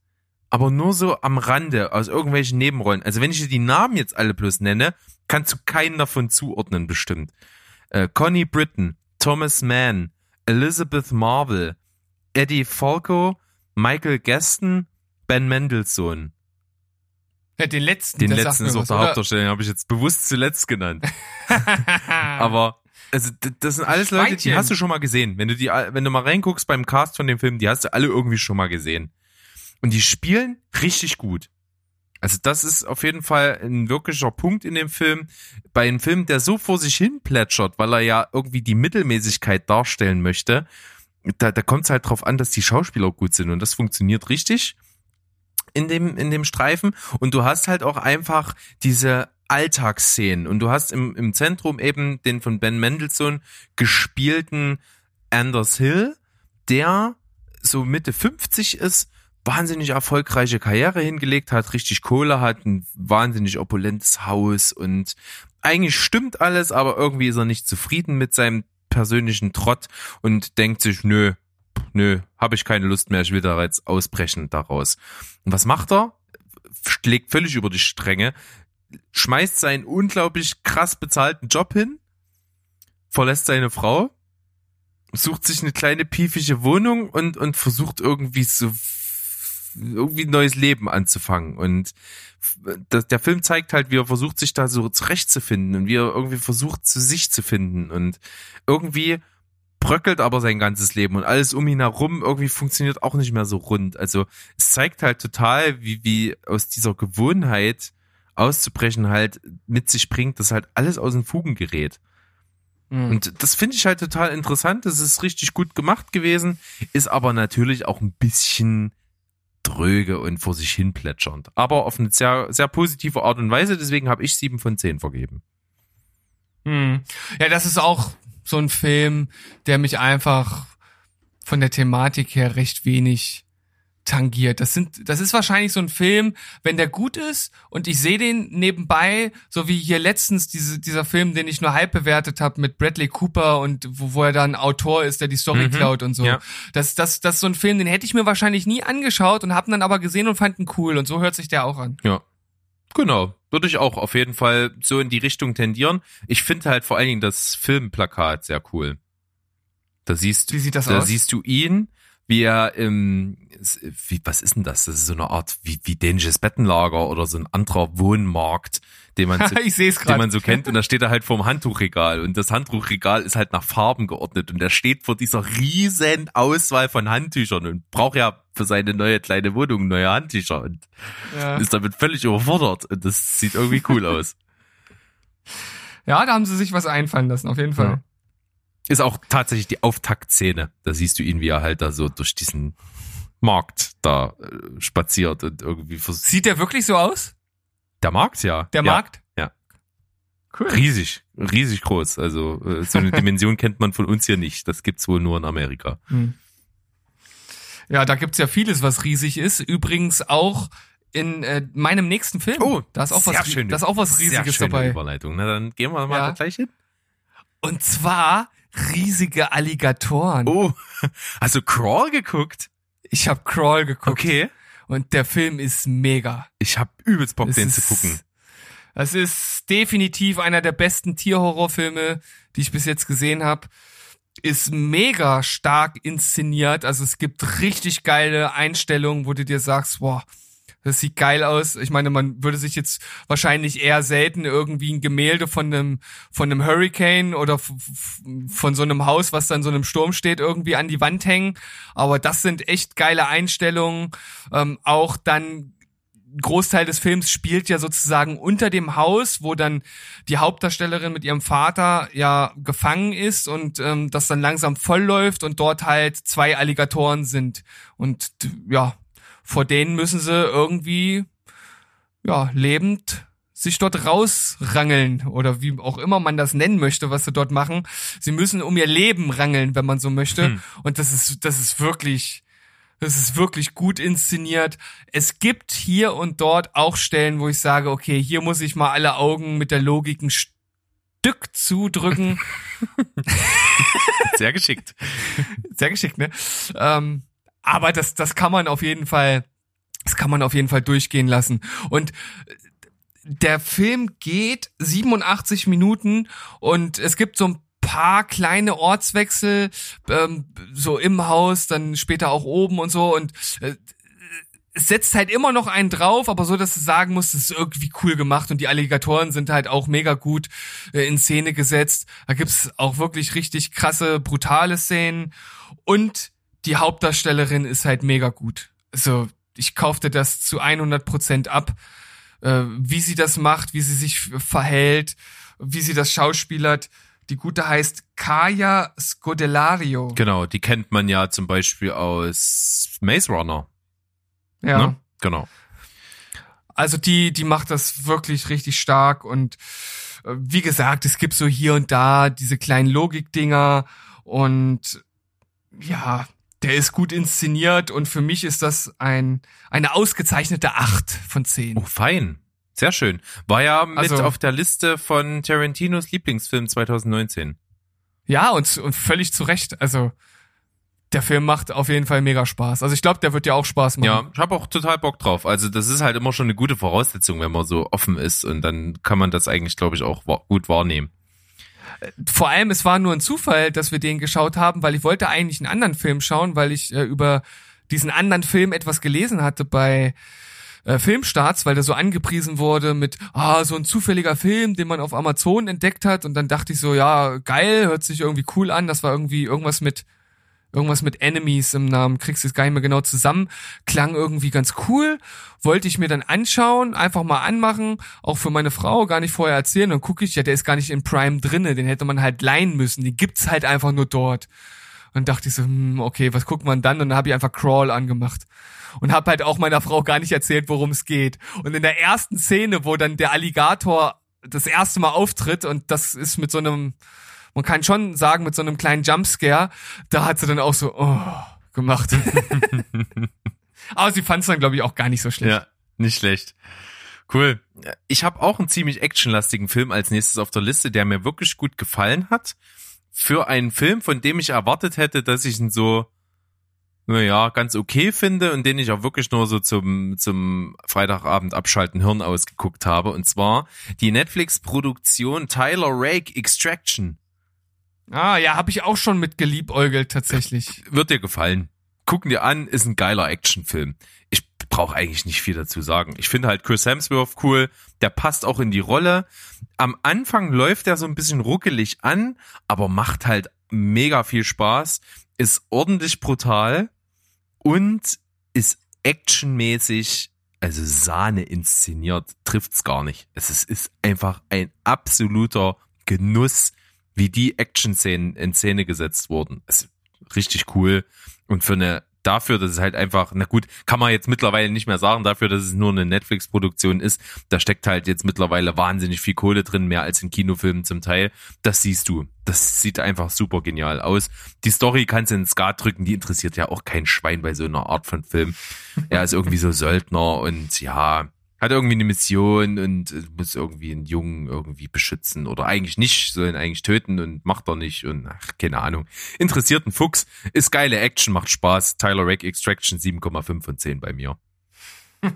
aber nur so am Rande aus irgendwelchen Nebenrollen. Also wenn ich dir die Namen jetzt alle bloß nenne, kannst du keinen davon zuordnen bestimmt. Äh, Connie Britton, Thomas Mann, Elizabeth Marvel, Eddie Falco, Michael Gaston, Ben Mendelssohn. Ja, den letzten, Den letzten ist auch der? Hauptdarsteller, den habe ich jetzt bewusst zuletzt genannt. Aber also das sind alles Leute, die hast du schon mal gesehen. Wenn du die, wenn du mal reinguckst beim Cast von dem Film, die hast du alle irgendwie schon mal gesehen. Und die spielen richtig gut. Also das ist auf jeden Fall ein wirklicher Punkt in dem Film. Bei einem Film, der so vor sich hin plätschert, weil er ja irgendwie die Mittelmäßigkeit darstellen möchte, da, da kommt es halt drauf an, dass die Schauspieler gut sind. Und das funktioniert richtig in dem, in dem Streifen. Und du hast halt auch einfach diese Alltagsszenen. Und du hast im, im Zentrum eben den von Ben Mendelssohn gespielten Anders Hill, der so Mitte 50 ist, wahnsinnig erfolgreiche Karriere hingelegt hat, richtig Kohle hat, ein wahnsinnig opulentes Haus und eigentlich stimmt alles, aber irgendwie ist er nicht zufrieden mit seinem persönlichen Trott und denkt sich, nö, nö, habe ich keine Lust mehr, ich will da jetzt ausbrechen daraus. Und was macht er? Schlägt völlig über die Stränge, schmeißt seinen unglaublich krass bezahlten Job hin, verlässt seine Frau, sucht sich eine kleine piefige Wohnung und, und versucht irgendwie so irgendwie ein neues Leben anzufangen. Und das, der Film zeigt halt, wie er versucht, sich da so zurechtzufinden und wie er irgendwie versucht, zu sich zu finden. Und irgendwie bröckelt aber sein ganzes Leben und alles um ihn herum irgendwie funktioniert auch nicht mehr so rund. Also es zeigt halt total, wie, wie aus dieser Gewohnheit auszubrechen halt mit sich bringt, dass halt alles aus den Fugen gerät. Mhm. Und das finde ich halt total interessant. Das ist richtig gut gemacht gewesen, ist aber natürlich auch ein bisschen dröge und vor sich hin plätschernd. Aber auf eine sehr, sehr positive Art und Weise. Deswegen habe ich sieben von zehn vergeben. Hm. Ja, das ist auch so ein Film, der mich einfach von der Thematik her recht wenig tangiert. Das sind, das ist wahrscheinlich so ein Film, wenn der gut ist und ich sehe den nebenbei, so wie hier letztens diese, dieser Film, den ich nur halb bewertet habe mit Bradley Cooper und wo, wo er dann Autor ist, der die Story Mhm. klaut und so. Ja. Das, das, das ist so ein Film, den hätte ich mir wahrscheinlich nie angeschaut und habe dann aber gesehen und fand ihn cool und so hört sich der auch an. Ja. Genau, würde ich auch auf jeden Fall so in die Richtung tendieren. Ich finde halt vor allen Dingen das Filmplakat sehr cool. Da siehst, Wie sieht das da aus? siehst du ihn, wie er im, wie, was ist denn das? Das ist so eine Art wie, wie dänisches Bettenlager oder so ein anderer Wohnmarkt, den man so, den man so kennt. Und da steht er halt vorm Handtuchregal. Und das Handtuchregal ist halt nach Farben geordnet. Und er steht vor dieser riesen Auswahl von Handtüchern und braucht ja für seine neue kleine Wohnung neue Handtücher. Und Ja. ist damit völlig überfordert. Und das sieht irgendwie cool aus. ja, da haben sie sich was einfallen lassen, auf jeden Fall. Ja. Ist auch tatsächlich die Auftaktszene. Da siehst du ihn, wie er halt da so durch diesen Markt da äh, spaziert und irgendwie vers Sieht der wirklich so aus? Der Markt, ja. Der ja. Markt? ja. Cool. Riesig, riesig groß. Also äh, so eine Dimension kennt man von uns hier nicht. Das gibt's wohl nur in Amerika. Hm. Ja, da gibt's ja vieles, was riesig ist. Übrigens auch in äh, meinem nächsten Film. da ist auch was, Oh, sehr schön. da ist auch was Sehr Riesiges schöne dabei. Überleitung. Na, dann gehen wir mal Ja. da gleich hin. Und zwar riesige Alligatoren. Oh, hast du Crawl geguckt? Ich habe Crawl geguckt Okay. und der Film ist mega. Ich hab übelst Bock, Es den ist, zu gucken. Das ist definitiv einer der besten Tierhorrorfilme, die ich bis jetzt gesehen habe. Ist mega stark inszeniert. Also es gibt richtig geile Einstellungen, wo du dir sagst, boah, das sieht geil aus. Ich meine, man würde sich jetzt wahrscheinlich eher selten irgendwie ein Gemälde von einem von einem Hurricane oder von so einem Haus, was dann so einem Sturm steht, irgendwie an die Wand hängen. Aber das sind echt geile Einstellungen. Ähm, auch dann Großteil des Films spielt ja sozusagen unter dem Haus, wo dann die Hauptdarstellerin mit ihrem Vater ja gefangen ist und ähm, das dann langsam voll läuft und dort halt zwei Alligatoren sind. Und ja, vor denen müssen sie irgendwie ja lebend sich dort rausrangeln oder wie auch immer man das nennen möchte, was sie dort machen. Sie müssen um ihr Leben rangeln, wenn man so möchte. Hm. Und das ist, das ist wirklich, das ist wirklich gut inszeniert. Es gibt hier und dort auch Stellen, wo ich sage, okay, hier muss ich mal alle Augen mit der Logik ein Stück zudrücken. Sehr geschickt. Sehr geschickt, ne? Ähm, aber das, das kann man auf jeden Fall, das kann man auf jeden Fall durchgehen lassen. Und äh, der Film geht 87 Minuten und es gibt so ein paar kleine Ortswechsel, ähm, so im Haus, dann später auch oben und so und äh, es setzt halt immer noch einen drauf, aber so, dass du sagen musst, es ist irgendwie cool gemacht und die Alligatoren sind halt auch mega gut äh, in Szene gesetzt. Da gibt's auch wirklich richtig krasse, brutale Szenen und die Hauptdarstellerin ist halt mega gut. Also ich kaufte das zu 100 Prozent ab, äh, wie sie das macht, wie sie sich verhält, wie sie das schauspielert. Die gute heißt Kaya Scodelario. Genau, die kennt man ja zum Beispiel aus Maze Runner. Ja. Ne? Genau. Also die, die macht das wirklich richtig stark und äh, wie gesagt, es gibt so hier und da diese kleinen Logikdinger und ja, der ist gut inszeniert und für mich ist das ein, eine ausgezeichnete Acht von zehn. Oh, fein. Sehr schön. War ja mit Also- auf der Liste von Tarantinos Lieblingsfilm 2019. Ja, und, und völlig zu Recht. Also der Film macht auf jeden Fall mega Spaß. Also ich glaube, der wird dir auch Spaß machen. Ja, ich habe auch total Bock drauf. Also das ist halt immer schon eine gute Voraussetzung, wenn man so offen ist und dann kann man das eigentlich, glaube ich, auch gut wahrnehmen. Vor allem, es war nur ein Zufall, dass wir den geschaut haben, weil ich wollte eigentlich einen anderen Film schauen, weil ich äh, über diesen anderen Film etwas gelesen hatte bei äh, Filmstarts, weil der so angepriesen wurde mit, ah, so ein zufälliger Film, den man auf Amazon entdeckt hat. Und dann dachte ich so, ja, geil, hört sich irgendwie cool an, das war irgendwie irgendwas mit irgendwas mit Enemies im Namen, kriegst du jetzt gar nicht mehr genau zusammen, klang irgendwie ganz cool, wollte ich mir dann anschauen, einfach mal anmachen, auch für meine Frau gar nicht vorher erzählen, dann gucke ich, ja, der ist gar nicht in Prime drinne, den hätte man halt leihen müssen, den gibt's halt einfach nur dort. Und dachte ich so, hm, okay, was guckt man dann? Und dann habe ich einfach Crawl angemacht und habe halt auch meiner Frau gar nicht erzählt, worum es geht. Und in der ersten Szene, wo dann der Alligator das erste Mal auftritt und das ist mit so einem man kann schon sagen, mit so einem kleinen Jumpscare, da hat sie dann auch so oh, gemacht. Aber sie fand es dann, glaube ich, auch gar nicht so schlecht. Ja, nicht schlecht. Cool. Ich habe auch einen ziemlich actionlastigen Film als nächstes auf der Liste, der mir wirklich gut gefallen hat. Für einen Film, von dem ich erwartet hätte, dass ich ihn so naja, ganz okay finde und den ich auch wirklich nur so zum, zum Freitagabend abschalten Hirn ausgeguckt habe. Und zwar die Netflix-Produktion Tyler Rake Extraction. Ah, ja, habe ich auch schon mit geliebäugelt tatsächlich. Wird dir gefallen. Gucken dir an, ist ein geiler Actionfilm. Ich brauche eigentlich nicht viel dazu sagen. Ich finde halt Chris Hemsworth cool. Der passt auch in die Rolle. Am Anfang läuft er so ein bisschen ruckelig an, aber macht halt mega viel Spaß. Ist ordentlich brutal und ist actionmäßig, also Sahne inszeniert, trifft's gar nicht. Es ist, ist einfach ein absoluter Genuss, wie die Action-Szenen in Szene gesetzt wurden. Ist richtig cool. Und für eine dafür, dass es halt einfach, na gut, kann man jetzt mittlerweile nicht mehr sagen, dafür, dass es nur eine Netflix-Produktion ist, da steckt halt jetzt mittlerweile wahnsinnig viel Kohle drin, mehr als in Kinofilmen zum Teil. Das siehst du. Das sieht einfach super genial aus. Die Story kannst du ins Skat drücken, die interessiert ja auch kein Schwein bei so einer Art von Film. Er ist irgendwie so Söldner und ja, hat irgendwie eine Mission und muss irgendwie einen Jungen irgendwie beschützen oder eigentlich nicht, soll ihn eigentlich töten und macht er nicht und ach, keine Ahnung. Interessiert ein Fuchs, ist geile Action, macht Spaß. Tyler Rake Extraction 7,5 von 10 bei mir.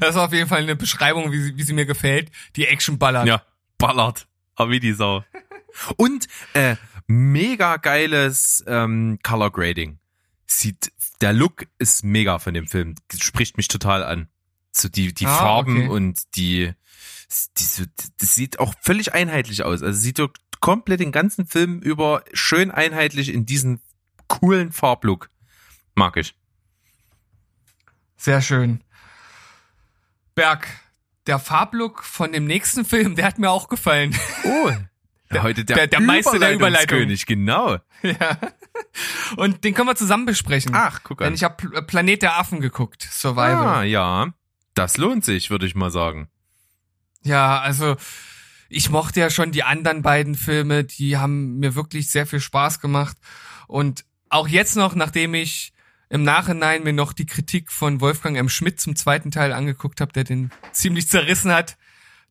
Das ist auf jeden Fall eine Beschreibung, wie sie, wie sie mir gefällt. Die Action ballert. Ja, ballert. Aber wie die Sau. Und äh, mega geiles ähm, Color Grading. Sieht, der Look ist mega von dem Film. Spricht mich total an. So die, die Ah, Farben okay. und die, die so, das sieht auch völlig einheitlich aus. Also sieht doch komplett den ganzen Film über schön einheitlich in diesen coolen Farblook. Mag ich. Sehr schön. Berg, der Farblook von dem nächsten Film, der hat mir auch gefallen. Oh. Der, heute der, der- der Meister der Überleitung. Genau. ja. Und den können wir zusammen besprechen. Ach, guck Denn an. ich habe Planet der Affen geguckt, Survival. Ah, ja. Das lohnt sich, würde ich mal sagen. Ja, also ich mochte ja schon die anderen beiden Filme, die haben mir wirklich sehr viel Spaß gemacht. Und auch jetzt noch, nachdem ich im Nachhinein mir noch die Kritik von Wolfgang M. Schmidt zum zweiten Teil angeguckt habe, der den ziemlich zerrissen hat,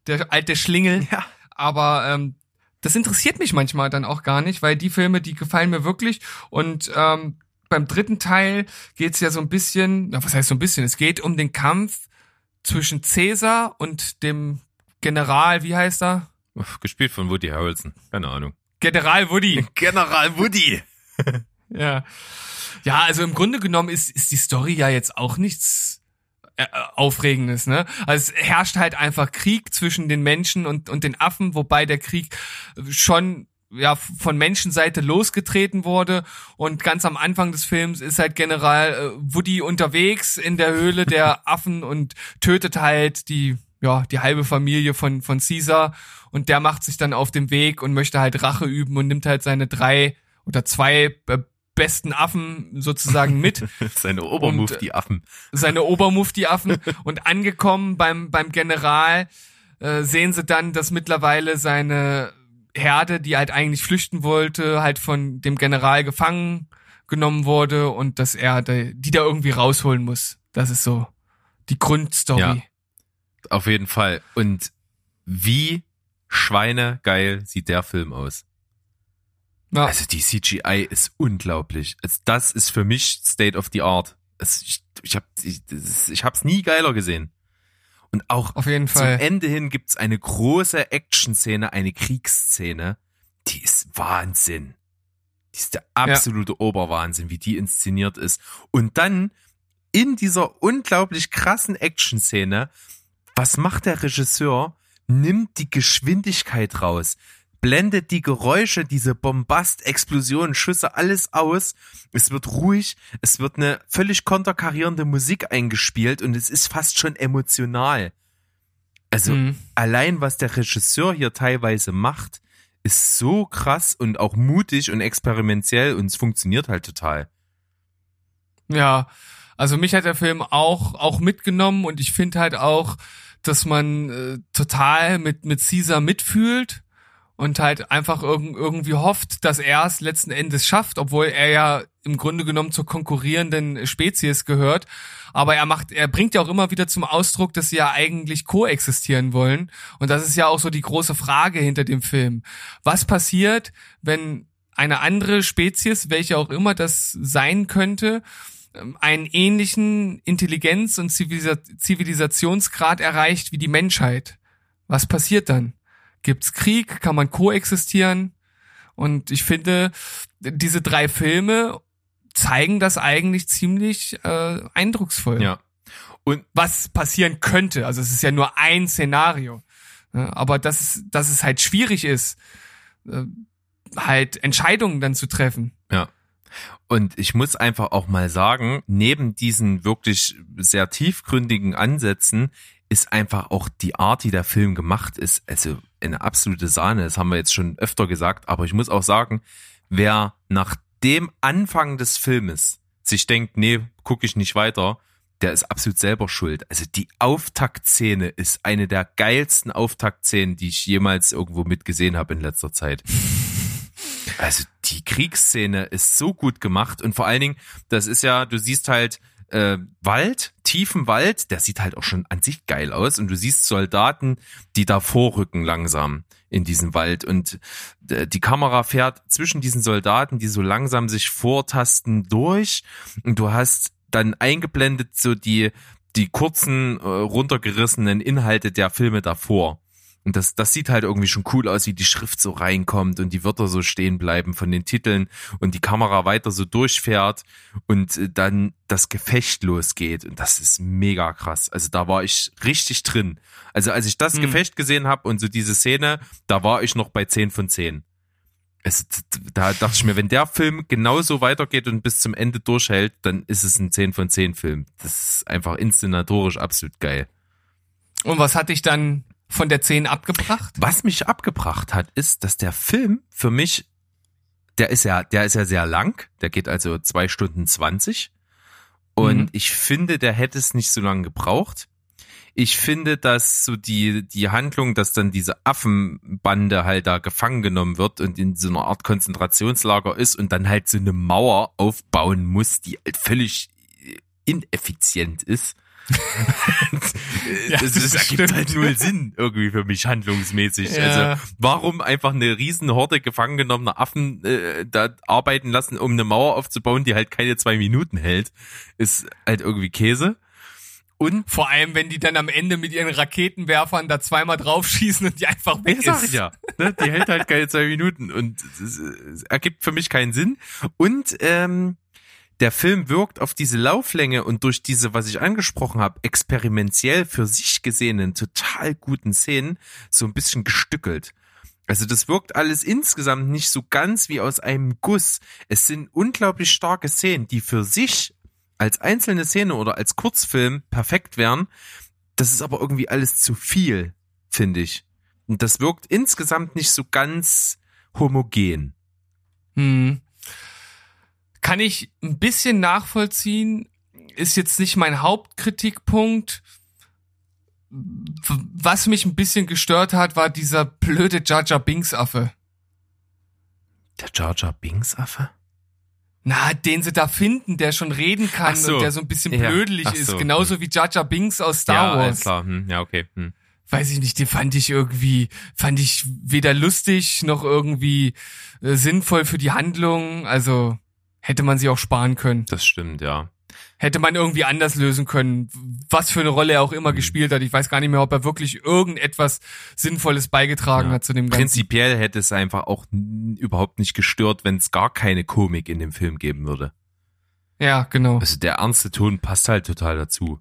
der alte Schlingel. Ja. Aber ähm, das interessiert mich manchmal dann auch gar nicht, weil die Filme, die gefallen mir wirklich. Und ähm, beim dritten Teil geht's ja so ein bisschen, na, was heißt so ein bisschen? Es geht um den Kampf zwischen Caesar und dem General, wie heißt er? Gespielt von Woody Harrelson. Keine Ahnung. General Woody. General Woody. ja. Ja, also im Grunde genommen ist, ist die Story ja jetzt auch nichts äh, Aufregendes, ne? Also es herrscht halt einfach Krieg zwischen den Menschen und, und den Affen, wobei der Krieg schon ja von Menschenseite losgetreten wurde. Und ganz am Anfang des Films ist halt General äh, Woody unterwegs in der Höhle der Affen und tötet halt die ja die halbe Familie von von Caesar. Und der macht sich dann auf den Weg und möchte halt Rache üben und nimmt halt seine drei oder zwei äh, besten Affen sozusagen mit. Seine Obermove, Und, die Affen. seine Obermufti-Affen und angekommen beim, beim General äh, sehen sie dann, dass mittlerweile seine Herde, die halt eigentlich flüchten wollte, halt von dem General gefangen genommen wurde und dass er die da irgendwie rausholen muss. Das ist so die Grundstory. Ja. Auf jeden Fall. Und wie schweinegeil sieht der Film aus. Ja. Also die CGI ist unglaublich. Also das ist für mich State of the Art. Es, ich, ich, hab, ich, ich hab's nie geiler gesehen. Und auch Auf jeden zum Fall. Ende hin gibt's eine große Action-Szene, eine Kriegsszene. Die ist Wahnsinn. Die ist der absolute Oberwahnsinn, wie die inszeniert ist. Und dann in dieser unglaublich krassen Action-Szene, was macht der Regisseur? Nimmt die Geschwindigkeit raus, blendet die Geräusche, diese Bombast, Explosionen, Schüsse, alles aus. Es wird ruhig, es wird eine völlig konterkarierende Musik eingespielt und es ist fast schon emotional. Also Mhm. allein was der Regisseur hier teilweise macht, ist so krass und auch mutig und experimentell und es funktioniert halt total. Ja, also mich hat der Film auch auch mitgenommen und ich finde halt auch, dass man äh, total mit mit Caesar mitfühlt und halt einfach irg irgendwie hofft, dass er es letzten Endes schafft, obwohl er ja im Grunde genommen zur konkurrierenden Spezies gehört. Aber er macht, er bringt ja auch immer wieder zum Ausdruck, dass sie ja eigentlich koexistieren wollen. Und das ist ja auch so die große Frage hinter dem Film. Was passiert, wenn eine andere Spezies, welche auch immer das sein könnte, ähm, einen ähnlichen Intelligenz- und Zivilisa Zivilisationsgrad erreicht wie die Menschheit. Was passiert dann? Gibt's Krieg? Kann man koexistieren? Und ich finde, diese drei Filme zeigen das eigentlich ziemlich äh, eindrucksvoll. Ja. Und was passieren könnte. Also es ist ja nur ein Szenario. Ja, aber dass, dass es halt schwierig ist, äh, halt Entscheidungen dann zu treffen. Ja. Und ich muss einfach auch mal sagen, neben diesen wirklich sehr tiefgründigen Ansätzen ist einfach auch die Art, die der Film gemacht ist, also eine absolute Sahne. Das haben wir jetzt schon öfter gesagt, aber ich muss auch sagen, wer nach dem Anfang des Filmes sich denkt, nee, gucke ich nicht weiter, der ist absolut selber schuld. Also die Auftaktszene ist eine der geilsten Auftaktszenen, die ich jemals irgendwo mitgesehen habe in letzter Zeit. Also die Kriegsszene ist so gut gemacht und vor allen Dingen, das ist ja, du siehst halt äh, Wald, tiefen Wald, der sieht halt auch schon an sich geil aus. Und du siehst Soldaten, die da vorrücken langsam in diesen Wald. Und äh, die Kamera fährt zwischen diesen Soldaten, die so langsam sich vortasten durch. Und du hast dann eingeblendet so die die kurzen äh, runtergerissenen Inhalte der Filme davor. Und das, das sieht halt irgendwie schon cool aus, wie die Schrift so reinkommt und die Wörter so stehen bleiben von den Titeln und die Kamera weiter so durchfährt und äh, dann das Gefecht losgeht. Und das ist mega krass. Also da war ich richtig drin. Also als ich das Hm. Gefecht gesehen habe und so diese Szene, da war ich noch bei 10 von 10. Es, da dachte ich mir, wenn der Film genauso weitergeht und bis zum Ende durchhält, dann ist es ein 10 von 10 Film. Das ist einfach inszenatorisch absolut geil. Und was hat dich dann von der 10 abgebracht? Was mich abgebracht hat, ist, dass der Film für mich, der ist ja, der ist ja sehr lang, der geht also zwei Stunden zwanzig. Und Mhm. ich finde, der hätte es nicht so lange gebraucht. Ich finde, dass so die, die Handlung, dass dann diese Affenbande halt da gefangen genommen wird und in so einer Art Konzentrationslager ist und dann halt so eine Mauer aufbauen muss, die halt völlig ineffizient ist. Ja, das, das ergibt halt null Sinn irgendwie für mich handlungsmäßig. Ja. Also warum einfach eine riesen Horde gefangen genommener Affen äh, da arbeiten lassen, um eine Mauer aufzubauen, die halt keine zwei Minuten hält, ist halt irgendwie Käse. Und Vor allem, wenn die dann am Ende mit ihren Raketenwerfern da zweimal draufschießen und die einfach weg Ja, ist. ja. Ne? Die hält halt keine zwei Minuten und es, es ergibt für mich keinen Sinn. Und ähm, der Film wirkt auf diese Lauflänge und durch diese, was ich angesprochen habe, experimentell für sich gesehenen, total guten Szenen so ein bisschen gestückelt. Also das wirkt alles insgesamt nicht so ganz wie aus einem Guss. Es sind unglaublich starke Szenen, die für sich als einzelne Szene oder als Kurzfilm perfekt wären. Das ist aber irgendwie alles zu viel, finde ich. Und das wirkt insgesamt nicht so ganz homogen. Hm. Kann ich ein bisschen nachvollziehen, ist jetzt nicht mein Hauptkritikpunkt. Was mich ein bisschen gestört hat, war dieser blöde Jaja Binks Affe. Der Jar Jar Binks Affe? Na, den sie da finden, der schon reden kann so. und der so ein bisschen Ja. blödelig Ach ist. so. Genauso wie Jaja Binks aus Star ja, Wars. klar. Hm, ja, okay. Hm. weiß ich nicht, den fand ich irgendwie, fand ich weder lustig noch irgendwie äh, sinnvoll für die Handlung. Also hätte man sie auch sparen können. Das stimmt, ja. Hätte man irgendwie anders lösen können, was für eine Rolle er auch Mhm. immer gespielt hat. Ich weiß gar nicht mehr, ob er wirklich irgendetwas Sinnvolles beigetragen Ja. hat zu dem Ganzen. Prinzipiell hätte es einfach auch überhaupt nicht gestört, wenn es gar keine Komik in dem Film geben würde. Ja, genau. Also der ernste Ton passt halt total dazu.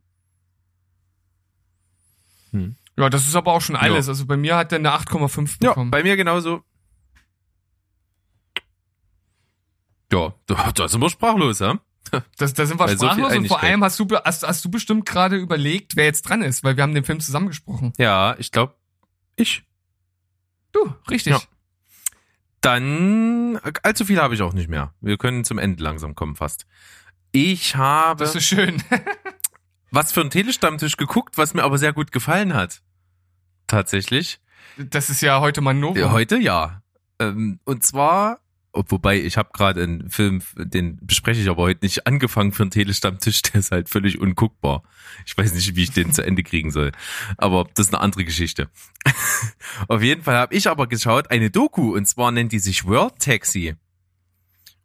Ja, das ist aber auch schon alles. Ja. Also bei mir hat er eine 8,5 Ja, bekommen. bei mir genauso. Ja, da, da sind wir sprachlos, ja? Das, da sind wir so viel sprachlos und vor allem hast du, hast, hast du bestimmt gerade überlegt, wer jetzt dran ist, weil wir haben den Film zusammengesprochen. Ja, ich glaube, ich. Du, richtig. Ja. Dann, allzu viel habe ich auch nicht mehr. Wir können zum Ende langsam kommen fast. Ich habe Das ist schön. was für einen Telestammtisch geguckt, was mir aber sehr gut gefallen hat. Tatsächlich. Das ist ja heute mal ein Novum. Ja, Heute ja. Ähm, und zwar, wobei ich habe gerade einen Film, den bespreche ich aber heute nicht, angefangen für einen Telestammtisch, der ist halt völlig unguckbar. Ich weiß nicht, wie ich den zu Ende kriegen soll. Aber das ist eine andere Geschichte. Auf jeden Fall habe ich aber geschaut, eine Doku, und zwar nennt die sich World Taxi.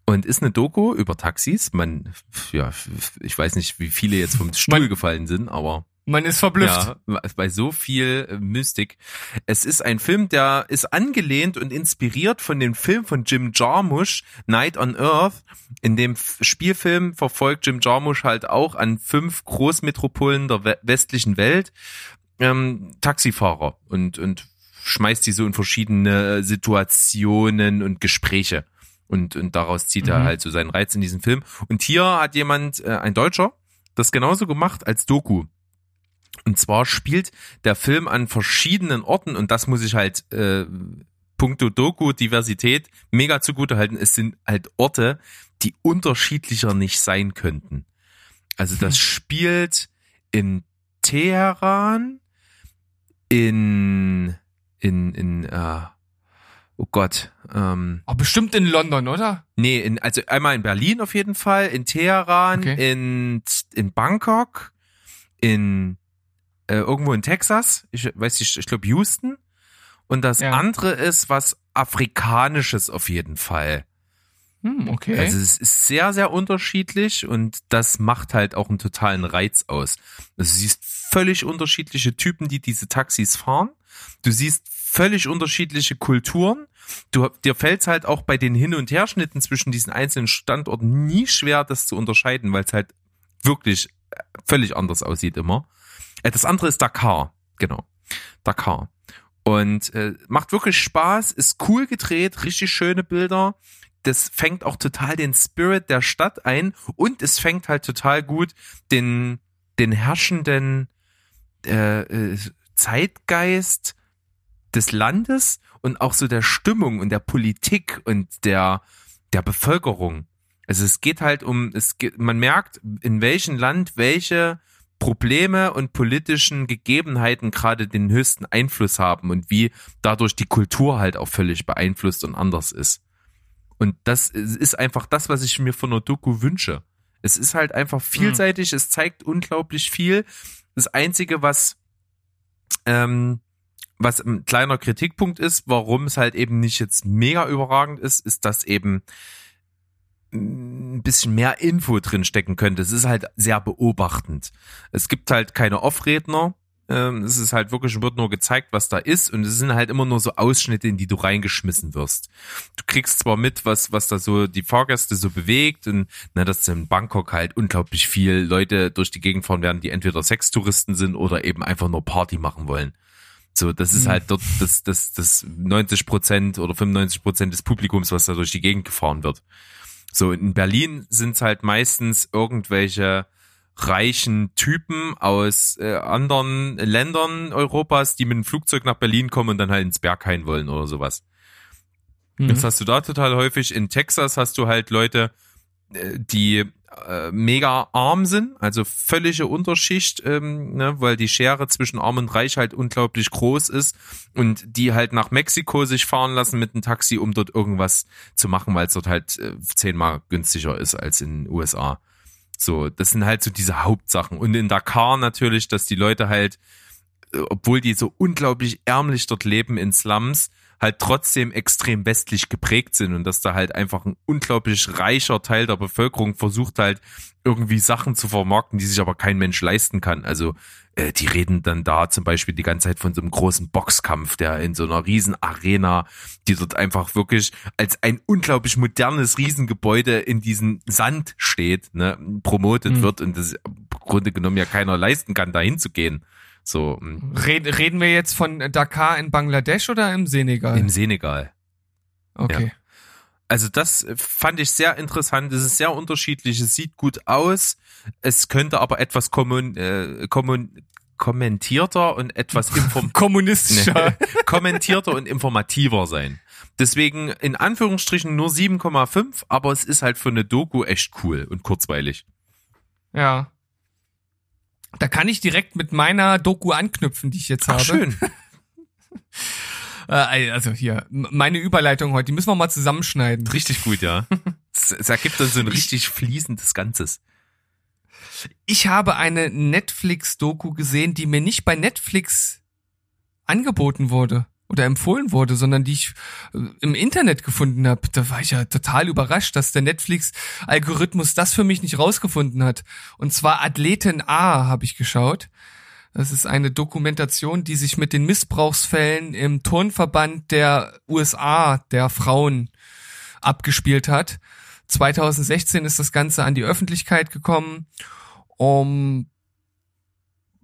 Und ist eine Doku über Taxis. Man, ja, ich weiß nicht, wie viele jetzt vom Stuhl gefallen sind, aber Man ist verblüfft. ja, bei so viel äh, Mystik. Es ist ein Film, der ist angelehnt und inspiriert von dem Film von Jim Jarmusch, Night on Earth. In dem Spielfilm verfolgt Jim Jarmusch halt auch an fünf Großmetropolen der we westlichen Welt ähm, Taxifahrer und, und schmeißt die so in verschiedene Situationen und Gespräche. Und, und daraus zieht er Mhm. halt so seinen Reiz in diesem Film. Und hier hat jemand, äh, ein Deutscher, das genauso gemacht als Doku. Und zwar spielt der Film an verschiedenen Orten und das muss ich halt äh, puncto Doku, Diversität mega zugute halten. Es sind halt Orte, die unterschiedlicher nicht sein könnten. Also das spielt in Teheran, in in in äh, oh Gott, ähm, Aber bestimmt in London, oder? Nee, in, also einmal in Berlin auf jeden Fall, in Teheran, Okay. in, in Bangkok, in äh, irgendwo in Texas, ich weiß nicht, ich glaube Houston. Und das Ja. andere ist was Afrikanisches auf jeden Fall. Hm, okay. Also es ist sehr, sehr unterschiedlich und das macht halt auch einen totalen Reiz aus. Also du siehst völlig unterschiedliche Typen, die diese Taxis fahren. Du siehst völlig unterschiedliche Kulturen. Du, dir fällt es halt auch bei den Hin- und Herschnitten zwischen diesen einzelnen Standorten nie schwer, das zu unterscheiden, weil es halt wirklich völlig anders aussieht immer. Äh, Das andere ist Dakar, genau. Dakar. Und äh, macht wirklich Spaß, ist cool gedreht, richtig schöne Bilder. Das fängt auch total den Spirit der Stadt ein und es fängt halt total gut den, den herrschenden äh, äh, Zeitgeist des Landes und auch so der Stimmung und der Politik und der, der Bevölkerung. Also es geht halt um, es geht, man merkt, in welchem Land welche Probleme und politischen Gegebenheiten gerade den höchsten Einfluss haben und wie dadurch die Kultur halt auch völlig beeinflusst und anders ist. Und das ist einfach das, was ich mir von einer Doku wünsche. Es ist halt einfach vielseitig, es zeigt unglaublich viel. Das Einzige, was, ähm, was ein kleiner Kritikpunkt ist, warum es halt eben nicht jetzt mega überragend ist, ist, dass eben ein bisschen mehr Info drin stecken könnte. Es ist halt sehr beobachtend. Es gibt halt keine Off-Redner. Ähm, Es ist halt wirklich, wird nur gezeigt, was da ist. Und es sind halt immer nur so Ausschnitte, in die du reingeschmissen wirst. Du kriegst zwar mit, was, was da so die Fahrgäste so bewegt und na, dass in Bangkok halt unglaublich viel Leute durch die Gegend fahren werden, die entweder Sextouristen sind oder eben einfach nur Party machen wollen. So, das ist Mhm. halt dort das, das, das 90 Prozent oder 95 Prozent des Publikums, was da durch die Gegend gefahren wird. So, in Berlin sind es halt meistens irgendwelche reichen Typen aus äh, anderen Ländern Europas, die mit dem Flugzeug nach Berlin kommen und dann halt ins Berghain wollen oder sowas. Mhm. Das hast du da total häufig. In Texas hast du halt Leute, die äh, mega arm sind, also völlige Unterschicht, ähm, ne, weil die Schere zwischen arm und reich halt unglaublich groß ist und die halt nach Mexiko sich fahren lassen mit einem Taxi, um dort irgendwas zu machen, weil es dort halt äh, zehnmal günstiger ist als in den USA. So, das sind halt so diese Hauptsachen. Und in Dakar natürlich, dass die Leute halt, äh, obwohl die so unglaublich ärmlich dort leben in Slums, halt trotzdem extrem westlich geprägt sind und dass da halt einfach ein unglaublich reicher Teil der Bevölkerung versucht halt irgendwie Sachen zu vermarkten, die sich aber kein Mensch leisten kann. Also äh, die reden dann da zum Beispiel die ganze Zeit von so einem großen Boxkampf, der in so einer riesen Arena, die dort einfach wirklich als ein unglaublich modernes Riesengebäude in diesem Sand steht, ne, promotet Mhm. wird und das im Grunde genommen ja keiner leisten kann, da hinzugehen. So, mm, Red, reden wir jetzt von Dakar in Bangladesch oder im Senegal? im Senegal. okay. Also das fand ich sehr interessant. Es ist sehr unterschiedlich. Es sieht gut aus. Es könnte aber etwas kommun, äh, kommun, kommentierter und etwas inform Kommunistischer. kommentierter und informativer sein. Deswegen in Anführungsstrichen nur 7,5, aber es ist halt für eine Doku echt cool und kurzweilig. Ja. Da kann ich direkt mit meiner Doku anknüpfen, die ich jetzt Ach, habe. schön. Äh, also hier, meine Überleitung heute, die müssen wir mal zusammenschneiden. Richtig gut, ja. Es, es ergibt dann so ein richtig fließendes Ganzes. Ich habe eine Netflix-Doku gesehen, die mir nicht bei Netflix angeboten wurde. Oder empfohlen wurde, sondern die ich äh, im Internet gefunden habe. Da war ich ja total überrascht, dass der Netflix-Algorithmus das für mich nicht rausgefunden hat. Und zwar Athleten A habe ich geschaut. Das ist eine Dokumentation, die sich mit den Missbrauchsfällen im Turnverband der USA, der Frauen, abgespielt hat. 2016 ist das Ganze an die Öffentlichkeit gekommen, um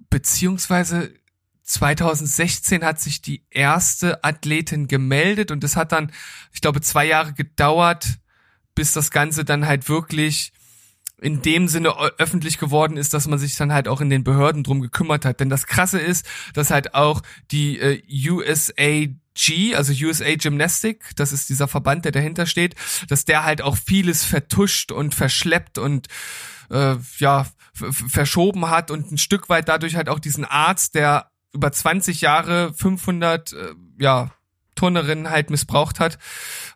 beziehungsweise 2016 hat sich die erste Athletin gemeldet und es hat dann, ich glaube, zwei Jahre gedauert, bis das Ganze dann halt wirklich in dem Sinne öffentlich geworden ist, dass man sich dann halt auch in den Behörden drum gekümmert hat. Denn das Krasse ist, dass halt auch die äh, USAG, also USA Gymnastic, das ist dieser Verband, der dahinter steht, dass der halt auch vieles vertuscht und verschleppt und äh, ja verschoben hat und ein Stück weit dadurch halt auch diesen Arzt, der über 20 Jahre 500 äh, ja Turnerinnen halt missbraucht hat,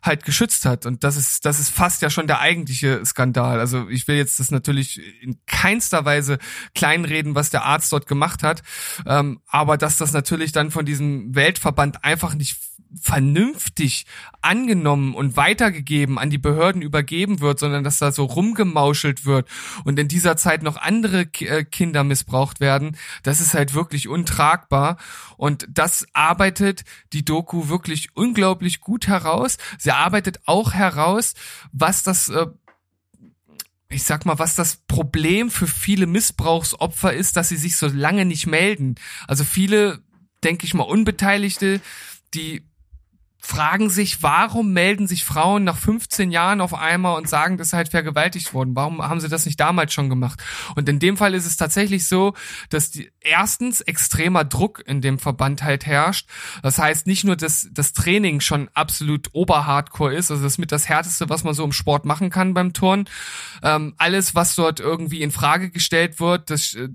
halt geschützt hat. Und das ist, das ist fast ja schon der eigentliche Skandal. Also ich will jetzt das natürlich in keinster Weise kleinreden, was der Arzt dort gemacht hat. Ähm, aber dass das natürlich dann von diesem Weltverband einfach nicht vernünftig angenommen und weitergegeben an die Behörden übergeben wird, sondern dass da so rumgemauschelt wird und in dieser Zeit noch andere äh, Kinder missbraucht werden, das ist halt wirklich untragbar und das arbeitet die Doku wirklich unglaublich gut heraus. Sie arbeitet auch heraus, was das äh, ich sag mal, was das Problem für viele Missbrauchsopfer ist, dass sie sich so lange nicht melden. Also viele, denke ich mal, Unbeteiligte, die fragen sich, warum melden sich Frauen nach 15 Jahren auf einmal und sagen, dass sie halt vergewaltigt wurden? Warum haben sie das nicht damals schon gemacht? Und in dem Fall ist es tatsächlich so, dass die, erstens extremer Druck in dem Verband halt herrscht. Das heißt nicht nur, dass das Training schon absolut oberhardcore ist, also das ist mit das härteste, was man so im Sport machen kann beim Turnen. Ähm, alles, was dort irgendwie in Frage gestellt wird, das äh,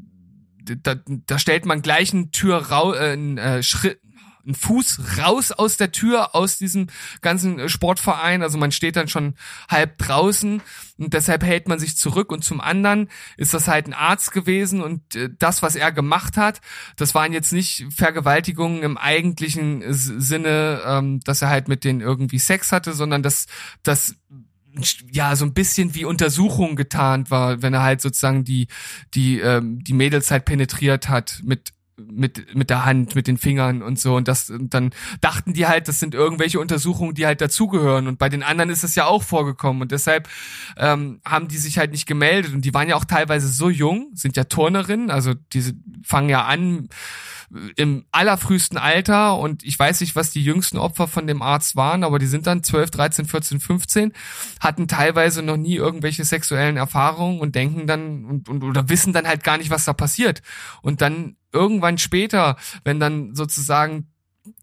da, da stellt man gleich einen Tür äh, einen, äh, Schritt, einen Fuß raus aus der Tür, aus diesem ganzen äh, Sportverein. Also man steht dann schon halb draußen und deshalb hält man sich zurück. Und zum anderen ist das halt ein Arzt gewesen und äh, das, was er gemacht hat, das waren jetzt nicht Vergewaltigungen im eigentlichen Sinne, ähm, dass er halt mit denen irgendwie Sex hatte, sondern dass das ja so ein bisschen wie Untersuchung getarnt war, wenn er halt sozusagen die die ähm, die Mädels halt penetriert hat mit mit mit der Hand, mit den Fingern und so. Und das und dann dachten die halt, das sind irgendwelche Untersuchungen, die halt dazugehören. Und bei den anderen ist es ja auch vorgekommen. Und deshalb ähm, haben die sich halt nicht gemeldet. Und die waren ja auch teilweise so jung, sind ja Turnerinnen, also diese fangen ja an im allerfrühesten Alter. Und ich weiß nicht, was die jüngsten Opfer von dem Arzt waren, aber die sind dann 12, 13, 14, 15, hatten teilweise noch nie irgendwelche sexuellen Erfahrungen und denken dann und, und oder wissen dann halt gar nicht, was da passiert. Und dann irgendwann später, wenn dann sozusagen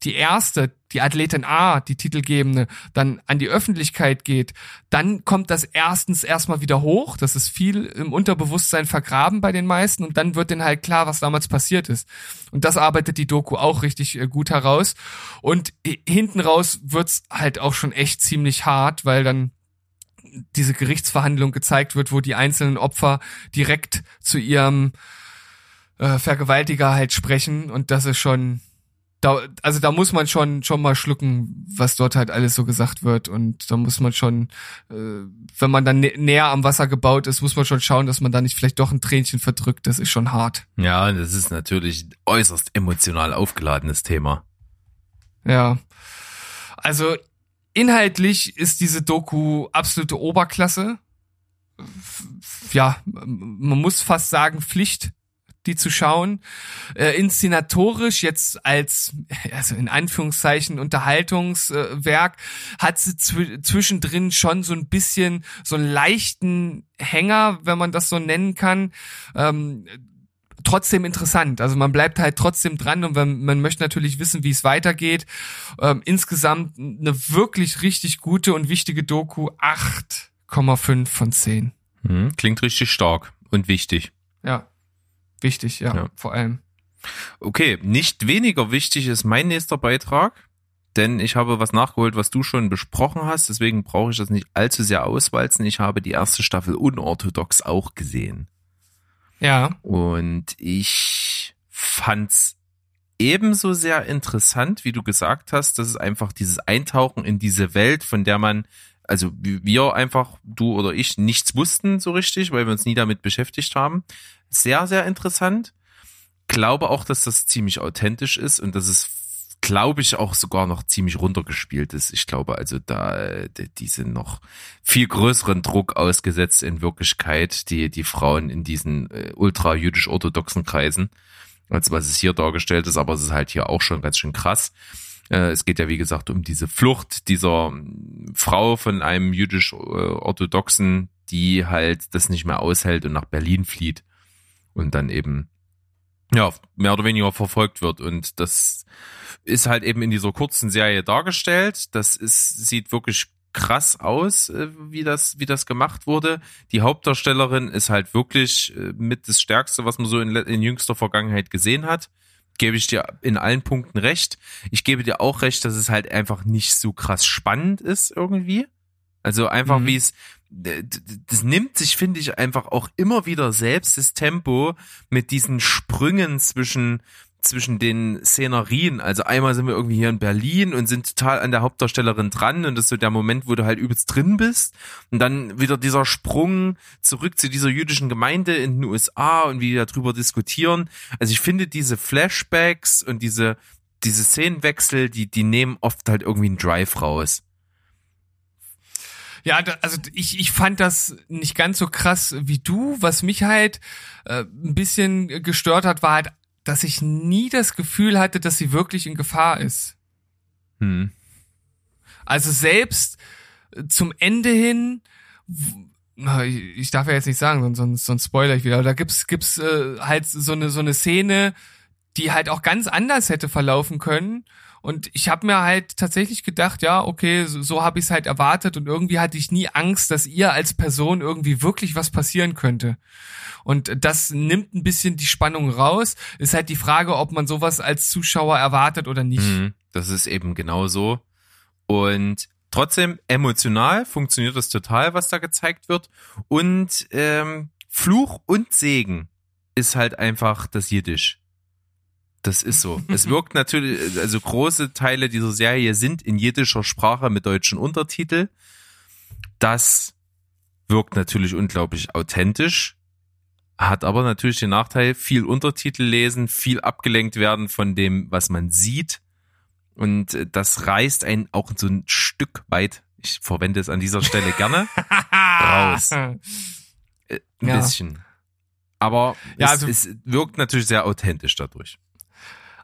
die erste, die Athletin A, die Titelgebende, dann an die Öffentlichkeit geht, dann kommt das erstens erstmal wieder hoch. Das ist viel im Unterbewusstsein vergraben bei den meisten und dann wird denen halt klar, was damals passiert ist. Und das arbeitet die Doku auch richtig äh, gut heraus. Und hinten raus wird's halt auch schon echt ziemlich hart, weil dann diese Gerichtsverhandlung gezeigt wird, wo die einzelnen Opfer direkt zu ihrem äh, Vergewaltiger halt sprechen und das ist schon da, also da muss man schon schon mal schlucken, was dort halt alles so gesagt wird und da muss man schon, äh, wenn man dann nä näher am Wasser gebaut ist, muss man schon schauen, dass man da nicht vielleicht doch ein Tränchen verdrückt. Das ist schon hart. Ja, das ist natürlich äußerst emotional aufgeladenes Thema. Ja, also inhaltlich ist diese Doku absolute Oberklasse. Ja, man muss fast sagen Pflicht die zu schauen. Äh, inszenatorisch jetzt als, also in Anführungszeichen Unterhaltungswerk, hat sie zw zwischendrin schon so ein bisschen so einen leichten Hänger, wenn man das so nennen kann. Ähm, trotzdem interessant. Also man bleibt halt trotzdem dran und man, man möchte natürlich wissen, wie es weitergeht. Ähm, insgesamt eine wirklich richtig gute und wichtige Doku. 8,5 von 10. Hm, klingt richtig stark und wichtig. Ja. Wichtig, ja, ja, vor allem. Okay, nicht weniger wichtig ist mein nächster Beitrag, denn ich habe was nachgeholt, was du schon besprochen hast, deswegen brauche ich das nicht allzu sehr auswalzen. Ich habe die erste Staffel unorthodox auch gesehen. Ja. Und ich fand's ebenso sehr interessant, wie du gesagt hast, dass es einfach dieses Eintauchen in diese Welt, von der man, also wir einfach, du oder ich, nichts wussten so richtig, weil wir uns nie damit beschäftigt haben. Sehr, sehr interessant. Glaube auch, dass das ziemlich authentisch ist und dass es glaube ich, auch sogar noch ziemlich runtergespielt ist. Ich glaube also, da die sind noch viel größeren Druck ausgesetzt in Wirklichkeit, die die Frauen in diesen äh, ultra-jüdisch-orthodoxen Kreisen, als was es hier dargestellt ist. Aber es ist halt hier auch schon ganz schön krass. Äh, es geht ja, wie gesagt, um diese Flucht dieser ähm, Frau von einem jüdisch-orthodoxen, die halt das nicht mehr aushält und nach Berlin flieht und dann eben ja, mehr oder weniger verfolgt wird. Und das ist halt eben in dieser kurzen Serie dargestellt. Das ist, sieht wirklich krass aus, äh, wie das, wie das gemacht wurde. Die Hauptdarstellerin ist halt wirklich äh, mit das Stärkste, was man so in, in jüngster Vergangenheit gesehen hat. Gebe ich dir in allen Punkten recht. Ich gebe dir auch recht, dass es halt einfach nicht so krass spannend ist irgendwie. Also einfach mhm. wie es, das nimmt sich, finde ich, einfach auch immer wieder selbst das Tempo mit diesen Sprüngen zwischen zwischen den Szenerien. Also einmal sind wir irgendwie hier in Berlin und sind total an der Hauptdarstellerin dran und das ist so der Moment, wo du halt übelst drin bist und dann wieder dieser Sprung zurück zu dieser jüdischen Gemeinde in den USA und wie die darüber diskutieren. Also ich finde diese Flashbacks und diese diese Szenenwechsel, die die nehmen oft halt irgendwie einen Drive raus. Ja, da, also ich, ich fand das nicht ganz so krass wie du. Was mich halt äh, ein bisschen gestört hat, war halt, dass ich nie das Gefühl hatte, dass sie wirklich in Gefahr ist. Hm. Also selbst äh, zum Ende hin, ich darf ja jetzt nicht sagen, sonst, sonst, sonst spoiler ich wieder, aber da gibt's, gibt's äh, halt so eine, so eine Szene, die halt auch ganz anders hätte verlaufen können und ich habe mir halt tatsächlich gedacht, ja, okay, so, so habe ich es halt erwartet und irgendwie hatte ich nie Angst, dass ihr als Person irgendwie wirklich was passieren könnte. Und das nimmt ein bisschen die Spannung raus. Ist halt die Frage, ob man sowas als Zuschauer erwartet oder nicht. Mhm, das ist eben genau so. Und trotzdem emotional funktioniert das total, was da gezeigt wird. Und ähm, Fluch und Segen ist halt einfach das Jiddisch. Das ist so. Es wirkt natürlich, also große Teile dieser Serie sind in jiddischer Sprache mit deutschen Untertitel. Das wirkt natürlich unglaublich authentisch, hat aber natürlich den Nachteil, viel Untertitel lesen, viel abgelenkt werden von dem, was man sieht. Und äh, das reißt einen auch so ein Stück weit, ich verwende es an dieser Stelle gerne, raus. Äh, ein ja. bisschen. Aber ja, es, also, es wirkt natürlich sehr authentisch dadurch.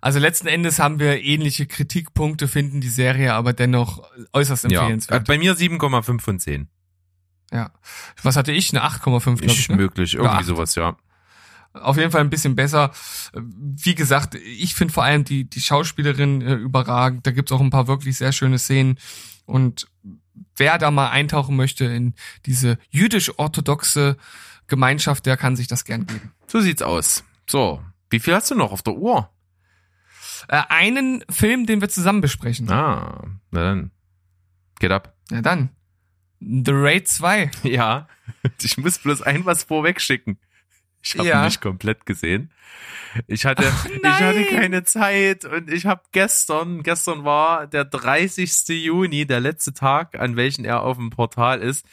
Also letzten Endes haben wir ähnliche Kritikpunkte, finden die Serie aber dennoch äußerst empfehlenswert. Ja, bei mir 7,5 von 10. Ja. Was hatte ich? Eine 8,5, glaube ich. Ne? Möglich, irgendwie ja, sowas, ja. Auf jeden Fall ein bisschen besser. Wie gesagt, ich finde vor allem die, die Schauspielerin äh, überragend. Da gibt's auch ein paar wirklich sehr schöne Szenen. Und wer da mal eintauchen möchte in diese jüdisch-orthodoxe Gemeinschaft, der kann sich das gern geben. So sieht's aus. So, wie viel hast du noch auf der Uhr? Äh, einen Film, den wir zusammen besprechen. Ah, na dann. Geht ab. Na dann. The Raid 2. Ja, ich muss bloß ein was vorweg schicken. Ich habe ja. ihn nicht komplett gesehen. Ich hatte, ich hatte keine Zeit und ich habe gestern, gestern war der 30. Juni, der letzte Tag, an welchen er auf dem Portal ist,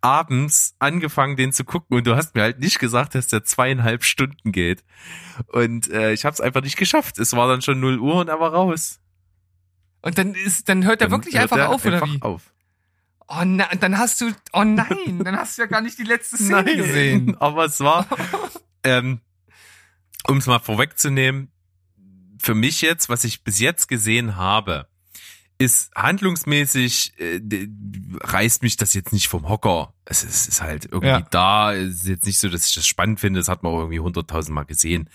abends angefangen, den zu gucken und du hast mir halt nicht gesagt, dass der zweieinhalb Stunden geht. Und äh, ich habe es einfach nicht geschafft. Es war dann schon 0 Uhr und er war raus. Und dann ist, dann hört er wirklich hört einfach auf, oder wie? Auf. Oh nein, dann hast du, oh nein, dann hast du ja gar nicht die letzte Szene nein, gesehen. Aber es war, ähm, um es mal vorwegzunehmen, für mich jetzt, was ich bis jetzt gesehen habe, ist handlungsmäßig, äh, reißt mich das jetzt nicht vom Hocker. Es ist, ist halt irgendwie ja. da. Es ist jetzt nicht so, dass ich das spannend finde. Das hat man auch irgendwie hunderttausend Mal gesehen.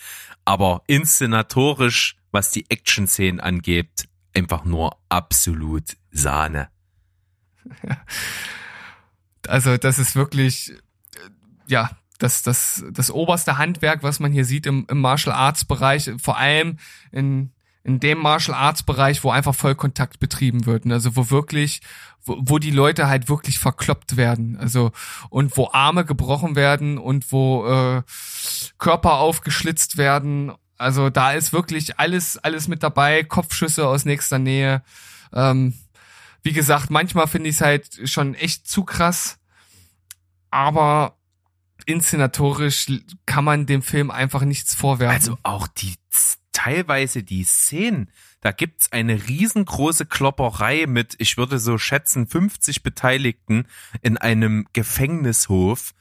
Aber inszenatorisch, was die Action-Szenen angeht, einfach nur absolut Sahne. Also das ist wirklich, ja, das, das, das oberste Handwerk, was man hier sieht im, im Martial Arts Bereich, vor allem in, in dem Martial Arts Bereich, wo einfach Vollkontakt betrieben wird. Also wo wirklich, wo, wo die Leute halt wirklich verkloppt werden. Also und wo Arme gebrochen werden und wo äh, Körper aufgeschlitzt werden. Also da ist wirklich alles, alles mit dabei, Kopfschüsse aus nächster Nähe. Ähm, wie gesagt, manchmal finde ich es halt schon echt zu krass, aber inszenatorisch kann man dem Film einfach nichts vorwerfen. Also auch die teilweise die Szenen, da gibt's eine riesengroße Klopperei mit, ich würde so schätzen, 50 Beteiligten in einem Gefängnishof.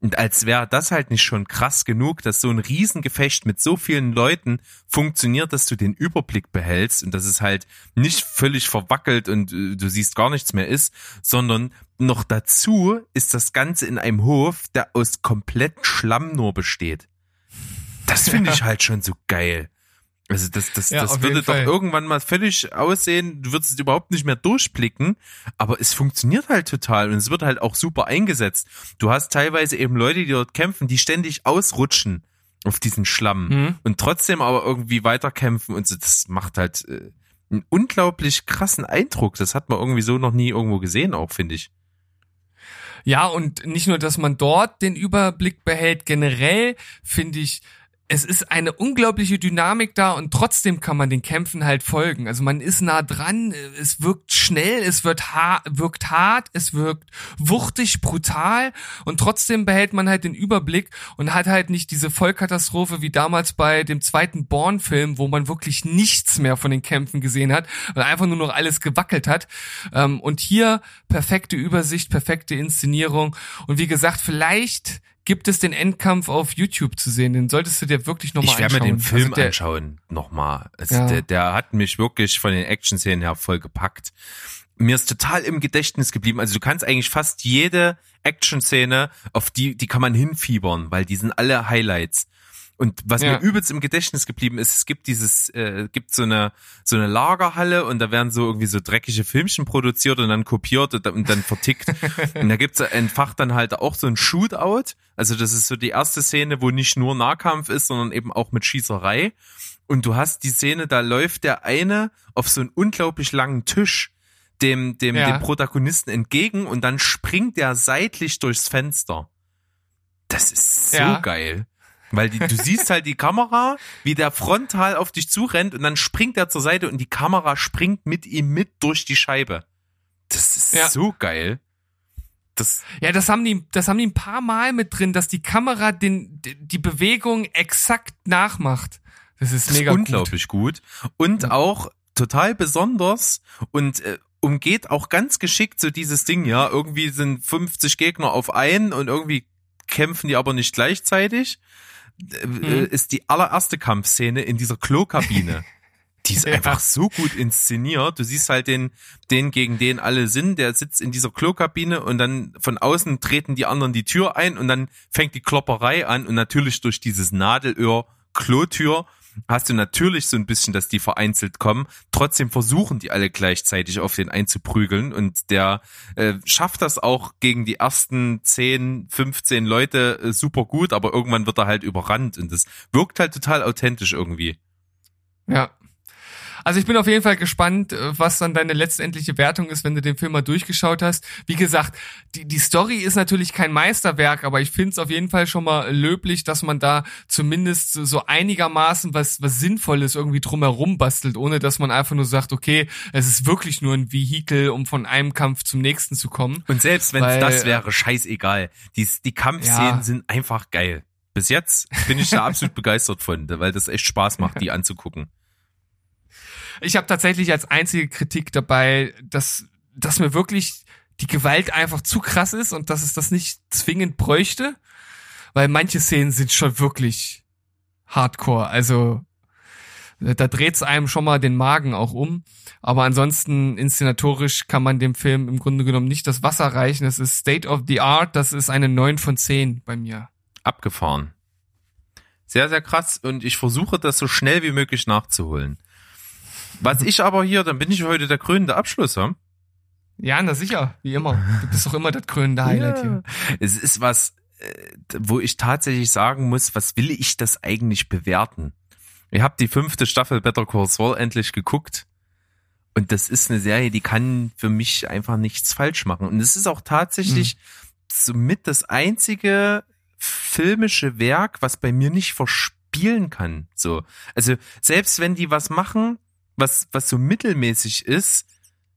Und als wäre das halt nicht schon krass genug, dass so ein Riesengefecht mit so vielen Leuten funktioniert, dass du den Überblick behältst und dass es halt nicht völlig verwackelt und äh, du siehst gar nichts mehr ist, sondern noch dazu ist das Ganze in einem Hof, der aus komplett Schlamm nur besteht. Das finde ich halt schon so geil. Also das, das, Ja, das würde doch Fall. irgendwann mal völlig aussehen, du würdest überhaupt nicht mehr durchblicken, aber es funktioniert halt total und es wird halt auch super eingesetzt. Du hast teilweise eben Leute, die dort kämpfen, die ständig ausrutschen auf diesen Schlamm Mhm. und trotzdem aber irgendwie weiterkämpfen und so, das macht halt äh, einen unglaublich krassen Eindruck. Das hat man irgendwie so noch nie irgendwo gesehen, auch finde ich. Ja, und nicht nur, dass man dort den Überblick behält, generell finde ich, es ist eine unglaubliche Dynamik da und trotzdem kann man den Kämpfen halt folgen. Also man ist nah dran, es wirkt schnell, es wird ha wirkt hart, es wirkt wuchtig, brutal und trotzdem behält man halt den Überblick und hat halt nicht diese Vollkatastrophe wie damals bei dem zweiten Born-Film, wo man wirklich nichts mehr von den Kämpfen gesehen hat, weil einfach nur noch alles gewackelt hat. Ähm, und hier perfekte Übersicht, perfekte Inszenierung und wie gesagt, vielleicht gibt es den Endkampf auf YouTube zu sehen. Den solltest du dir wirklich nochmal Ich anschauen. werde mir den Film also der, anschauen, nochmal. Also Ja. der, der hat mich wirklich von den Action-Szenen her voll gepackt. Mir ist total im Gedächtnis geblieben. Also du kannst eigentlich fast jede Action-Szene, auf die, die kann man hinfiebern, weil die sind alle Highlights. Und was Ja. mir übelst im Gedächtnis geblieben ist, es gibt dieses, äh, gibt so eine so eine Lagerhalle und da werden so irgendwie so dreckige Filmchen produziert und dann kopiert und, dann- und dann vertickt. und da gibt's entfacht dann halt auch so ein Shootout. Also das ist so die erste Szene, wo nicht nur Nahkampf ist, sondern eben auch mit Schießerei. Und du hast die Szene, da läuft der eine auf so einen unglaublich langen Tisch dem, dem, Ja. dem Protagonisten entgegen und dann springt der seitlich durchs Fenster. Das ist so Ja. geil. Weil die, du siehst halt die Kamera, wie der frontal auf dich zurennt und dann springt er zur Seite und die Kamera springt mit ihm mit durch die Scheibe. Das ist Ja. so geil. Das, Ja, das haben die, das haben die ein paar Mal mit drin, dass die Kamera den, die Bewegung exakt nachmacht. Das ist das ist mega gut. unglaublich gut. Und auch total besonders und äh, umgeht auch ganz geschickt so dieses Ding, ja. Irgendwie sind 50 Gegner auf einen und irgendwie kämpfen die aber nicht gleichzeitig. Mhm. Ist die allererste Kampfszene in dieser Klokabine. Die ist einfach so gut inszeniert. Du siehst halt den, den gegen den alle sind, der sitzt in dieser Klokabine und dann von außen treten die anderen die Tür ein und dann fängt die Klopperei an und natürlich durch dieses Nadelöhr Klotür hast du natürlich so ein bisschen, dass die vereinzelt kommen. Trotzdem versuchen die alle gleichzeitig auf den einzuprügeln und der äh, schafft das auch gegen die ersten 10, 15 Leute äh, super gut, aber irgendwann wird er halt überrannt und das wirkt halt total authentisch irgendwie. Ja. Also ich bin auf jeden Fall gespannt, äh, was dann deine letztendliche Wertung ist, wenn du den Film mal durchgeschaut hast. Wie gesagt, die, die Story ist natürlich kein Meisterwerk, aber ich finde es auf jeden Fall schon mal löblich, dass man da zumindest so- einigermaßen was, was Sinnvolles irgendwie drumherum bastelt, ohne dass man einfach nur sagt, okay, es ist wirklich nur ein Vehikel, um von einem Kampf zum nächsten zu kommen. Und selbst wenn es das wäre, scheißegal. Die, die Kampfszenen Ja. sind einfach geil. Bis jetzt bin ich da absolut begeistert von, weil das echt Spaß macht, die anzugucken. Ich habe tatsächlich als einzige Kritik dabei, dass, dass mir wirklich die Gewalt einfach zu krass ist und dass es das nicht zwingend bräuchte, weil manche Szenen sind schon wirklich hardcore. Also da dreht's einem schon mal den Magen auch um. Aber ansonsten inszenatorisch kann man dem Film im Grunde genommen nicht das Wasser reichen. Es ist State of the Art, das ist eine 9 von 10 bei mir. Abgefahren. Sehr, sehr krass und ich versuche das so schnell wie möglich nachzuholen. Was ich aber hier, dann bin ich heute der krönende Abschluss, ja? Ja, na sicher, wie immer. Du bist doch immer das krönende Highlight hier. Es ist was, äh, wo ich tatsächlich sagen muss, was will ich das eigentlich bewerten? Ich habe die fünfte Staffel Better Call Saul endlich geguckt und das ist eine Serie, die kann für mich einfach nichts falsch machen. Und es ist auch tatsächlich somit das einzige filmische Werk, was bei mir nicht verspielt spielen kann. So, also selbst wenn die was machen, was was so mittelmäßig ist,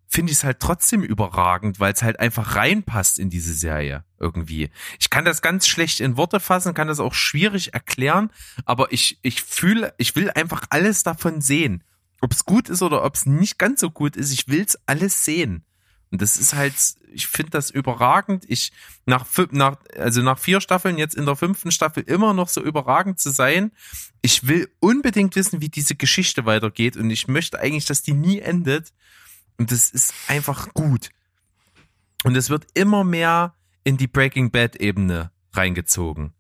finde ich es halt trotzdem überragend, weil es halt einfach reinpasst in diese Serie irgendwie. Ich kann das ganz schlecht in Worte fassen, kann das auch schwierig erklären, aber ich ich fühle, ich will einfach alles davon sehen. Ob es gut ist oder ob es nicht ganz so gut ist, ich will's alles sehen. Und das ist halt, ich finde das überragend. Ich nach nach also nach vier Staffeln jetzt in der fünften Staffel immer noch so überragend zu sein. Ich will unbedingt wissen, wie diese Geschichte weitergeht und ich möchte eigentlich, dass die nie endet. Und das ist einfach gut. Und es wird immer mehr in die Breaking Bad Ebene reingezogen.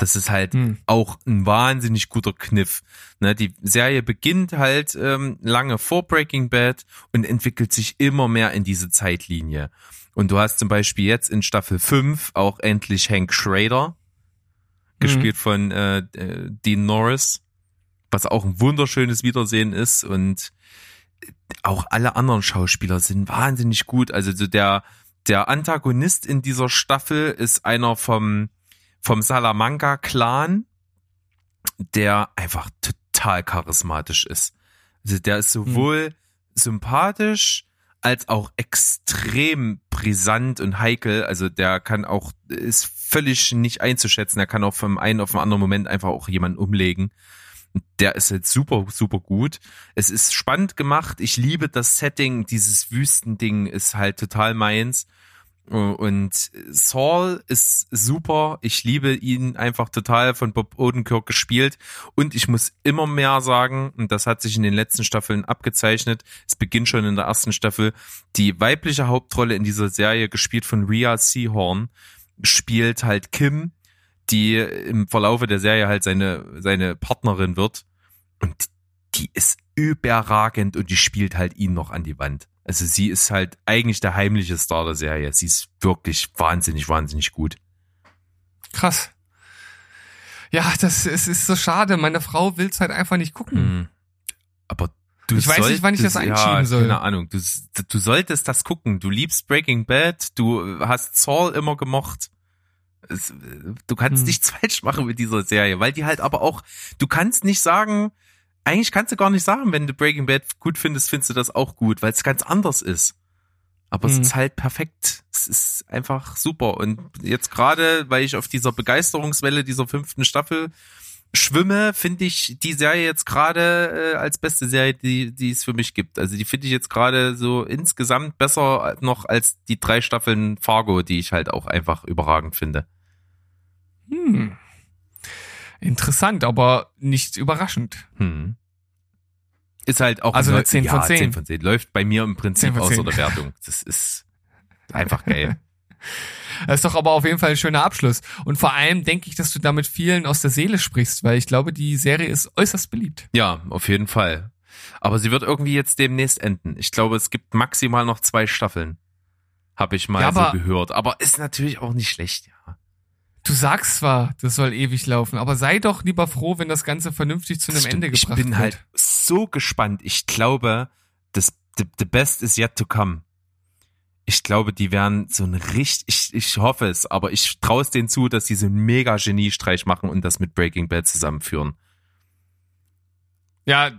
Das ist halt Hm. auch ein wahnsinnig guter Kniff. Ne, die Serie beginnt halt ähm, lange vor Breaking Bad und entwickelt sich immer mehr in diese Zeitlinie. Und du hast zum Beispiel jetzt in Staffel 5 auch endlich Hank Schrader, gespielt von äh, äh, Dean Norris, was auch ein wunderschönes Wiedersehen ist und auch alle anderen Schauspieler sind wahnsinnig gut. Also so der, der Antagonist in dieser Staffel ist einer vom, vom Salamanca-Clan, der einfach total charismatisch ist. Also der ist sowohl sympathisch als auch extrem brisant und heikel. Also der kann auch, ist völlig nicht einzuschätzen. Er kann auch vom einen auf den anderen Moment einfach auch jemanden umlegen. Der ist jetzt super, super gut. Es ist spannend gemacht. Ich liebe das Setting. Dieses Wüstending ist halt total meins. Und Saul ist super. Ich liebe ihn einfach total von Bob Odenkirk gespielt. Und ich muss immer mehr sagen, und das hat sich in den letzten Staffeln abgezeichnet, es beginnt schon in der ersten Staffel, die weibliche Hauptrolle in dieser Serie, gespielt von Rhea Seahorn, spielt halt Kim, die im Verlaufe der Serie halt seine, seine Partnerin wird. Und die ist überragend und die spielt halt ihn noch an die Wand. Also sie ist halt eigentlich der heimliche Star der Serie. Sie ist wirklich wahnsinnig, wahnsinnig gut. Krass. Ja, das es ist so schade. Meine Frau will's halt einfach nicht gucken. Mhm. Aber du Ich weiß nicht, wann ich das einschieben ja, soll. Keine Ahnung. Du, du solltest das gucken. Du liebst Breaking Bad. Du hast Saul immer gemocht. Es, du kannst Hm. nichts falsch machen mit dieser Serie, weil die halt aber auch, du kannst nicht sagen, eigentlich kannst du gar nicht sagen, wenn du Breaking Bad gut findest, findest du das auch gut, weil es ganz anders ist. Aber es Hm. ist halt perfekt. Es ist einfach super. Und jetzt gerade, weil ich auf dieser Begeisterungswelle dieser fünften Staffel schwimme, finde ich die Serie jetzt gerade äh, als beste Serie, die, die es für mich gibt. Also die finde ich jetzt gerade so insgesamt besser noch als die drei Staffeln Fargo, die ich halt auch einfach überragend finde. Hm. Interessant, aber nicht überraschend. Hm. Ist halt auch Also ein eine Läu- 10 von ja, 10. 10 von 10. Läuft bei mir im 10 Prinzip 10. der Wertung. Das ist einfach geil. Das ist doch aber auf jeden Fall ein schöner Abschluss. Und vor allem denke ich, dass du damit vielen aus der Seele sprichst, weil ich glaube, die Serie ist äußerst beliebt. Ja, auf jeden Fall. Aber sie wird irgendwie jetzt demnächst enden. Ich glaube, es gibt maximal noch zwei Staffeln. Habe ich mal Ja, so gehört. Aber ist natürlich auch nicht schlecht, ja. Du sagst zwar, das soll ewig laufen, aber sei doch lieber froh, wenn das Ganze vernünftig zu einem. Ende gebracht ich bin wird. halt so gespannt. Ich glaube, das the, the best is yet to come. Ich glaube, die werden so ein richtig, ich, ich hoffe es, aber ich traue es denen zu, dass sie so einen mega Geniestreich machen und das mit Breaking Bad zusammenführen. Ja, äh,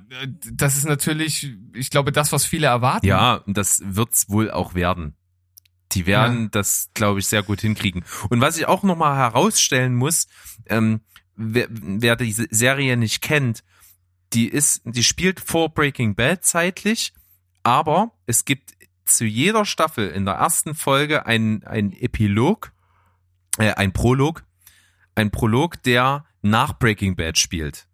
das ist natürlich, ich glaube, das, was viele erwarten. Ja, und das wird's wohl auch werden. Die werden Ja. das, glaube ich, sehr gut hinkriegen. Und was ich auch nochmal herausstellen muss, ähm, wer, wer diese Serie nicht kennt, die ist, die spielt vor Breaking Bad zeitlich, aber es gibt zu jeder Staffel in der ersten Folge ein, ein Epilog, äh, ein Prolog, ein Prolog, der nach Breaking Bad spielt.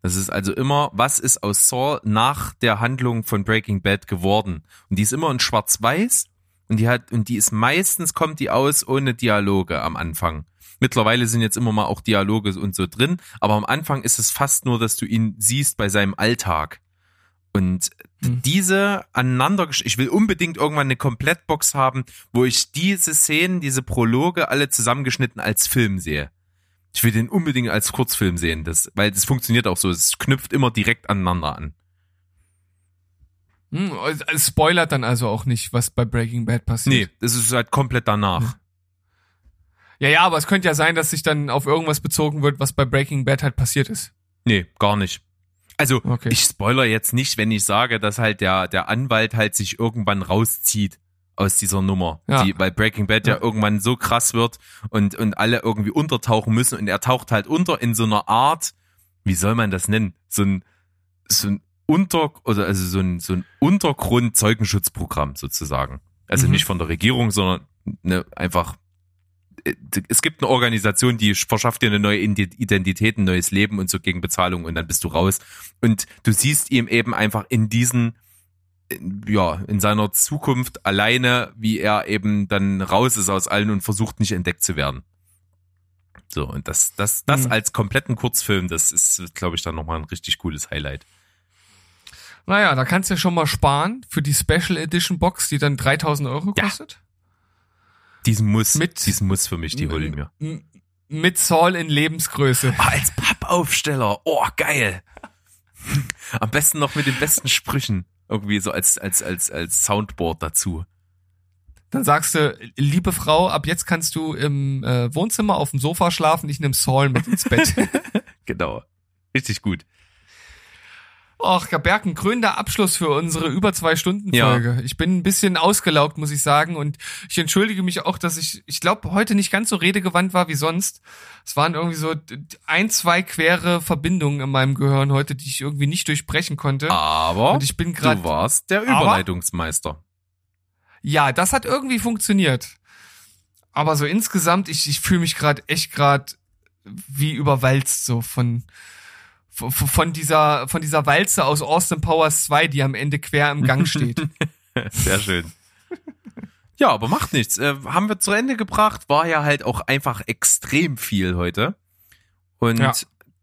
Das ist also immer, was ist aus Saul nach der Handlung von Breaking Bad geworden? Und die ist immer in Schwarz-Weiß und die hat, und die ist meistens kommt die aus ohne Dialoge am Anfang. Mittlerweile sind jetzt immer mal auch Dialoge und so drin, aber am Anfang ist es fast nur, dass du ihn siehst bei seinem Alltag. Und Hm. diese aneinander, ich will unbedingt irgendwann eine Komplettbox haben, wo ich diese Szenen, diese Prologe alle zusammengeschnitten als Film sehe. Ich will den unbedingt als Kurzfilm sehen, das, weil das funktioniert auch so. Es knüpft immer direkt aneinander an. Hm, es spoilert dann also auch nicht, was bei Breaking Bad passiert. Nee, das ist halt komplett danach. Ja, ja, aber es könnte ja sein, dass sich dann auf irgendwas bezogen wird, was bei Breaking Bad halt passiert ist. Nee, gar nicht. Also, Okay. ich spoiler jetzt nicht, wenn ich sage, dass halt der, der Anwalt halt sich irgendwann rauszieht aus dieser Nummer. Ja. Die, weil Breaking Bad ja. Ja. irgendwann so krass wird und, und alle irgendwie untertauchen müssen und er taucht halt unter in so einer Art, wie soll man das nennen? So ein, so ein Unter, oder also so ein, so ein Untergrund-Zeugenschutzprogramm sozusagen. Also Mhm. nicht von der Regierung, sondern ne, einfach äh, es gibt eine Organisation, die verschafft dir eine neue Identität, ein neues Leben und so gegen Bezahlung und dann bist du raus. Und du siehst ihm eben einfach in diesen, ja, in seiner Zukunft alleine, wie er eben dann raus ist aus allen und versucht nicht entdeckt zu werden. So, und das, das, das Mhm. als kompletten Kurzfilm, das ist, glaube ich, dann nochmal ein richtig cooles Highlight. Naja, da kannst du ja schon mal sparen für die Special Edition Box, die dann 3000 Euro Ja. kostet. Diesen Muss, Mit- diesen Muss für mich, die hole ich mir. Mit Saul in Lebensgröße. Ah, als Pappaufsteller. Oh, geil. Am besten noch mit den besten Sprüchen. Irgendwie so als, als, als, als Soundboard dazu. Dann sagst du, liebe Frau, ab jetzt kannst du im äh, Wohnzimmer auf dem Sofa schlafen, ich nehme Saul mit ins Bett. Genau. Richtig gut. Och, Berg, ein krönender Abschluss für unsere über zwei Stunden Folge. Ich bin ein bisschen ausgelaugt, muss ich sagen, und ich entschuldige mich auch, dass ich, ich glaube, heute nicht ganz so redegewandt war wie sonst. Es waren irgendwie so ein, zwei quere Verbindungen in meinem Gehirn heute, die ich irgendwie nicht durchbrechen konnte. Aber Und ich bin grad- du warst der Aber- Überleitungsmeister. Ja, das hat irgendwie funktioniert. Aber so insgesamt, ich, ich fühle mich gerade echt gerade wie überwalzt so von, von dieser von dieser Walze aus Austin Powers 2, die am Ende quer im Gang steht. Sehr schön. Ja, aber macht nichts. Äh, haben wir zu Ende gebracht. War ja halt auch einfach extrem viel heute. Und Ja.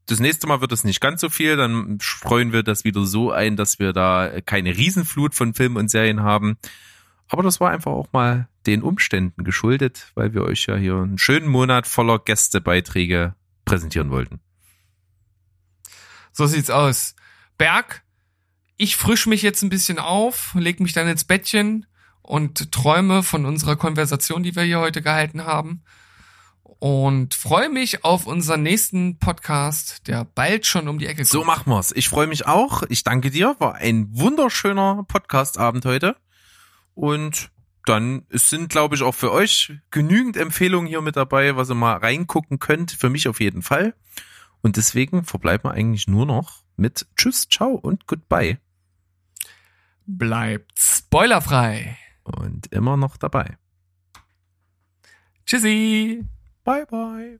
das nächste Mal wird es nicht ganz so viel. Dann freuen wir das wieder so ein, dass wir da keine Riesenflut von Filmen und Serien haben. Aber das war einfach auch mal den Umständen geschuldet, weil wir euch ja hier einen schönen Monat voller Gästebeiträge präsentieren wollten. So sieht's aus. Berg, ich frisch mich jetzt ein bisschen auf, leg mich dann ins Bettchen und träume von unserer Konversation, die wir hier heute gehalten haben. Und freue mich auf unseren nächsten Podcast, der bald schon um die Ecke kommt. So machen wir's. Ich freue mich auch. Ich danke dir. War ein wunderschöner Podcast-Abend heute. Und dann sind, glaube ich, auch für euch genügend Empfehlungen hier mit dabei, was ihr mal reingucken könnt. Für mich auf jeden Fall. Und deswegen verbleiben wir eigentlich nur noch mit Tschüss, Ciao und Goodbye. Bleibt spoilerfrei. Und immer noch dabei. Tschüssi. Bye, bye.